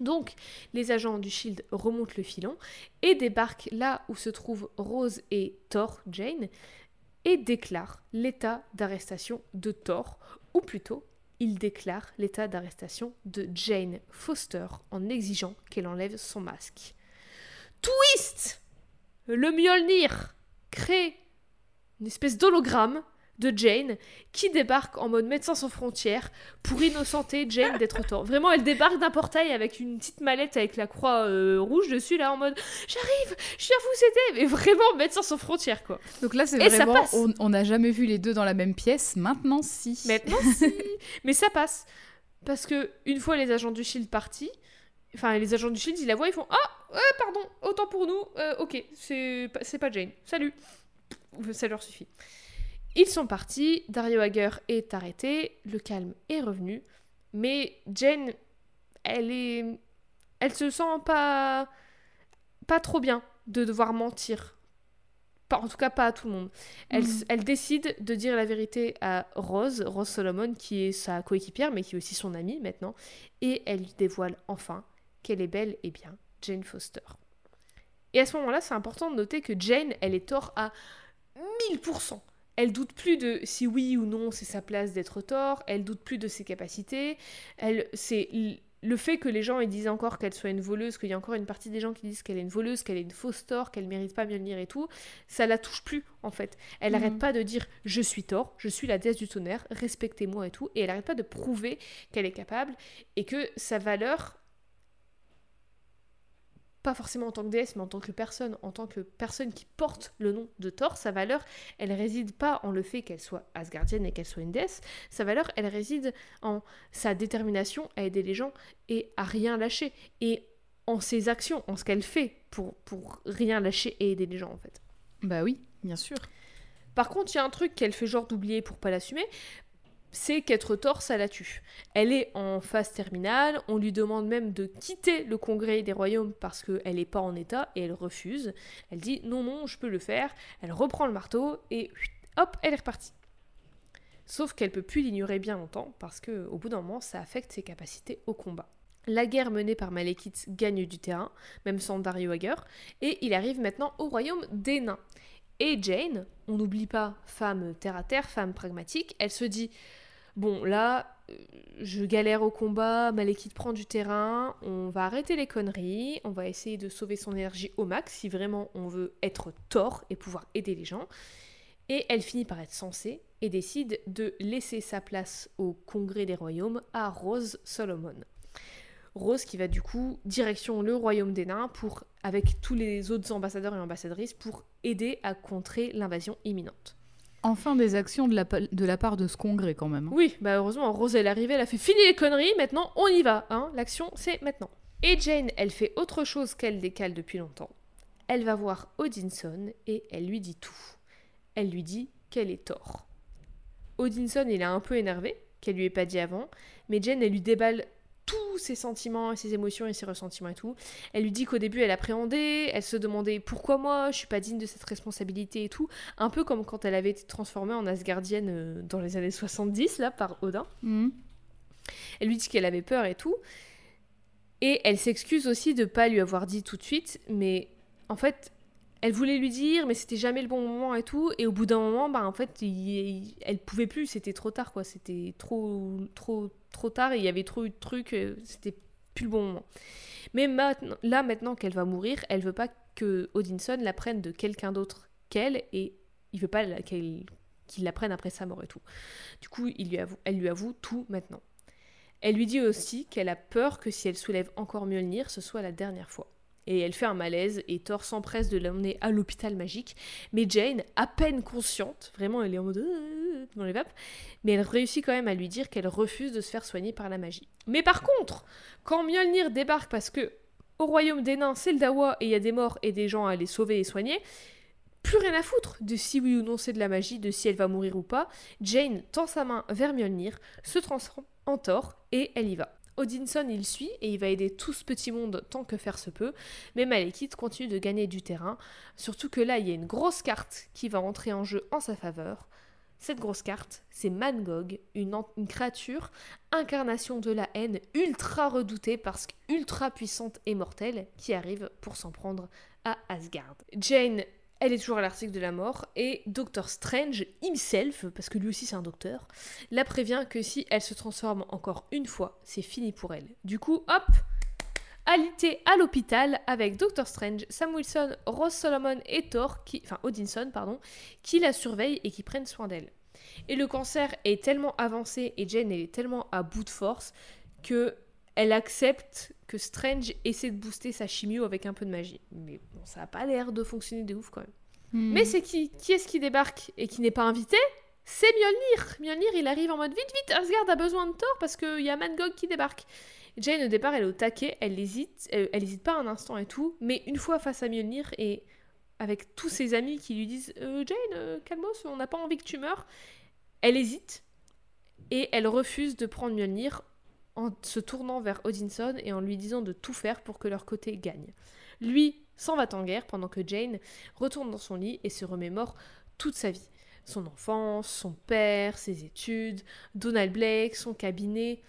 Donc, les agents du Shield remontent le filon et débarquent là où se trouvent Rose et Thor, Jane, et déclarent l'état d'arrestation de Thor, ou plutôt, ils déclarent l'état d'arrestation de Jane Foster en exigeant qu'elle enlève son masque. Twist Le Mjolnir crée une espèce d'hologramme de Jane qui débarque en mode médecin sans frontières pour innocenter Jane d'être Thor. Vraiment, elle débarque d'un portail avec une petite mallette avec la croix euh, rouge dessus, là, en mode J'arrive, je viens vous aider, mais vraiment médecin sans frontières, quoi. Donc là, c'est ça vraiment. passe. On n'a jamais vu les deux dans la même pièce. Maintenant, si. Maintenant, si. Mais ça passe. Parce que une fois les agents du Shield partis, enfin, les agents du Shield, ils la voient, ils font Ah, ouais, pardon, autant pour nous, euh, ok, c'est pas- Jane, salut. Ça leur suffit. Ils sont partis, Dario Hager est arrêté, le calme est revenu, mais Jane, elle est. Elle se sent pas. pas trop bien de devoir mentir. Pas, en tout cas, pas à tout le monde. Elle, Mhm. elle décide de dire la vérité à Rose, Rose Solomon, qui est sa coéquipière, mais qui est aussi son amie maintenant, et elle lui dévoile enfin qu'elle est belle et bien Jane Foster. Et à ce moment-là, c'est important de noter que Jane, elle est tort à 1000%. Elle doute plus de si oui ou non c'est sa place d'être tort, elle doute plus de ses capacités, elle c'est le fait que les gens ils disent encore qu'elle soit une voleuse, qu'il y a encore une partie des gens qui disent qu'elle est une voleuse, qu'elle est une fausse tort, qu'elle mérite pas Mjolnir et tout, ça la touche plus en fait. Elle Mhm. arrête pas de dire je suis tort, je suis la déesse du tonnerre, respectez-moi et tout, et elle arrête pas de prouver qu'elle est capable et que sa valeur pas forcément en tant que déesse, mais en tant que personne, en tant que personne qui porte le nom de Thor, sa valeur, elle réside pas en le fait qu'elle soit asgardienne et qu'elle soit une déesse, sa valeur, elle réside en sa détermination à aider les gens et à rien lâcher, et en ses actions, en ce qu'elle fait pour, pour rien lâcher et aider les gens en fait. Bah oui, bien sûr. Par contre, il y a un truc qu'elle fait genre d'oublier pour pas l'assumer, c'est qu'être tort, ça la tue. Elle est en phase terminale, on lui demande même de quitter le congrès des royaumes parce qu'elle n'est pas en état et elle refuse. Elle dit non, non, je peux le faire. Elle reprend le marteau et hop, elle est repartie. Sauf qu'elle peut plus l'ignorer bien longtemps parce que au bout d'un moment, ça affecte ses capacités au combat. La guerre menée par Malekith gagne du terrain, même sans Dario Hager, et il arrive maintenant au royaume des nains. Et Jane, on n'oublie pas, femme terre à terre, femme pragmatique, elle se dit Bon, là, euh, je galère au combat, Malekith prend du terrain, on va arrêter les conneries, on va essayer de sauver son énergie au max si vraiment on veut être tort et pouvoir aider les gens. Et elle finit par être sensée et décide de laisser sa place au congrès des royaumes à Rose Solomon. Rose qui va du coup direction le royaume des nains avec tous les autres ambassadeurs et ambassadrices pour aider à contrer l'invasion imminente. Enfin, des actions de la, part de ce congrès, quand même. hein. Oui, bah heureusement, Rose elle est arrivée, elle a fait fini les conneries, maintenant on y va, hein, l'action c'est maintenant. Et Jane, elle fait autre chose qu'elle décale depuis longtemps. Elle va voir Odinson et elle lui dit tout. Elle lui dit qu'elle est tort. Odinson, il est un peu énervé, qu'elle lui ait pas dit avant, mais Jane, elle lui déballe tous ses sentiments et ses émotions et ses ressentiments et tout. Elle lui dit qu'au début elle appréhendait, elle se demandait pourquoi moi je suis pas digne de cette responsabilité et tout. Un peu comme quand elle avait été transformée en Asgardienne euh, dans les années 70 là par Odin. Mhm. Elle lui dit qu'elle avait peur et tout. Et elle s'excuse aussi de pas lui avoir dit tout de suite, mais en fait, elle voulait lui dire, mais c'était jamais le bon moment et tout. Et au bout d'un moment, bah en fait, il- elle pouvait plus, c'était trop tard quoi. C'était trop, trop, trop tard et il y avait trop eu de trucs, euh, c'était plus le bon moment. Mais là, maintenant qu'elle va mourir, elle veut pas que Odinson la prenne de quelqu'un d'autre qu'elle et il veut pas qu'il la prenne après sa mort et tout. Du coup, elle lui avoue tout maintenant. Elle lui dit aussi qu'elle a peur que si elle soulève encore Mjolnir, ce soit la dernière fois. Et elle fait un malaise et Thor s'empresse de l'emmener à l'hôpital magique. Mais Jane, à peine consciente, vraiment elle est en mode euh, dans les vapes, mais elle réussit quand même à lui dire qu'elle refuse de se faire soigner par la magie. Mais par contre, quand Mjolnir débarque parce que au royaume des nains c'est le Dawa et il y a des morts et des gens à les sauver et soigner, plus rien à foutre de si oui ou non c'est de la magie, de si elle va mourir ou pas. Jane tend sa main vers Mjolnir, se transforme en Thor et elle y va. Odinson il suit et il va aider tout ce petit monde tant que faire se peut, mais Malekith continue de gagner du terrain, surtout que là il y a une grosse carte qui va entrer en jeu en sa faveur. Cette grosse carte, c'est Mangog, une, une créature, incarnation de la haine, ultra redoutée parce qu'ultra puissante et mortelle, qui arrive pour s'en prendre à Asgard. Jane elle est toujours à l'article de la mort et Doctor Strange himself, parce que lui aussi c'est un docteur, la prévient que si elle se transforme encore une fois, c'est fini pour elle. Du coup, hop, alité à l'hôpital avec Doctor Strange, Sam Wilson, Ross Solomon et Thor, enfin Odinson, pardon, qui la surveillent et qui prennent soin d'elle. Et le cancer est tellement avancé et Jane est tellement à bout de force que elle accepte que Strange essaie de booster sa chimio avec un peu de magie. Mais bon, ça a pas l'air de fonctionner de ouf quand même. Mhm. Mais c'est qui Qui est-ce qui débarque et qui n'est pas invité? C'est Mjolnir Mjolnir, il arrive en mode vite, vite, Asgard a besoin de Thor parce qu'il y a Mangog qui débarque. Jane, au départ, elle est au taquet, elle hésite, euh, elle hésite pas un instant et tout, mais une fois face à Mjolnir et avec tous ses amis qui lui disent Euh, Jane, euh, calmos, on n'a pas envie que tu meurs, elle hésite et elle refuse de prendre Mjolnir en se tournant vers Odinson et en lui disant de tout faire pour que leur côté gagne. Lui s'en va en guerre pendant que Jane retourne dans son lit et se remémore toute sa vie. Son enfance, son père, ses études, Donald Blake, son cabinet,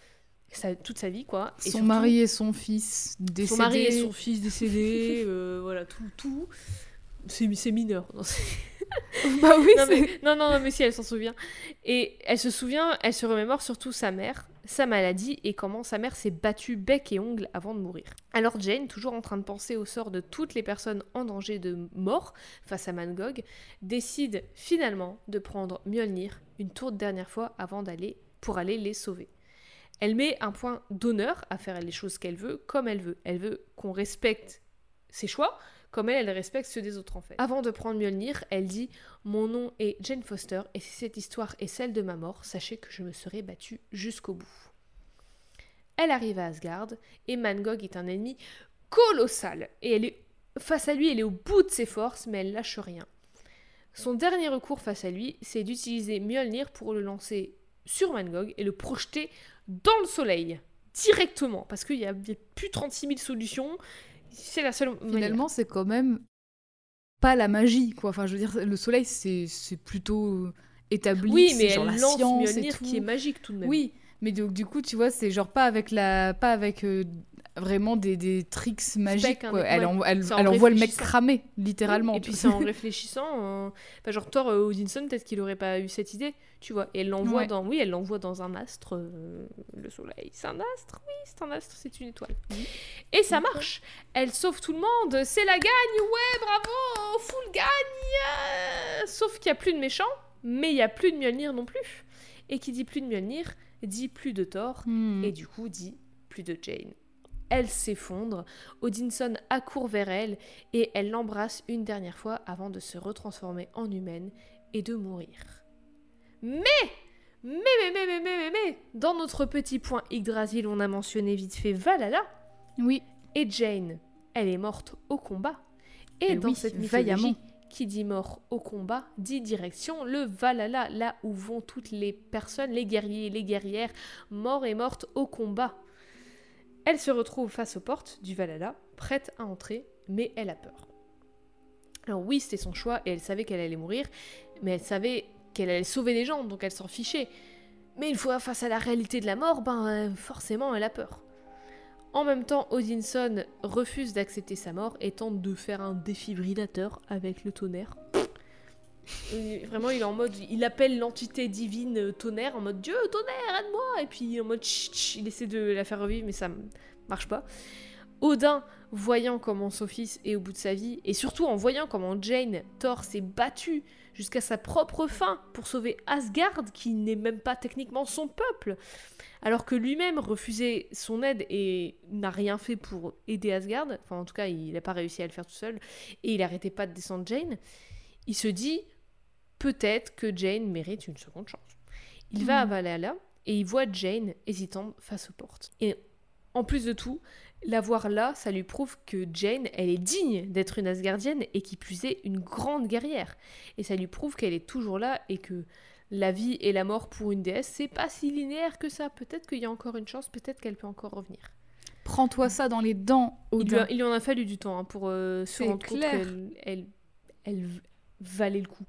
sa- toute sa vie quoi. Et son surtout, mari et son fils décédés. son mari et son fils décédés, euh, voilà, tout, tout. C'est mineur. Non, (laughs) bah oui, non, mais, non, non, mais si, elle s'en souvient. Et elle se souvient, elle se remémore surtout sa mère, sa maladie et comment sa mère s'est battue bec et ongle avant de mourir. Alors Jane, toujours en train de penser au sort de toutes les personnes en danger de mort face à Mangog, décide finalement de prendre Mjolnir une toute dernière fois avant d'aller pour aller les sauver. Elle met un point d'honneur à faire les choses qu'elle veut, comme elle veut. Elle veut qu'on respecte ses choix, comme elle, elle respecte ceux des autres en fait. Avant de prendre Mjolnir, elle dit Mon nom est Jane Foster, et si cette histoire est celle de ma mort, sachez que je me serai battue jusqu'au bout. Elle arrive à Asgard, et Mangog est un ennemi colossal, et elle est face à lui, elle est au bout de ses forces, mais elle lâche rien. Son dernier recours face à lui, c'est d'utiliser Mjolnir pour le lancer sur Mangog et le projeter dans le soleil, directement, parce qu'il n'y a, a plus 36 000 solutions. C'est la seule manière. Finalement, c'est quand même pas la magie, quoi. Enfin, je veux dire, le soleil, c'est c'est plutôt établi. Oui, mais genre elle la lance science et tout. qui est magique tout de même. Oui, mais donc, du coup, tu vois, c'est genre pas avec la, pas avec euh, vraiment des, des tricks magiques. hein, quoi. Elle, en- elle, C'est en elle envoie le mec cramer, littéralement. Et puis c'est en réfléchissant. euh, enfin, genre Thor euh, Odinson, peut-être qu'il aurait pas eu cette idée, tu vois. Et elle l'envoie Ouais. dans, oui, elle l'envoie dans un astre, euh, le soleil. C'est un astre, oui, c'est un astre, c'est une étoile. Et ça marche. Elle sauve tout le monde. C'est la gagne, ouais, bravo, full gagne. Sauf qu'il y a plus de méchants, mais il y a plus de Mjolnir non plus. Et qui dit plus de Mjolnir dit plus de Thor. Hmm. et du coup dit plus de Jane. Elle s'effondre, Odinson accourt vers elle et elle l'embrasse une dernière fois avant de se retransformer en humaine et de mourir. Mais mais, mais, mais, mais, mais, mais, mais, dans notre petit point Yggdrasil, on a mentionné vite fait Valhalla, Oui, et Jane, elle est morte au combat. Et dans oui, cette mythologie, qui dit mort au combat, dit direction le Valhalla, là où vont toutes les personnes, les guerriers et les guerrières, morts et mortes au combat. Elle se retrouve face aux portes du Valhalla, prête à entrer, mais elle a peur. Alors oui, c'était son choix et elle savait qu'elle allait mourir, mais elle savait qu'elle allait sauver les gens, donc elle s'en fichait. Mais une fois face à la réalité de la mort, ben euh, forcément elle a peur. En même temps, Odinson refuse d'accepter sa mort et tente de faire un défibrillateur avec le tonnerre. Vraiment, il est en mode, il appelle l'entité divine euh, tonnerre en mode Dieu, tonnerre, aide-moi. Et puis en mode chut, chut, il essaie de la faire revivre, mais ça marche pas. Odin, voyant comment son fils est au bout de sa vie, et surtout en voyant comment Jane, Thor, s'est battu jusqu'à sa propre fin pour sauver Asgard, qui n'est même pas techniquement son peuple, alors que lui-même refusait son aide et n'a rien fait pour aider Asgard, enfin en tout cas il n'a pas réussi à le faire tout seul, et il arrêtait pas de descendre Jane, il se dit peut-être que Jane mérite une seconde chance. Il va à Valhalla et il voit Jane hésitante face aux portes. Et en plus de tout, la voir là, ça lui prouve que Jane, elle est digne d'être une Asgardienne et qui plus est une grande guerrière. Et ça lui prouve qu'elle est toujours là et que la vie et la mort pour une déesse, c'est pas si linéaire que ça. Peut-être qu'il y a encore une chance, peut-être qu'elle peut encore revenir. Prends-toi ça dans les dents, Il lui, Odin. a- il lui en a fallu du temps hein, pour euh, se rendre compte qu'elle elle, elle valait le coup.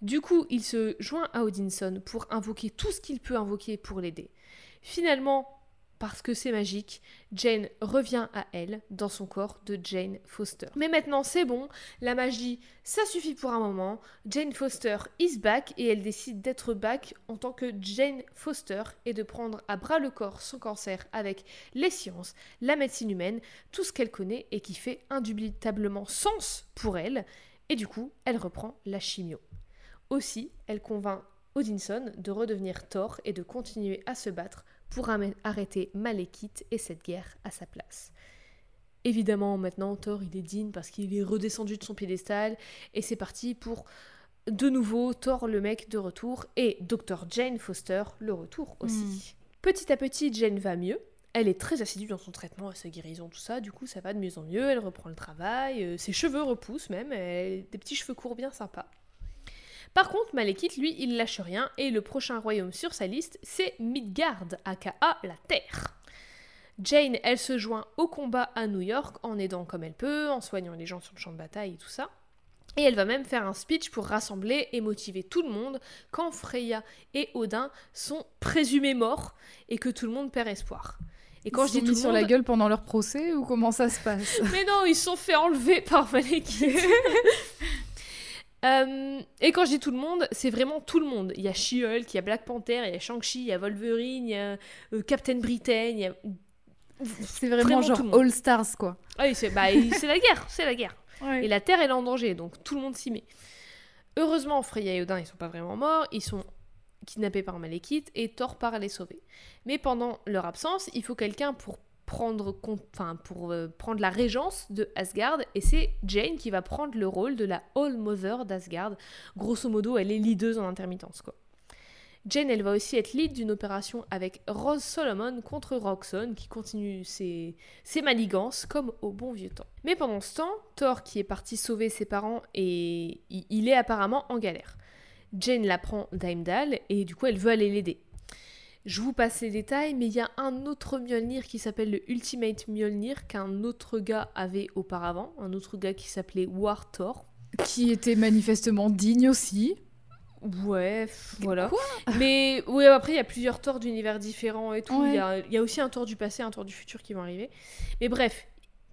Du coup, il se joint à Odinson pour invoquer tout ce qu'il peut invoquer pour l'aider. Finalement, parce que c'est magique, Jane revient à elle dans son corps de Jane Foster. Mais maintenant, c'est bon, la magie, ça suffit pour un moment. Jane Foster is back et elle décide d'être back en tant que Jane Foster et de prendre à bras le corps son cancer avec les sciences, la médecine humaine, tout ce qu'elle connaît et qui fait indubitablement sens pour elle. Et du coup, elle reprend la chimio. Aussi, elle convainc Odinson de redevenir Thor et de continuer à se battre pour arrêter Malekith et cette guerre à sa place. Évidemment, maintenant, Thor, il est digne parce qu'il est redescendu de son piédestal et c'est parti pour de nouveau Thor le mec de retour et Dr. Jane Foster le retour aussi. Petit à petit, Jane va mieux. Elle est très assidue dans son traitement, à sa guérison, tout ça. Du coup, ça va de mieux en mieux. Elle reprend le travail. euh, ses cheveux repoussent même. Des petits cheveux courts bien sympas. Par contre, Malekith, lui, il lâche rien et le prochain royaume sur sa liste, c'est Midgard, aka la Terre. Jane, elle se joint au combat à New York en aidant comme elle peut, en soignant les gens sur le champ de bataille et tout ça. Et elle va même faire un speech pour rassembler et motiver tout le monde quand Freya et Odin sont présumés morts et que tout le monde perd espoir. Et quand Ils je dis tout mis le sur monde, la gueule pendant leur procès ou comment ça se passe (laughs) mais non, ils sont fait enlever par Malekith. (laughs) (laughs) Euh, et quand je dis tout le monde, c'est vraiment tout le monde. Il y a She-Hulk, il y a Black Panther, il y a Shang-Chi, il y a Wolverine, il y a euh, Captain Britain, il y a... C'est vraiment, Vraiment genre. All Stars, quoi. Ah oui, c'est bah, la guerre, c'est la guerre. Et la Terre, elle est en danger, donc tout le monde s'y met. Heureusement, Freya et Odin, ils sont pas vraiment morts, ils sont kidnappés par Malekith et Thor part les sauver. Mais pendant leur absence, il faut quelqu'un pour prendre enfin pour euh, prendre la régence de Asgard et c'est Jane qui va prendre le rôle de la All Mother d'Asgard. Grosso modo, elle est leaduse en intermittence quoi. Jane, elle va aussi être lead d'une opération avec Rose Solomon contre Roxxon qui continue ses, ses manigances comme au bon vieux temps. Mais pendant ce temps, Thor qui est parti sauver ses parents et il est apparemment en galère. Jane la prend d'Heimdall et du coup elle veut aller l'aider. Je vous passe les détails, mais il y a un autre Mjolnir qui s'appelle le Ultimate Mjolnir qu'un autre gars avait auparavant, un autre gars qui s'appelait War Thor. Qui était manifestement digne aussi. Ouais, voilà. Quoi? Mais ouais, après, il y a plusieurs torts d'univers différents et tout. Il y Ouais. a- il y, a aussi un tort du passé, un tort du futur qui vont arriver. Mais bref,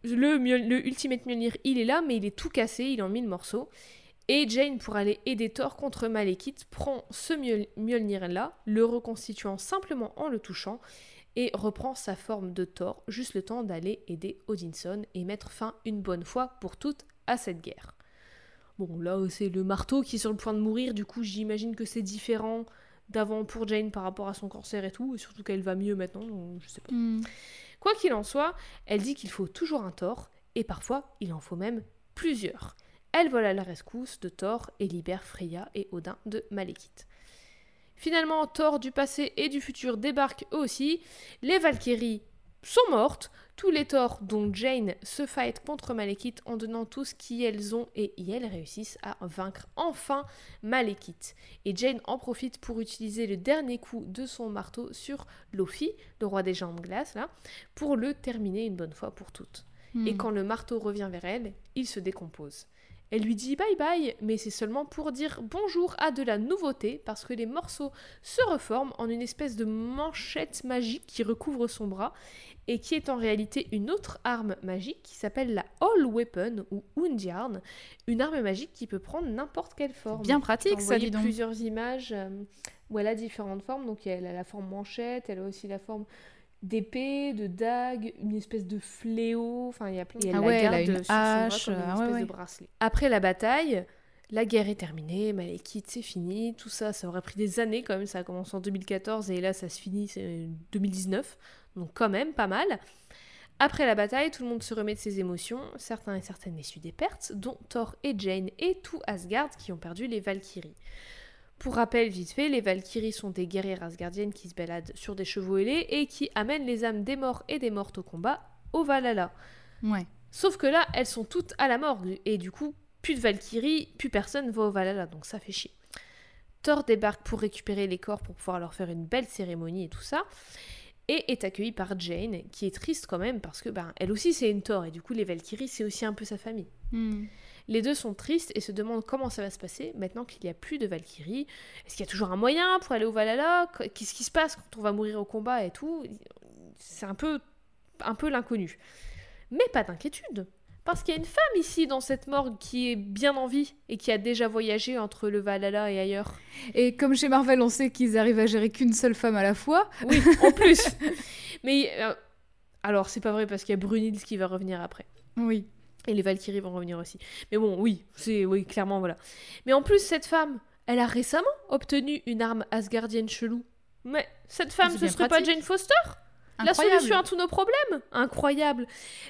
le Ultimate Mjolnir, il est là, mais il est tout cassé, il est en mille morceaux. Et Jane, pour aller aider Thor contre Malekith, prend ce Mjol- Mjolnir-là, le reconstituant simplement en le touchant, et reprend sa forme de Thor, juste le temps d'aller aider Odinson et mettre fin une bonne fois pour toutes à cette guerre. Bon, là, c'est le marteau qui est sur le point de mourir, du coup, j'imagine que c'est différent d'avant pour Jane par rapport à son cancer et tout, et surtout qu'elle va mieux maintenant, donc je sais pas. Hmm. Quoi qu'il en soit, elle dit qu'il faut toujours un Thor, et parfois il en faut même plusieurs. Elle vole à la rescousse de Thor et libère Freya et Odin de Malekith. Finalement, Thor du passé et du futur débarquent eux aussi. Les Valkyries sont mortes. Tous les Thor, dont Jane, se fight contre Malekith en donnant tout ce qu'elles ont et elles réussissent à vaincre enfin Malekith. Et Jane en profite pour utiliser le dernier coup de son marteau sur Lofi, le roi des géants de glace, là, pour le terminer une bonne fois pour toutes. Et Hmm. quand le marteau revient vers elle, il se décompose. Elle lui dit bye bye, mais c'est seulement pour dire bonjour à de la nouveauté, parce que les morceaux se reforment en une espèce de manchette magique qui recouvre son bras, et qui est en réalité une autre arme magique qui s'appelle la All Weapon, ou Undiarn, une arme magique qui peut prendre n'importe quelle forme. Bien pratique, ça, dis donc. plusieurs images euh, où elle a différentes formes. Donc elle a la forme manchette, elle a aussi la forme d'épée, de dague, une espèce de fléau. Enfin, il y a plein. Et Ah ouais, elle a une sur son bras hache, une ah espèce ouais, de ouais. bracelet. Après la bataille. La guerre est terminée, Malekith c'est fini, tout ça, ça aurait pris des années quand même, ça a commencé en 2014 et là ça se finit c'est 2019, donc quand même pas mal. Après la bataille, tout le monde se remet de ses émotions, certains et certaines essuient des pertes, dont Thor et Jane et tout Asgard qui ont perdu les Valkyries. Pour rappel, vite fait, les Valkyries sont des guerrières asgardiennes qui se baladent sur des chevaux ailés et qui amènent les âmes des morts et des mortes au combat au Valhalla. Ouais. Sauf que là, elles sont toutes à la morgue et du coup, plus de Valkyries, plus personne va au Valhalla, donc ça fait chier. Thor débarque pour récupérer les corps pour pouvoir leur faire une belle cérémonie et tout ça, et est accueilli par Jane, qui est triste quand même parce que ben elle aussi c'est une Thor et du coup les Valkyries c'est aussi un peu sa famille. Hmm. Les deux sont tristes et se demandent comment ça va se passer maintenant qu'il n'y a plus de Valkyries. Est-ce qu'il y a toujours un moyen pour aller au Valhalla? Qu'est-ce qui se passe quand on va mourir au combat et tout? C'est un peu, un peu l'inconnu. Mais pas d'inquiétude, parce qu'il y a une femme ici dans cette morgue qui est bien en vie et qui a déjà voyagé entre le Valhalla et ailleurs. Et comme chez Marvel, on sait qu'ils arrivent à gérer qu'une seule femme à la fois. Oui, en plus. (laughs) Mais euh, alors c'est pas vrai parce qu'il y a Brunhilde qui va revenir après. Oui. Et les Valkyries vont revenir aussi. Mais bon, oui, c'est oui, clairement voilà. Mais en plus cette femme, elle a récemment obtenu une arme asgardienne chelou. Mais cette femme, ce serait pratique. pas Jane Foster? La solution à tous nos problèmes? Incroyable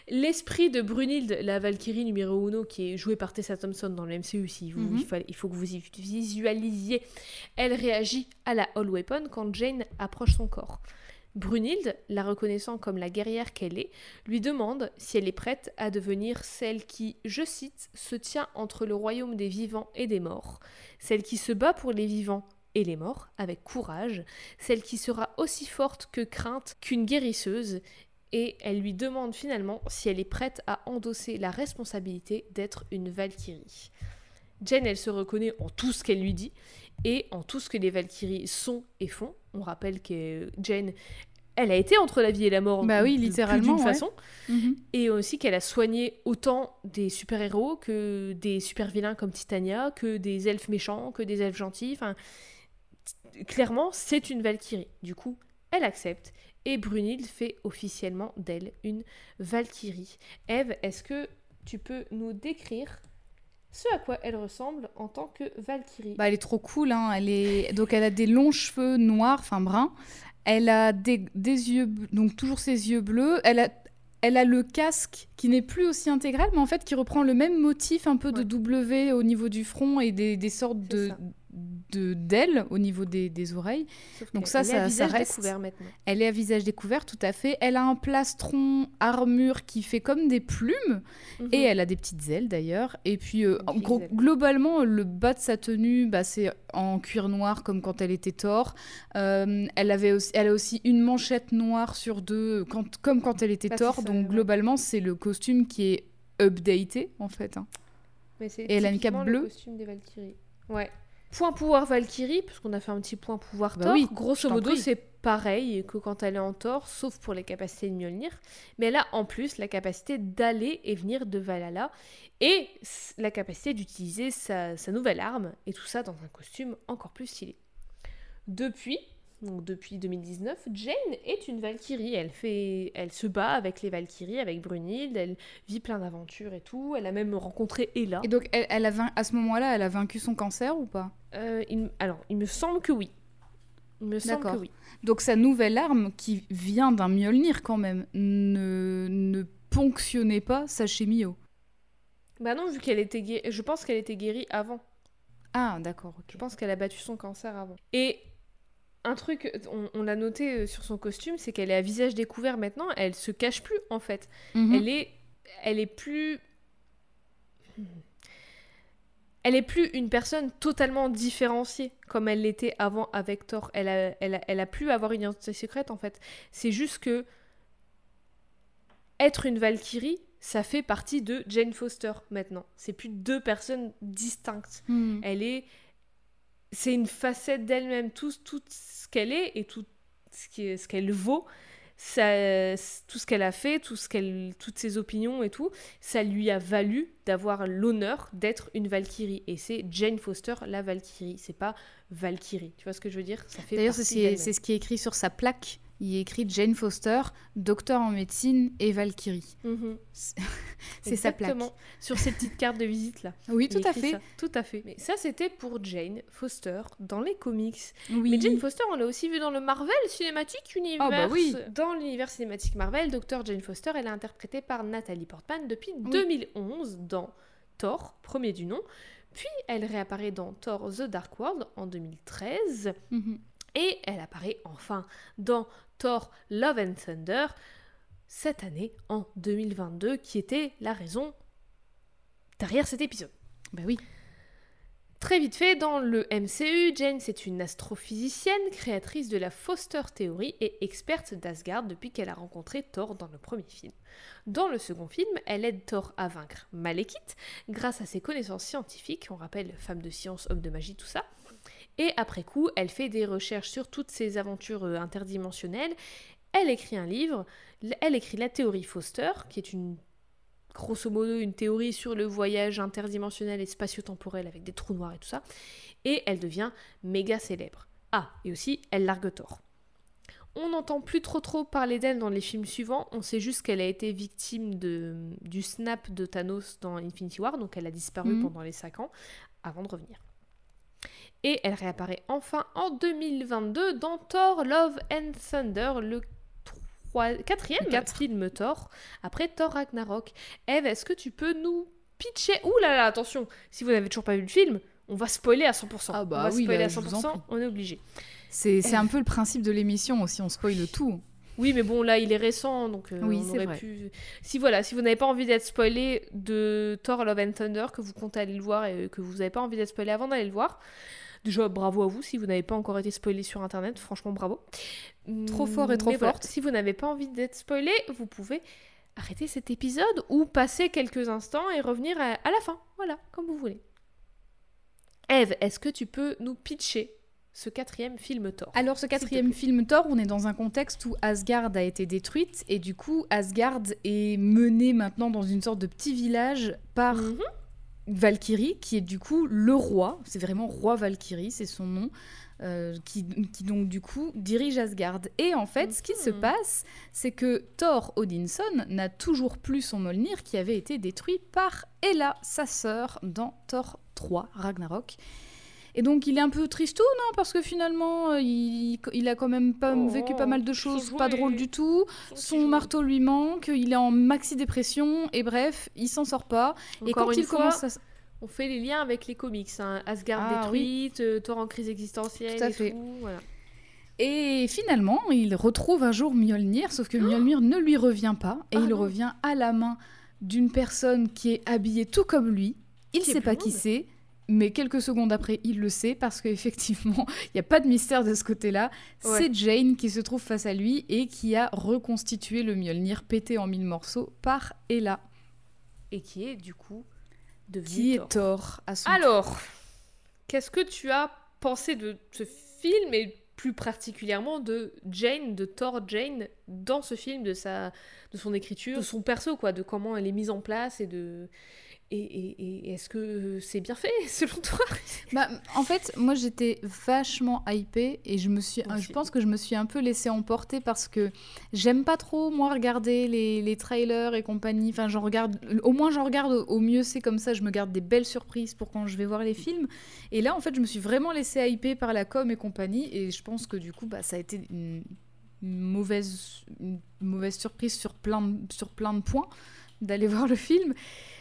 L'esprit de Brunhilde, la Valkyrie numéro 1, qui est jouée par Tessa Thompson dans le MCU, si vous, Mhm. il, faut, il faut que vous y visualisiez, elle réagit à la All Weapon quand Jane approche son corps. Brunhilde, la reconnaissant comme la guerrière qu'elle est, lui demande si elle est prête à devenir celle qui, je cite, se tient entre le royaume des vivants et des morts, celle qui se bat pour les vivants et les morts avec courage, celle qui sera aussi forte que crainte qu'une guérisseuse, et elle lui demande finalement si elle est prête à endosser la responsabilité d'être une Valkyrie. Jane, elle se reconnaît en tout ce qu'elle lui dit et en tout ce que les Valkyries sont et font. On rappelle que Jane, elle a été entre la vie et la mort. Bah oui, littéralement, d'une ouais. façon. Mhm. Et aussi qu'elle a soigné autant des super-héros que des super-vilains comme Titania, que des elfes méchants, que des elfes gentils. Enfin, clairement, c'est une Valkyrie. Du coup, elle accepte. Et Brunhilde fait officiellement d'elle une Valkyrie. Eve, est-ce que tu peux nous décrire ce à quoi elle ressemble en tant que Valkyrie Bah, elle est trop cool, hein. Elle est... Donc elle a des longs cheveux noirs, enfin bruns. Elle a des, des yeux, donc toujours ses yeux bleus. Elle a, elle a le casque qui n'est plus aussi intégral, mais en fait qui reprend le même motif un peu de. W au niveau du front et des, des sortes de ça. De- d'ailes au niveau des, des oreilles. Sauf donc ça, elle est à ça- ça visage reste. découvert maintenant. Elle est à visage découvert, tout à fait. Elle a un plastron armure qui fait comme des plumes. Et Mhm. elle a des petites ailes d'ailleurs. Et puis, euh, en gros, globalement, le bas de sa tenue, bah, c'est en cuir noir comme quand elle était Thor. Euh, elle, avait aussi, elle a aussi une manchette noire sur deux, quand, comme quand elle était Bah, ça, Donc, ouais. globalement, c'est le costume qui est updaté en fait. hein. Mais Et elle a une cape typiquement le bleue costume des Valkyries. Ouais. Point pouvoir Valkyrie, parce qu'on a fait un petit point pouvoir Bah Thor. oui, Grosso modo, c'est pareil que quand elle est en Thor, sauf pour les capacités de Mjolnir. Mais elle a en plus la capacité d'aller et venir de Valhalla et la capacité d'utiliser sa, sa nouvelle arme et tout ça dans un costume encore plus stylé. Depuis, donc depuis 2019, Jane est une Valkyrie. Elle fait, elle se bat avec les Valkyries, avec Brunhilde. Elle vit plein d'aventures et tout. Elle a même rencontré Ella. Et donc, elle, elle a vain- à ce moment-là, elle a vaincu son cancer ou pas? Euh, il- alors, il me semble que oui. Il me semble que D'accord. oui. Donc sa nouvelle arme, qui vient d'un Mjolnir quand même, ne, ne ponctionnait pas sa Mio. Bah non, vu qu'elle était guérie, je pense qu'elle était guérie avant. Ah, d'accord, ok. Je pense qu'elle a battu son cancer avant. Et un truc, on, on l'a noté euh, sur son costume, c'est qu'elle est à visage découvert maintenant. Elle se cache plus en fait. Mhm. Elle est, elle est plus, elle est plus une personne totalement différenciée comme elle l'était avant avec Thor. Elle a, elle a, elle a plus à avoir une identité secrète en fait. C'est juste que être une Valkyrie, ça fait partie de Jane Foster maintenant. C'est plus deux personnes distinctes. Mhm. Elle est. C'est une facette d'elle-même. Tout, tout ce qu'elle est et tout ce qui- ce qu'elle vaut, ça, tout ce qu'elle a fait, tout ce qu'elle, toutes ses opinions et tout, ça lui a valu d'avoir l'honneur d'être une Valkyrie. Et c'est Jane Foster, la Valkyrie. C'est pas Valkyrie. Tu vois ce que je veux dire? D'ailleurs, c'est ce qui est écrit sur sa plaque. Il y a écrit Jane Foster, docteur en médecine et Valkyrie. Mhm. (laughs) C'est sa plaque. Exactement. Sur ces petites cartes de visite là. Oui, tout à fait. ça. Tout à fait. Mais ça, c'était pour Jane Foster dans les comics. Oui. Mais Jane Foster, on l'a aussi vu dans le Marvel Cinematic Universe. Ah bah oui. Dans l'univers cinématique Marvel, Dr. Jane Foster, elle est interprétée par Nathalie Portman depuis Oui. 2011 dans Thor, premier du nom. Puis elle réapparaît dans Thor The Dark World en 2013. Mhm. Et elle apparaît enfin dans Thor Love and Thunder cette année en 2022, qui était la raison derrière cet épisode. Bah oui. Très vite fait, dans le MCU, Jane, c'est une astrophysicienne, créatrice de la Foster Theory et experte d'Asgard depuis qu'elle a rencontré Thor dans le premier film. Dans le second film, elle aide Thor à vaincre Malekith grâce à ses connaissances scientifiques, on rappelle femme de science, homme de magie, tout ça. Et après coup, elle fait des recherches sur toutes ses aventures euh, interdimensionnelles. Elle écrit un livre, elle écrit la théorie Foster, qui est une grosso modo une théorie sur le voyage interdimensionnel et spatio-temporel avec des trous noirs et tout ça. Et elle devient méga célèbre. Ah, et aussi, elle largue Thor. On n'entend plus trop trop parler d'elle dans les films suivants, on sait juste qu'elle a été victime de, du snap de Thanos dans Infinity War, donc elle a disparu Mhm. pendant les 5 ans avant de revenir. Et elle réapparaît enfin en 2022 dans Thor Love and Thunder, le trois- quatrième quatre. film Thor, après Thor Ragnarok. Eve, est-ce que tu peux nous pitcher? Ouh là là, attention, si vous n'avez toujours pas vu le film, on va spoiler à 100%. Ah bah on va oui, spoiler là, à je vous en 100%, prie. on est obligé. C'est c'est un peu le principe de l'émission aussi, on spoil tout. Oui, mais bon, là, il est récent, donc euh, Oui, on aurait vrai. pu... Si voilà, si vous n'avez pas envie d'être spoilé de Thor Love and Thunder, que vous comptez aller le voir et que vous n'avez pas envie d'être spoilé avant d'aller le voir, déjà, bravo à vous. Si vous n'avez pas encore été spoilé sur Internet, franchement, bravo. Trop fort et trop Mais voilà, forte. si vous n'avez pas envie d'être spoilé, vous pouvez arrêter cet épisode ou passer quelques instants et revenir à, à la fin. Voilà, comme vous voulez. Eve, est-ce que tu peux nous pitcher ce quatrième film Thor Alors, ce quatrième film Thor, on est dans un contexte où Asgard a été détruite et du coup, Asgard est mené maintenant dans une sorte de petit village par Mhm. Valkyrie, qui est du coup le roi. C'est vraiment roi Valkyrie, c'est son nom. euh, qui, qui donc du coup dirige Asgard. Et en fait, ce qui se Mhm. passe, c'est que Thor Odinson n'a toujours plus son Mjolnir qui avait été détruit par Hela, sa sœur, dans Thor 3 Ragnarok. Et donc il est un peu tristou, non Parce que finalement, euh, il, il a quand même pas Oh, vécu pas mal de choses pas drôles du tout. Son marteau lui manque, il est en maxi dépression, et bref, il s'en sort pas. et quand une il fois, commence à... On fait les liens avec les comics. hein. Asgard Ah, détruite, euh, Thor en crise existentielle Tout à et fait. tout. Voilà. Et finalement, il retrouve un jour Mjolnir, sauf que Mjolnir ne lui revient pas, et Ah il non. revient à la main d'une personne qui est habillée tout comme lui. Il est sait pas qui c'est, mais quelques secondes après, il le sait, parce qu'effectivement, (laughs) il n'y a pas de mystère de ce côté-là. Ouais. C'est Jane qui se trouve face à lui et qui a reconstitué le Mjolnir pété en mille morceaux par Hela, Et qui est du coup devenu qui est Thor à son Alors, qu'est-ce que tu as pensé de ce film et plus particulièrement de Jane, de Thor Jane dans ce film, de sa, de son écriture, de son perso quoi, de comment elle est mise en place et de et, et- et est-ce que c'est bien fait (laughs) selon toi? Bah, en fait, moi j'étais vachement hypée et je me suis, je pense que je me suis un peu laissée emporter parce que j'aime pas trop moi regarder les, les trailers et compagnie. Enfin, j'en regarde, au moins j'en regarde au, mieux c'est comme ça, je me garde des belles surprises pour quand je vais voir les films. Et là, en fait, je me suis vraiment laissée hyper par la com et compagnie et je pense que du coup, bah, ça a été une, une mauvaise, une mauvaise surprise sur plein sur plein de points d'aller (laughs) voir le film.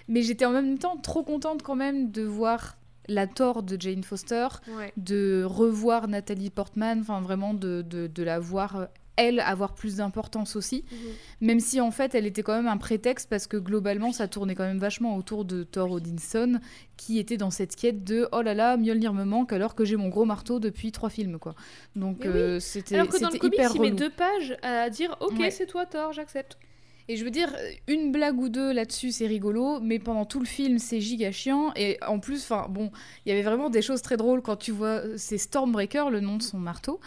Mais j'étais en même temps trop contente quand même de voir la Thor de Jane Foster, Ouais. de revoir Nathalie Portman, enfin vraiment de, de, de la voir, euh, elle, avoir plus d'importance aussi. Mhm. Même si en fait elle était quand même un prétexte parce que globalement ça tournait quand même vachement autour de Thor Odinson qui était dans cette quête de oh là là Mjolnir me manque alors que j'ai mon gros marteau depuis trois films quoi. Donc oui. euh, c'était Alors que dans le comics, il met deux pages à dire Ok, Ouais. c'est toi, Thor, j'accepte. Et je veux dire, une blague ou deux là-dessus, c'est rigolo, mais pendant tout le film, c'est giga chiant. Et en plus, bon, il y avait vraiment des choses très drôles quand tu vois, euh, c'est Stormbreaker, le nom de son marteau,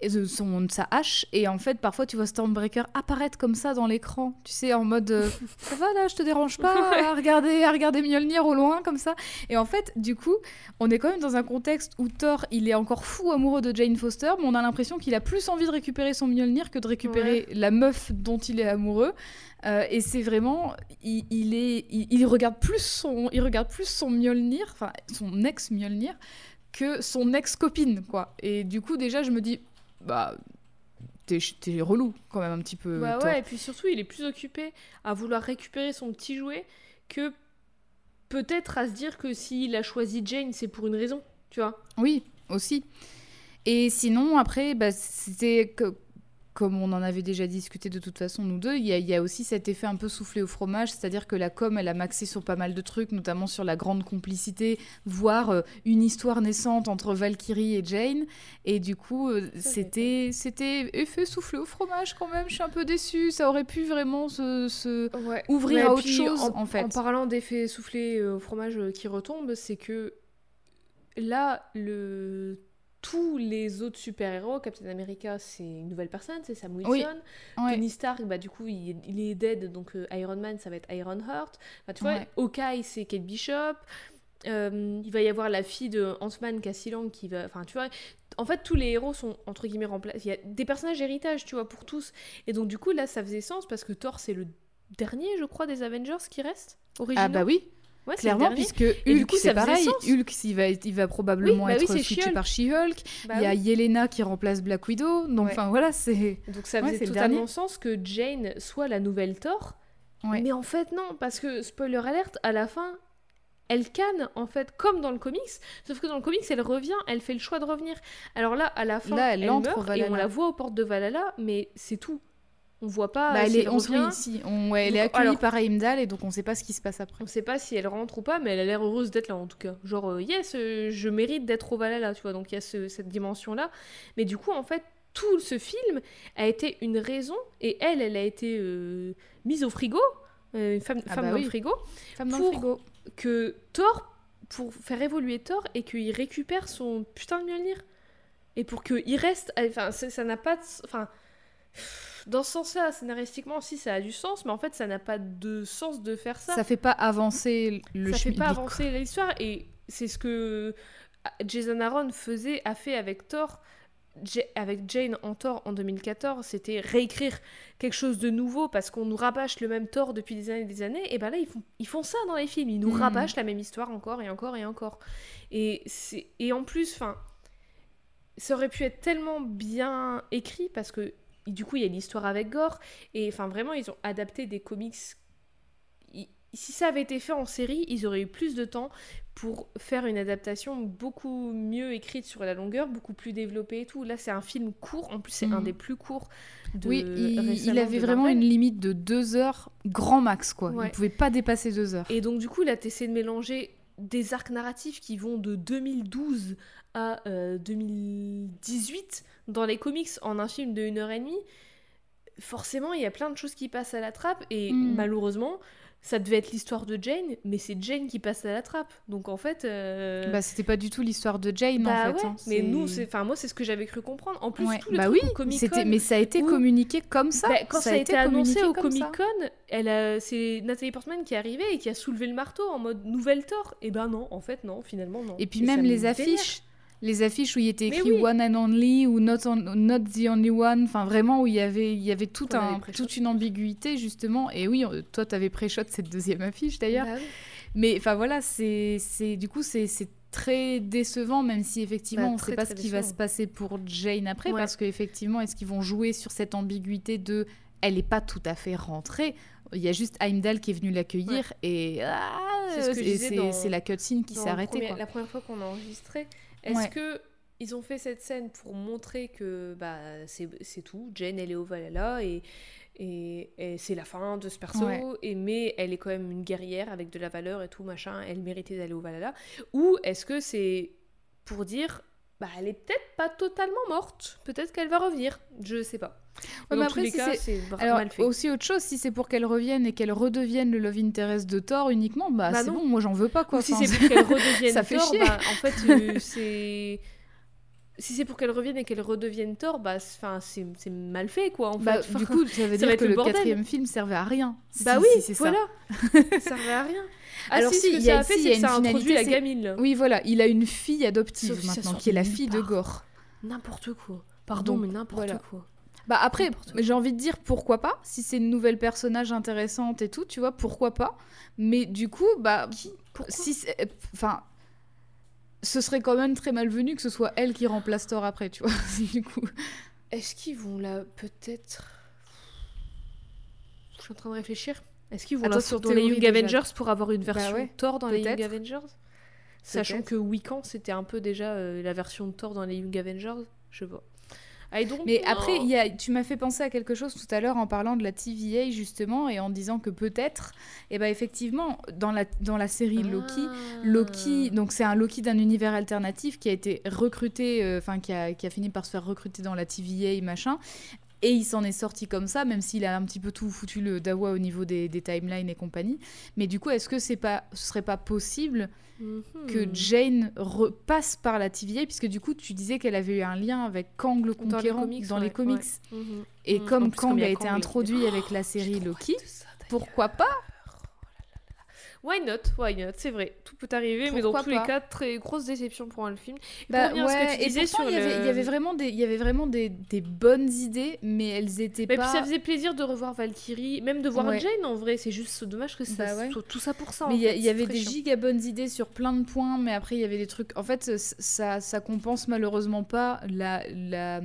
et de, son, sa hache. Et en fait, parfois, tu vois Stormbreaker apparaître comme ça dans l'écran, tu sais, en mode, euh, (laughs) ça va là, je te dérange pas à regarder, à regarder Mjolnir au loin, comme ça. Et en fait, du coup, on est quand même dans un contexte où Thor, il est encore fou amoureux de Jane Foster, mais on a l'impression qu'il a plus envie de récupérer son Mjolnir que de récupérer la meuf dont il est amoureux. Euh, et c'est vraiment, il, il est, il, il regarde plus son, il regarde plus son Mjolnir, enfin son ex Mjolnir, que son ex copine, quoi. Et du coup, déjà, je me dis, bah, t'es, relou quand même un petit peu. Bah ouais, et puis surtout, il est plus occupé à vouloir récupérer son petit jouet que peut-être à se dire que s'il a choisi Jane, c'est pour une raison, tu vois. Oui, aussi. Et sinon, après, bah, c'était que- comme on en avait déjà discuté de toute façon, nous deux, il y, a- il y a aussi cet effet un peu soufflé au fromage, c'est-à-dire que la com, elle a maxé sur pas mal de trucs, notamment sur la grande complicité, voire euh, une histoire naissante entre Valkyrie et Jane. Et du coup, euh, c'était c'était effet soufflé au fromage quand même. Je suis un peu déçue. Ça aurait pu vraiment se, se- Ouais. ouvrir Ouais, à autre chose, en, en fait. En parlant d'effet soufflé euh, au fromage qui retombe, c'est que là, le... tous les autres super-héros, Captain America, c'est une nouvelle personne, c'est Sam Wilson. Oui. Ouais. Tony Stark, bah, du coup, il, il est dead, donc euh, Iron Man, ça va être Iron Heart. Enfin, tu vois. Hawkeye, c'est Kate Bishop. Euh, il va y avoir la fille de Ant-Man, Cassie Lang, qui va... Enfin, tu vois... En fait, tous les héros sont, entre guillemets, remplacés. Il y a des personnages héritage, tu vois, pour tous. Et donc, du coup, là, ça faisait sens, parce que Thor, c'est le dernier, je crois, des Avengers qui reste originaux. Ah bah oui, Ouais, clairement, puisque du Hulk, coup, c'est pareil. Hulk, il va, il va probablement Oui, bah oui, être c'est switché She-Hulk. par She-Hulk. Bah il y a oui. Yelena qui remplace Black Widow. Donc, Ouais. enfin, voilà, c'est. Donc ça Ouais, faisait le totalement sens que Jane soit la nouvelle Thor. Ouais. Mais en fait, non, parce que, spoiler alerte, à la fin, elle canne, en fait, comme dans le comics. Sauf que dans le comics, elle revient, elle fait le choix de revenir. Alors là, à la fin, Là, elle elle, meurt et on la voit aux portes de Valhalla, mais c'est tout. On voit pas Bah, elle si est, elle on revient. si, on, ouais, elle est accueillie alors- par Heimdall et donc on sait pas ce qui se passe après. On sait pas si elle rentre ou pas, mais elle a l'air heureuse d'être là en tout cas. Genre, euh, yes, euh, je mérite d'être au Valhalla, tu vois. Donc il y a ce- cette dimension-là. Mais du coup, en fait, tout ce film a été une raison, et elle, elle a été euh, mise au frigo, une femme, Ah femme bah dans oui. le frigo, Femme dans le Pour- frigo. que Thor, pour faire évoluer Thor, et qu'il récupère son putain de Mjolnir. Et pour qu'il reste. Enfin, ça ça n'a pas de. Enfin. Dans ce sens-là, scénaristiquement aussi, ça a du sens, mais en fait, ça n'a pas de sens de faire ça. Ça fait pas avancer le ça fait pas avancer l'histoire et c'est ce que Jason Aaron faisait a fait avec Thor. Avec Jane en Thor en 2014 c'était réécrire quelque chose de nouveau parce qu'on nous rabâche le même Thor depuis des années et des années et ben là ils font, ils font ça dans les films. Ils nous Mhm. rabâchent la même histoire encore et encore et encore. Et, c'est- et en plus enfin ça aurait pu être tellement bien écrit parce que du coup il y a l'histoire avec Gore et enfin vraiment ils ont adapté des comics si ça avait été fait en série ils auraient eu plus de temps pour faire une adaptation beaucoup mieux écrite sur la longueur beaucoup plus développée et tout là c'est un film court en plus c'est un Mhm. des plus courts de Oui, il, il avait vraiment une limite de deux heures, grand max, quoi. Ouais. Il pouvait pas dépasser deux heures. Et donc, du coup, là, t'essaies de mélanger des arcs narratifs qui vont de 2012 à euh, 2018 dans les comics en un film de 1h30. Forcément, il y a plein de choses qui passent à la trappe et Mm. malheureusement, ça devait être l'histoire de Jane, mais c'est Jane qui passe à la trappe. Donc, en fait. euh, Bah, c'était pas du tout l'histoire de Jane, bah en fait. ouais, hein. mais nous, c'est, enfin moi, c'est ce que j'avais cru comprendre. En plus, Ouais. tout le bah oui, c'était, mais ça a été où- communiqué comme ça. bah, quand ça, a été annoncé au. Comic Con, elle a- c'est Nathalie Portman qui est arrivée et qui a soulevé le marteau en mode nouvelle Thor. Et ben non, en fait non, finalement non. Et puis même me les affiches, les affiches où il était écrit oui. One and Only ou Not, on- not the Only One, enfin vraiment où il y avait, il y avait tout avait un, toute une ambiguïté justement. Et oui, toi t'avais pré-shot cette deuxième affiche d'ailleurs. Bah oui. Mais enfin voilà, c'est, du coup c'est, très décevant, même si effectivement Bah, on ne sait pas ce qui va se passer pour Jane après, Ouais. parce qu'effectivement est-ce qu'ils vont jouer sur cette ambiguïté de elle n'est pas tout à fait rentrée. Il y a juste Heimdall qui est venu l'accueillir et ah, C'est ce la cutscene qui s'est arrêtée. quoi. La première fois qu'on a enregistré, est-ce Ouais. que ils ont fait cette scène pour montrer que bah c'est c'est tout, Jane elle est au Valhalla et et, et c'est la fin de ce perso Ouais. et mais elle est quand même une guerrière avec de la valeur et tout machin, elle méritait d'aller au Valhalla ou est-ce que c'est pour dire bah elle est peut-être pas totalement morte, peut-être qu'elle va revenir, je sais pas. Ouais, Dans mais tous après, les si cas, c'est- Alors, mal fait. aussi autre chose, si c'est pour qu'elle revienne et qu'elle redevienne le love interest de Thor uniquement, bah, Bah c'est bon, moi j'en veux pas quoi. Ou si Enfin, c'est pour qu'elle (laughs) redevienne ça fait chier. bah, en fait, euh, c'est. Si c'est pour qu'elle revienne et qu'elle redevienne Thor, bah, c'est- c'est mal fait, quoi, en bah, fait. du coup, ça veut ça dire que le bordel. quatrième film servait à rien. bah si- oui, si c'est ça. voilà. (laughs) ça servait à rien. Ah, Alors si, si, ce que il y ça a- fait, c'est que ça a introduit la gamine, là. Oui, voilà, il a une fille adoptive Sauf maintenant, qui est la fille de. Gore. N'importe quoi. Pardon, Donc, mais n'importe voilà. quoi. Bah après, j'ai envie de dire pourquoi pas, si c'est une nouvelle personnage intéressante et tout, tu vois, pourquoi pas. Mais du coup, bah, Pourquoi? si, enfin, ce serait quand même très malvenu que ce soit elle qui remplace Thor après, tu vois. (laughs) du coup, Est-ce qu'ils vont là, peut-être. Je suis en train de réfléchir. Est-ce qu'ils vont Attends, la sur dans les Young. Avengers pour avoir une version ouais, Thor dans les Young. Avengers? Sachant que Wiccan, c'était un peu déjà euh, la version de Thor dans les Young Avengers. Je vois. I don't Mais know. après, il y a, tu m'as fait penser à quelque chose tout à l'heure en parlant de la TVA justement et en disant que peut-être, et ben effectivement, dans la, dans la série Loki, Ah. Loki, donc c'est un Loki d'un univers alternatif qui a été recruté, euh, enfin qui, a, qui a fini par se faire recruter dans la TVA machin. Et il s'en est sorti comme ça, même s'il a un petit peu tout foutu le dawa au niveau des, des timelines et compagnie. Mais du coup, est-ce que c'est pas, ce serait pas possible Mhm. que Jane repasse par la TVA, puisque du coup, tu disais qu'elle avait eu un lien avec Kang le Dans les Conquérant comics, dans ouais, les comics. ouais. Mhm. Et Mhm. Comme plus, Kang a a été Kang, introduit avec la série J'ai trop Loki, ça, pourquoi pas? Why not? Why not? C'est vrai, tout peut arriver, mais dans tous les cas, très grosse déception pour un film. Et Bah ce que ouais, et pourtant, sur il y, avait, le- il y avait vraiment des, il y avait vraiment des, des bonnes idées, mais elles étaient Mais pas. puis ça faisait plaisir de revoir Valkyrie, même de voir Ouais. Jane en vrai. C'est juste dommage que ça Bah ouais. tout ça pour ça. Mais il y, fait, avait des chiant. giga bonnes idées sur plein de points, mais après il y avait des trucs. En fait, ça, ça compense malheureusement pas la, la,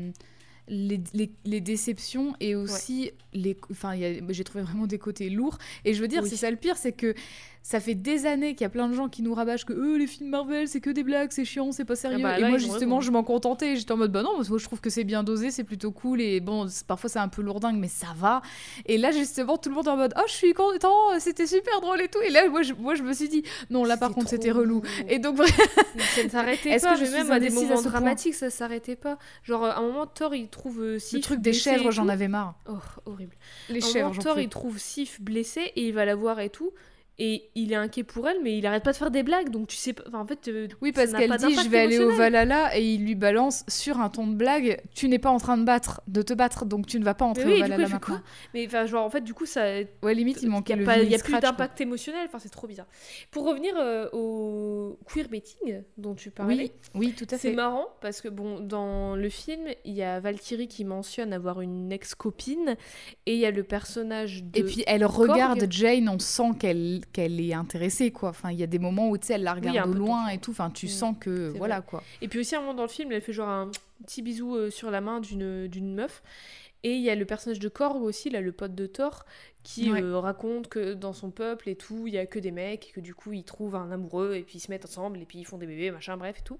les, les- les déceptions et aussi les. Enfin, j'ai trouvé vraiment des côtés lourds. Et je veux dire, Oui. c'est ça le pire, c'est que ça fait des années qu'il y a plein de gens qui nous rabâchent que euh, les films Marvel, c'est que des blagues, c'est chiant, c'est pas sérieux. bah et moi, justement, je m'en contentais. J'étais en mode, bah non, parce que moi, je trouve que c'est bien dosé, c'est plutôt cool. Et bon, parfois, c'est un peu lourdingue, mais ça va. Et là, justement, tout le monde est en mode, oh, je suis content, c'était super drôle et tout. Et là, moi, je, moi, je me suis dit, non, là, par contre, c'était relou. Et donc, Ça ne s'arrêtait Est-ce pas, que je même à des à moments dramatiques, ça s'arrêtait pas. Genre, à un moment, Thor, il trouve euh, le Sif truc des blessé chèvres, j'en avais marre. Oh, horrible. Les À un chèvres, moment, Thor, il trouve Sif blessée et il va la voir et tout. Et il est inquiet pour elle, mais il arrête pas de faire des blagues, donc tu sais pas. Enfin, en fait, euh, Oui, parce qu'elle dit je vais aller au. Valhalla et il lui balance sur un ton de blague tu n'es pas en train de battre, de te battre, donc tu ne vas pas entrer Mais oui, au et du coup, Valhalla il fait maintenant. quoi? Mais enfin, genre, en fait, du coup, ça. Ouais, limite, il Il manquait n'y le a, pas- y a plus d'impact émotionnel, enfin c'est trop bizarre. Pour revenir euh, au queerbaiting dont tu parlais, Oui, oui, tout à c'est fait. marrant parce que bon, dans le film, il y a Valkyrie qui mentionne avoir une ex-copine et il y a le personnage de. Et puis elle regarde Jane, on sent qu'elle qu'elle est intéressée, quoi. Enfin, il y a des moments où tu sais, elle la regarde peu loin et tout. Enfin, tu Mm. sens que voilà, quoi. Et puis aussi, à un moment dans le film, elle fait genre un petit bisou euh, sur la main d'une d'une meuf. Et il y a le personnage de Korg aussi, là, le pote de Thor, qui Ouais. euh, raconte que dans son peuple et tout, il y a que des mecs, et que du coup, ils trouvent un amoureux, et puis ils se mettent ensemble, et puis ils font des bébés, machin, bref, et tout.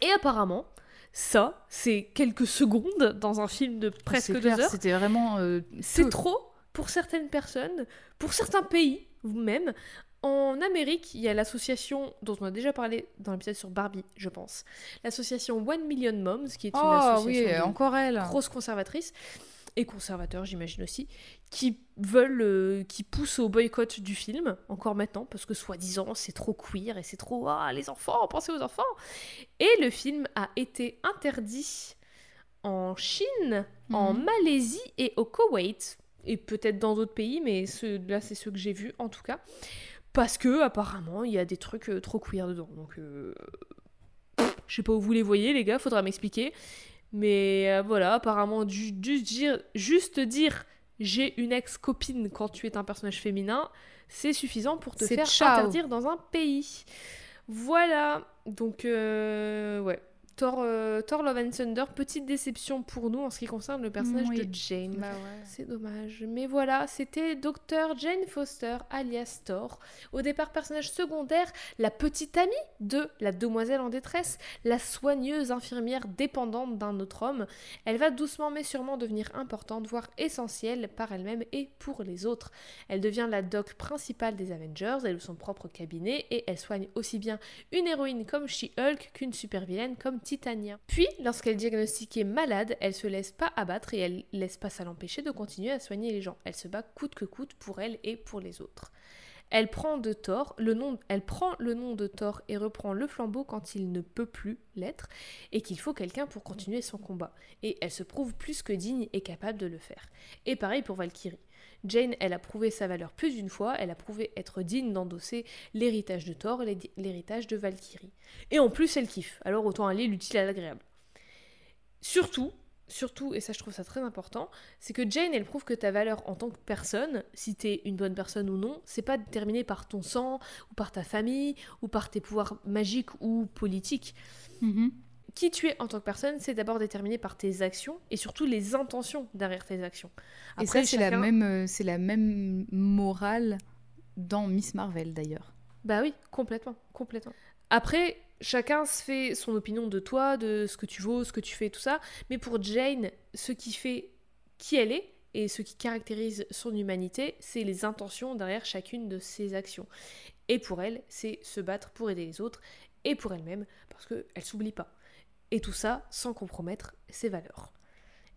Et apparemment, ça, c'est quelques secondes dans un film de presque deux clair, heures. C'était vraiment. euh, C'est trop pour certaines personnes, pour certains pays, vous-même. En Amérique, il y a l'association dont on a déjà parlé dans l'épisode sur Barbie, je pense. L'association One Million Moms, qui est une Oh association oui, encore elle. grosses conservatrices et conservateurs, j'imagine aussi, qui veulent, euh, qui poussent au boycott du film, encore maintenant, parce que soi-disant c'est trop queer et c'est trop ah les enfants, pensez aux enfants. Et le film a été interdit en Chine, en Mhm. Malaisie et au Koweït, et peut-être dans d'autres pays, mais ceux, là c'est ceux que j'ai vus en tout cas, parce que apparemment il y a des trucs euh, trop queer dedans. Donc euh, je sais pas où vous les voyez les gars, faudra m'expliquer. Mais euh, voilà, apparemment, du, du dire, juste dire j'ai une ex-copine quand tu es un personnage féminin, c'est suffisant pour te faire ciao. interdire dans un pays. Voilà, donc ouais, Thor, euh, Thor Love and Thunder, petite déception pour nous en ce qui concerne le personnage Oui. de Jane. Bah ouais. C'est dommage. Mais voilà, c'était Dr. Jane Foster, alias Thor. Au départ, personnage secondaire, la petite amie de la demoiselle en détresse, la soigneuse infirmière dépendante d'un autre homme. Elle va doucement mais sûrement devenir importante, voire essentielle par elle-même et pour les autres. Elle devient la doc principale des Avengers, elle a son propre cabinet et elle soigne aussi bien une héroïne comme She-Hulk qu'une super-vilaine comme Titania. Puis, lorsqu'elle est diagnostiquée malade, elle se laisse pas abattre et elle laisse pas ça l'empêcher de continuer à soigner les gens. Elle se bat coûte que coûte pour elle et pour les autres. Elle prend de Thor, le nom, elle prend le nom de Thor et reprend le flambeau quand il ne peut plus l'être et qu'il faut quelqu'un pour continuer son combat. Et elle se prouve plus que digne et capable de le faire. Et pareil pour Valkyrie. Jane, elle a prouvé sa valeur plus d'une fois, elle a prouvé être digne d'endosser l'héritage de Thor l'héritage de Valkyrie. Et en plus, elle kiffe, alors autant aller l'utile à l'agréable. Surtout, surtout, et ça je trouve ça très important, c'est que Jane, elle prouve que ta valeur en tant que personne, si t'es une bonne personne ou non, c'est pas déterminé par ton sang, ou par ta famille, ou par tes pouvoirs magiques ou politiques. Mhm. Qui tu es en tant que personne, c'est d'abord déterminé par tes actions et surtout les intentions derrière tes actions. Et ça, c'est la, chacun- même, euh, c'est la même morale dans Miss Marvel d'ailleurs. Bah oui, complètement, complètement. Après, chacun se fait son opinion de toi, de ce que tu vaux, ce que tu fais, tout ça. Mais pour Jane, ce qui fait qui elle est et ce qui caractérise son humanité, c'est les intentions derrière chacune de ses actions. Et pour elle, c'est se battre pour aider les autres et pour elle-même, parce qu'elle s'oublie pas. Et tout ça sans compromettre ses valeurs.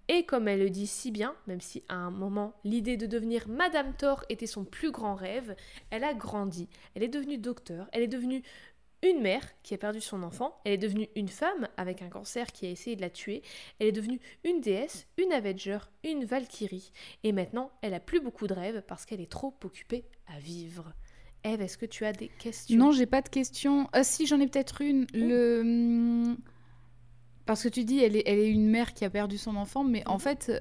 Et comme elle le dit si bien, même si à un moment l'idée de devenir Madame Thor était son plus grand rêve, elle a grandi, elle est devenue docteur, elle est devenue une mère qui a perdu son enfant, elle est devenue une femme avec un cancer qui a essayé de la tuer, elle est devenue une déesse, une Avenger, une Valkyrie, et maintenant elle a plus beaucoup de rêves parce qu'elle est trop occupée à vivre. Eve, est-ce que tu as des questions? Non, j'ai pas de questions. Ah si, j'en ai peut-être une. Le... Parce que tu dis, elle est, elle est une mère qui a perdu son enfant, mais en fait,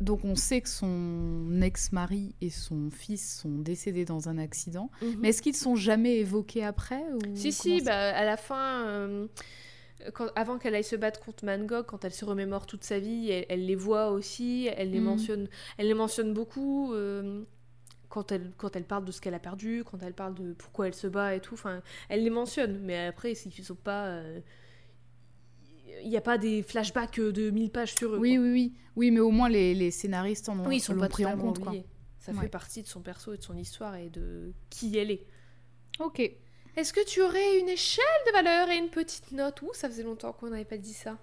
donc on sait que son ex-mari et son fils sont décédés dans un accident. Mhm. Mais est-ce qu'ils sont jamais évoqués après ou Si, si, bah, à la fin, euh, quand- avant qu'elle aille se battre contre Mangog, quand elle se remémore toute sa vie, elle, elle les voit aussi, elle les, Mhm. mentionne, elle les mentionne beaucoup. euh, quand elle, quand elle parle de ce qu'elle a perdu, quand elle parle de pourquoi elle se bat et tout, enfin, elle les mentionne, mais après, s'ils sont pas. euh, Il n'y a pas des flashbacks de 1000 pages sur eux. Oui, quoi. oui, oui. Oui, mais au moins les, les scénaristes en ont, Oui, ils sont pas pris en compte. quoi. Ça Ouais. fait partie de son perso et de son histoire et de qui elle est. Ok. Est-ce que tu aurais une échelle de valeur et une petite note? Ouh, ça faisait longtemps qu'on n'avait pas dit ça.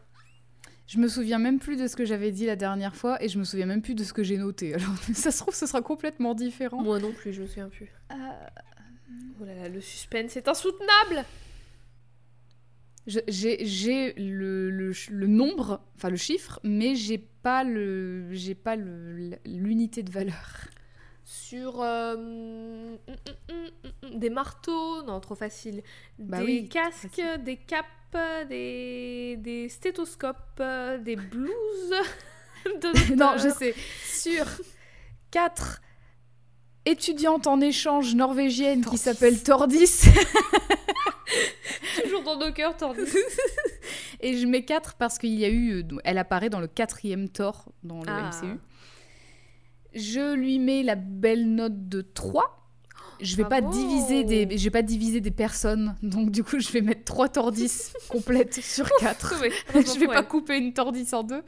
Je me souviens même plus de ce que j'avais dit la dernière fois et je me souviens même plus de ce que j'ai noté. (laughs) Alors ça se trouve, ce sera complètement différent. Moi non plus, je me souviens plus. Euh, Oh là là, le suspense est insoutenable j'ai le, le, le, nombre, enfin le chiffre, mais j'ai pas le j'ai pas l'unité de valeur. Sur euh, mm, mm, mm, des marteaux, non trop facile. Bah des casques, des capes, des, stéthoscopes, des blouses. (laughs) (laughs) non, je sais. Sur 4 étudiante en échange norvégienne qui s'appelle Tordis. Toujours dans nos cœurs, Tordis. (laughs) et je mets 4 parce qu'il y a eu. Euh, elle apparaît dans le quatrième Thor dans le. Ah. MCU. Je lui mets la belle note de 3. Je vais ah pas diviser des je vais pas diviser des personnes. Donc du coup, je vais mettre 3 tordis (laughs) complètes sur 4. (laughs) je vais pas couper une tordis en deux.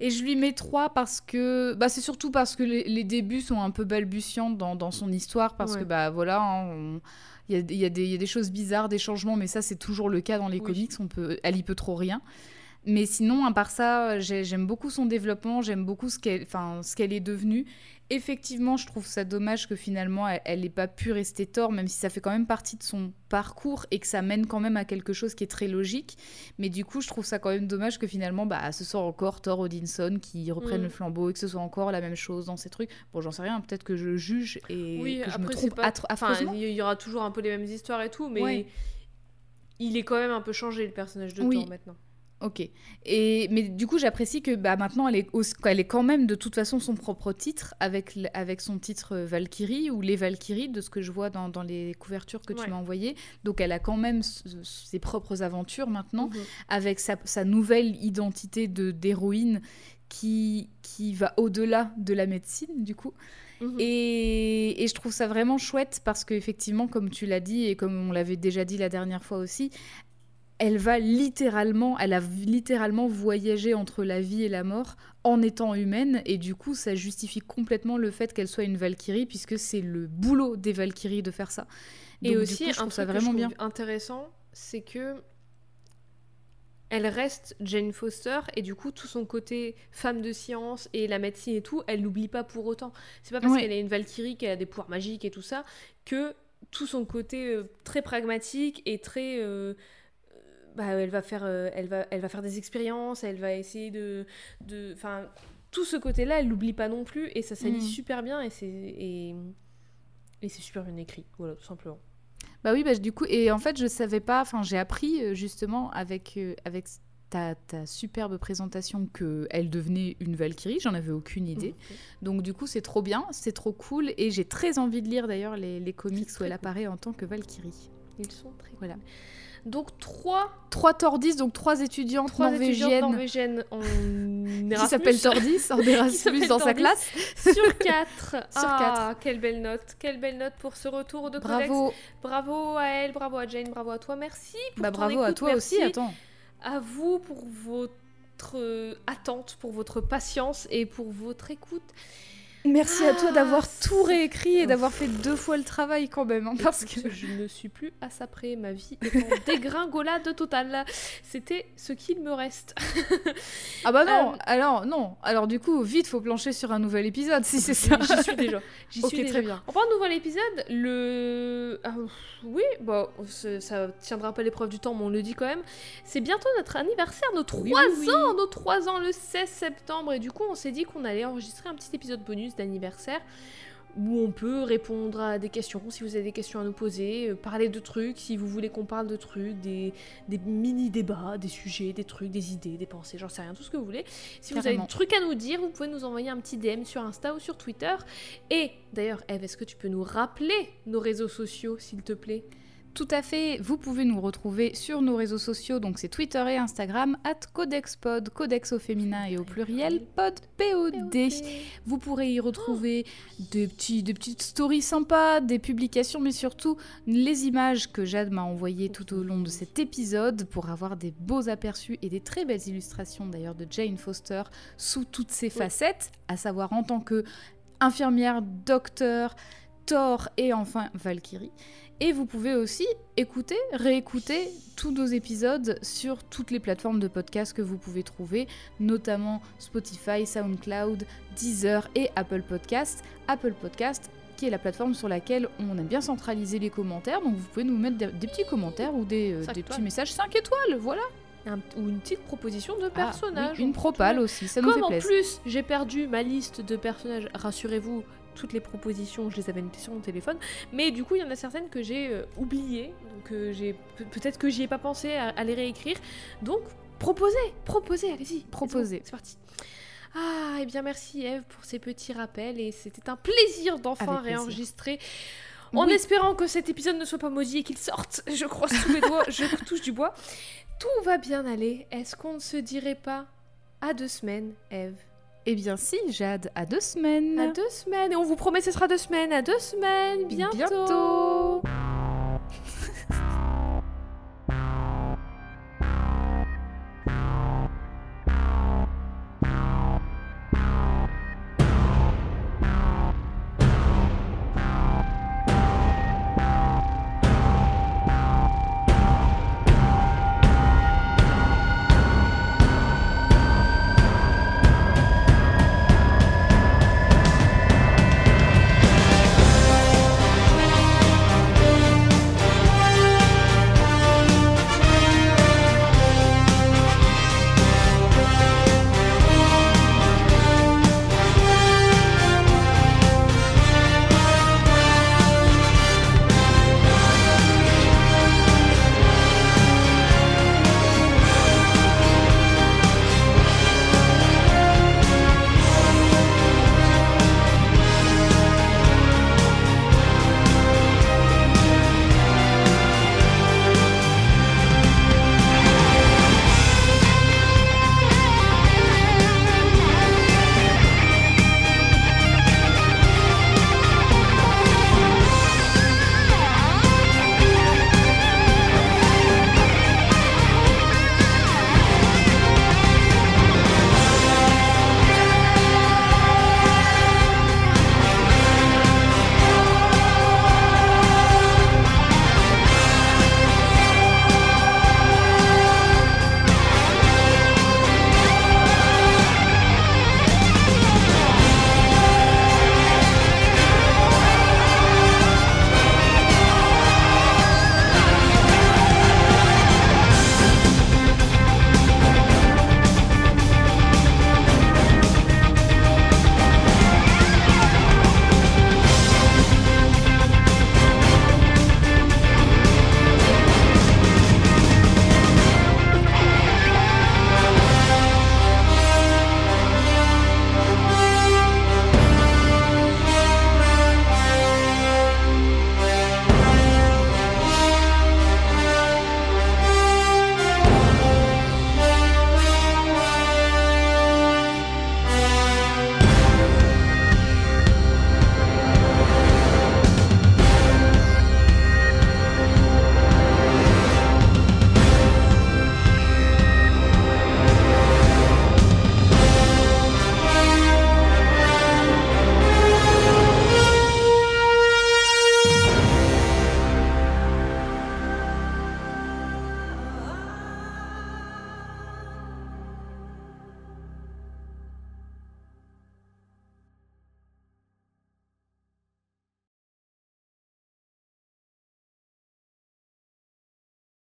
Et je lui mets 3 parce que bah, c'est surtout parce que les, les débuts sont un peu balbutiants dans, dans son histoire parce Ouais. que bah voilà, hein, on- il y, a, il y a des- il y a des choses bizarres, des changements, mais ça c'est toujours le cas dans les Oui. comics. On peut, elle y peut trop rien. Mais sinon, à part ça, j'ai- j'aime beaucoup son développement, j'aime beaucoup ce qu'elle enfin, ce qu'elle est devenue. Effectivement, je trouve ça dommage que finalement, elle n'ait pas pu rester Thor, même si ça fait quand même partie de son parcours et que ça mène quand même à quelque chose qui est très logique. Mais du coup, je trouve ça quand même dommage que finalement, bah, ce soit encore Thor Odinson qui reprenne Mm. le flambeau et que ce soit encore la même chose dans ces trucs. Bon, j'en sais rien, peut-être que je juge et Oui, que je me après, c'est trompe pas... Enfin, il y aura toujours un peu les mêmes histoires et tout, mais Ouais. il est quand même un peu changé, le personnage de Oui. Thor, maintenant. Ok. Et mais du coup, j'apprécie que bah, maintenant, elle est, au- elle est quand même de toute façon son propre titre avec, avec son titre euh, Valkyrie ou les Valkyries de ce que je vois dans, dans les couvertures que tu m'as envoyées. Donc, elle a quand même ses propres aventures maintenant Mhm. avec sa, sa nouvelle identité de d'héroïne qui, qui va au-delà de la médecine du coup. Mhm. Et, et je trouve ça vraiment chouette parce qu'effectivement, comme tu l'as dit et comme on l'avait déjà dit la dernière fois aussi, elle va littéralement, elle a littéralement voyagé entre la vie et la mort en étant humaine et du coup ça justifie complètement le fait qu'elle soit une Valkyrie puisque c'est le boulot des Valkyries de faire ça. Et Donc, aussi, coup, je un trouve truc ça que vraiment je bien. intéressant, c'est que elle reste Jane Foster et du coup tout son côté femme de science et la médecine et tout, elle l'oublie pas pour autant. C'est pas parce Ouais. qu'elle est une Valkyrie qu'elle a des pouvoirs magiques et tout ça que tout son côté euh, très pragmatique et très euh, bah, elle va faire euh, elle va elle va faire des expériences, elle va essayer de de enfin tout ce côté-là, elle l'oublie pas non plus et ça s'allie Mm. super bien et c'est et et c'est super bien écrit, voilà, tout simplement. Bah oui, bah, du coup, et en fait, je savais pas, enfin, j'ai appris euh, justement avec, euh, avec ta, ta superbe présentation que elle devenait une Valkyrie, j'en avais aucune idée. Donc, du coup, c'est trop bien, c'est trop cool, et j'ai très envie de lire d'ailleurs les, les comics où elle cool. apparaît en tant que Valkyrie. Ils sont très Voilà. cool. Donc trois, Trois Tordis, donc trois étudiantes trois étudiantes norvégiennes norvégiennes en (laughs) qui Erasmus. s'appellent Tordis, en (laughs) Erasmus dans sa classe. sur (laughs) 4. Sur ah, quelle belle note. Quelle belle note pour ce retour de Codex. Bravo, Bravo à elle, bravo à Jane, bravo à toi. Merci pour bah ton bravo à écoute, toi merci aussi, attends. À vous pour votre attente, pour votre patience et pour votre écoute. Merci à toi Ah, d'avoir tout c'est- réécrit et d'avoir fait deux fois le travail quand même, hein, parce que... Je ne suis plus à ça près, ma vie est en (laughs) dégringolade totale. C'était ce qu'il me reste. (laughs) Ah bah non, Euh, alors non, alors du coup, vite, faut plancher sur un nouvel épisode si c'est ça. J'y suis déjà. J'y ok, suis déjà. très bien. En parlant de nouvel épisode, le. ah, oui, bah, ça tiendra pas l'épreuve du temps, mais on le dit quand même. C'est bientôt notre anniversaire, nos 3 Oui, oui, oui. ans, nos 3 ans le 16 septembre. Et du coup, on s'est dit qu'on allait enregistrer un petit épisode bonus d'anniversaire où on peut répondre à des questions, si vous avez des questions à nous poser, euh, parler de trucs, si vous voulez qu'on parle de trucs, des, des mini-débats, des sujets, des trucs, des idées, des pensées, j'en sais rien, tout ce que vous voulez. Si vous avez des trucs à nous dire, vous pouvez nous envoyer un petit DM sur Insta ou sur Twitter. Et d'ailleurs, Eve, est-ce que tu peux nous rappeler nos réseaux sociaux, s'il te plaît? Tout à fait, vous pouvez nous retrouver sur nos réseaux sociaux, donc c'est Twitter et Instagram, at CodexPod, Codex au féminin et au pluriel, pod, P-O-D. Vous pourrez y retrouver des, petits, des petites stories sympas, des publications, mais surtout les images que Jade m'a envoyées tout au long de cet épisode pour avoir des beaux aperçus et des très belles illustrations d'ailleurs de Jane Foster sous toutes ses facettes, à savoir en tant que infirmière, docteur, Thor et enfin Valkyrie. Et vous pouvez aussi écouter, réécouter tous nos épisodes sur toutes les plateformes de podcast que vous pouvez trouver, notamment Spotify, SoundCloud, Deezer et Apple Podcast. Apple Podcast qui est la plateforme sur laquelle on aime bien centraliser les commentaires, donc vous pouvez nous mettre des, petits commentaires ou des, euh, des petits messages 5 étoiles, voilà. Un- Ou une petite proposition de Ah, personnage. oui, une propale aussi, ça nous fait Comme en plaisir. plus, j'ai perdu ma liste de personnages, rassurez-vous, toutes les propositions, je les avais notées sur mon téléphone. Mais du coup, il y en a certaines que j'ai euh, oubliées. Donc euh, j'ai pe- peut-être que j'y ai pas pensé à, à les réécrire. Donc proposez, proposez, allez-y. Proposez. C'est parti. Ah, et bien merci Eve pour ces petits rappels et c'était un plaisir d'enfin réenregistrer. En Oui. espérant que cet épisode ne soit pas maudit et qu'il sorte, (laughs) je croise tous mes doigts, je touche du bois. Tout va bien aller. Est-ce qu'on ne se dirait pas à deux semaines, Eve eh bien si, Jade, à deux semaines. À deux semaines. Et on vous promet, ce sera deux semaines. À deux semaines. Bientôt. (laughs)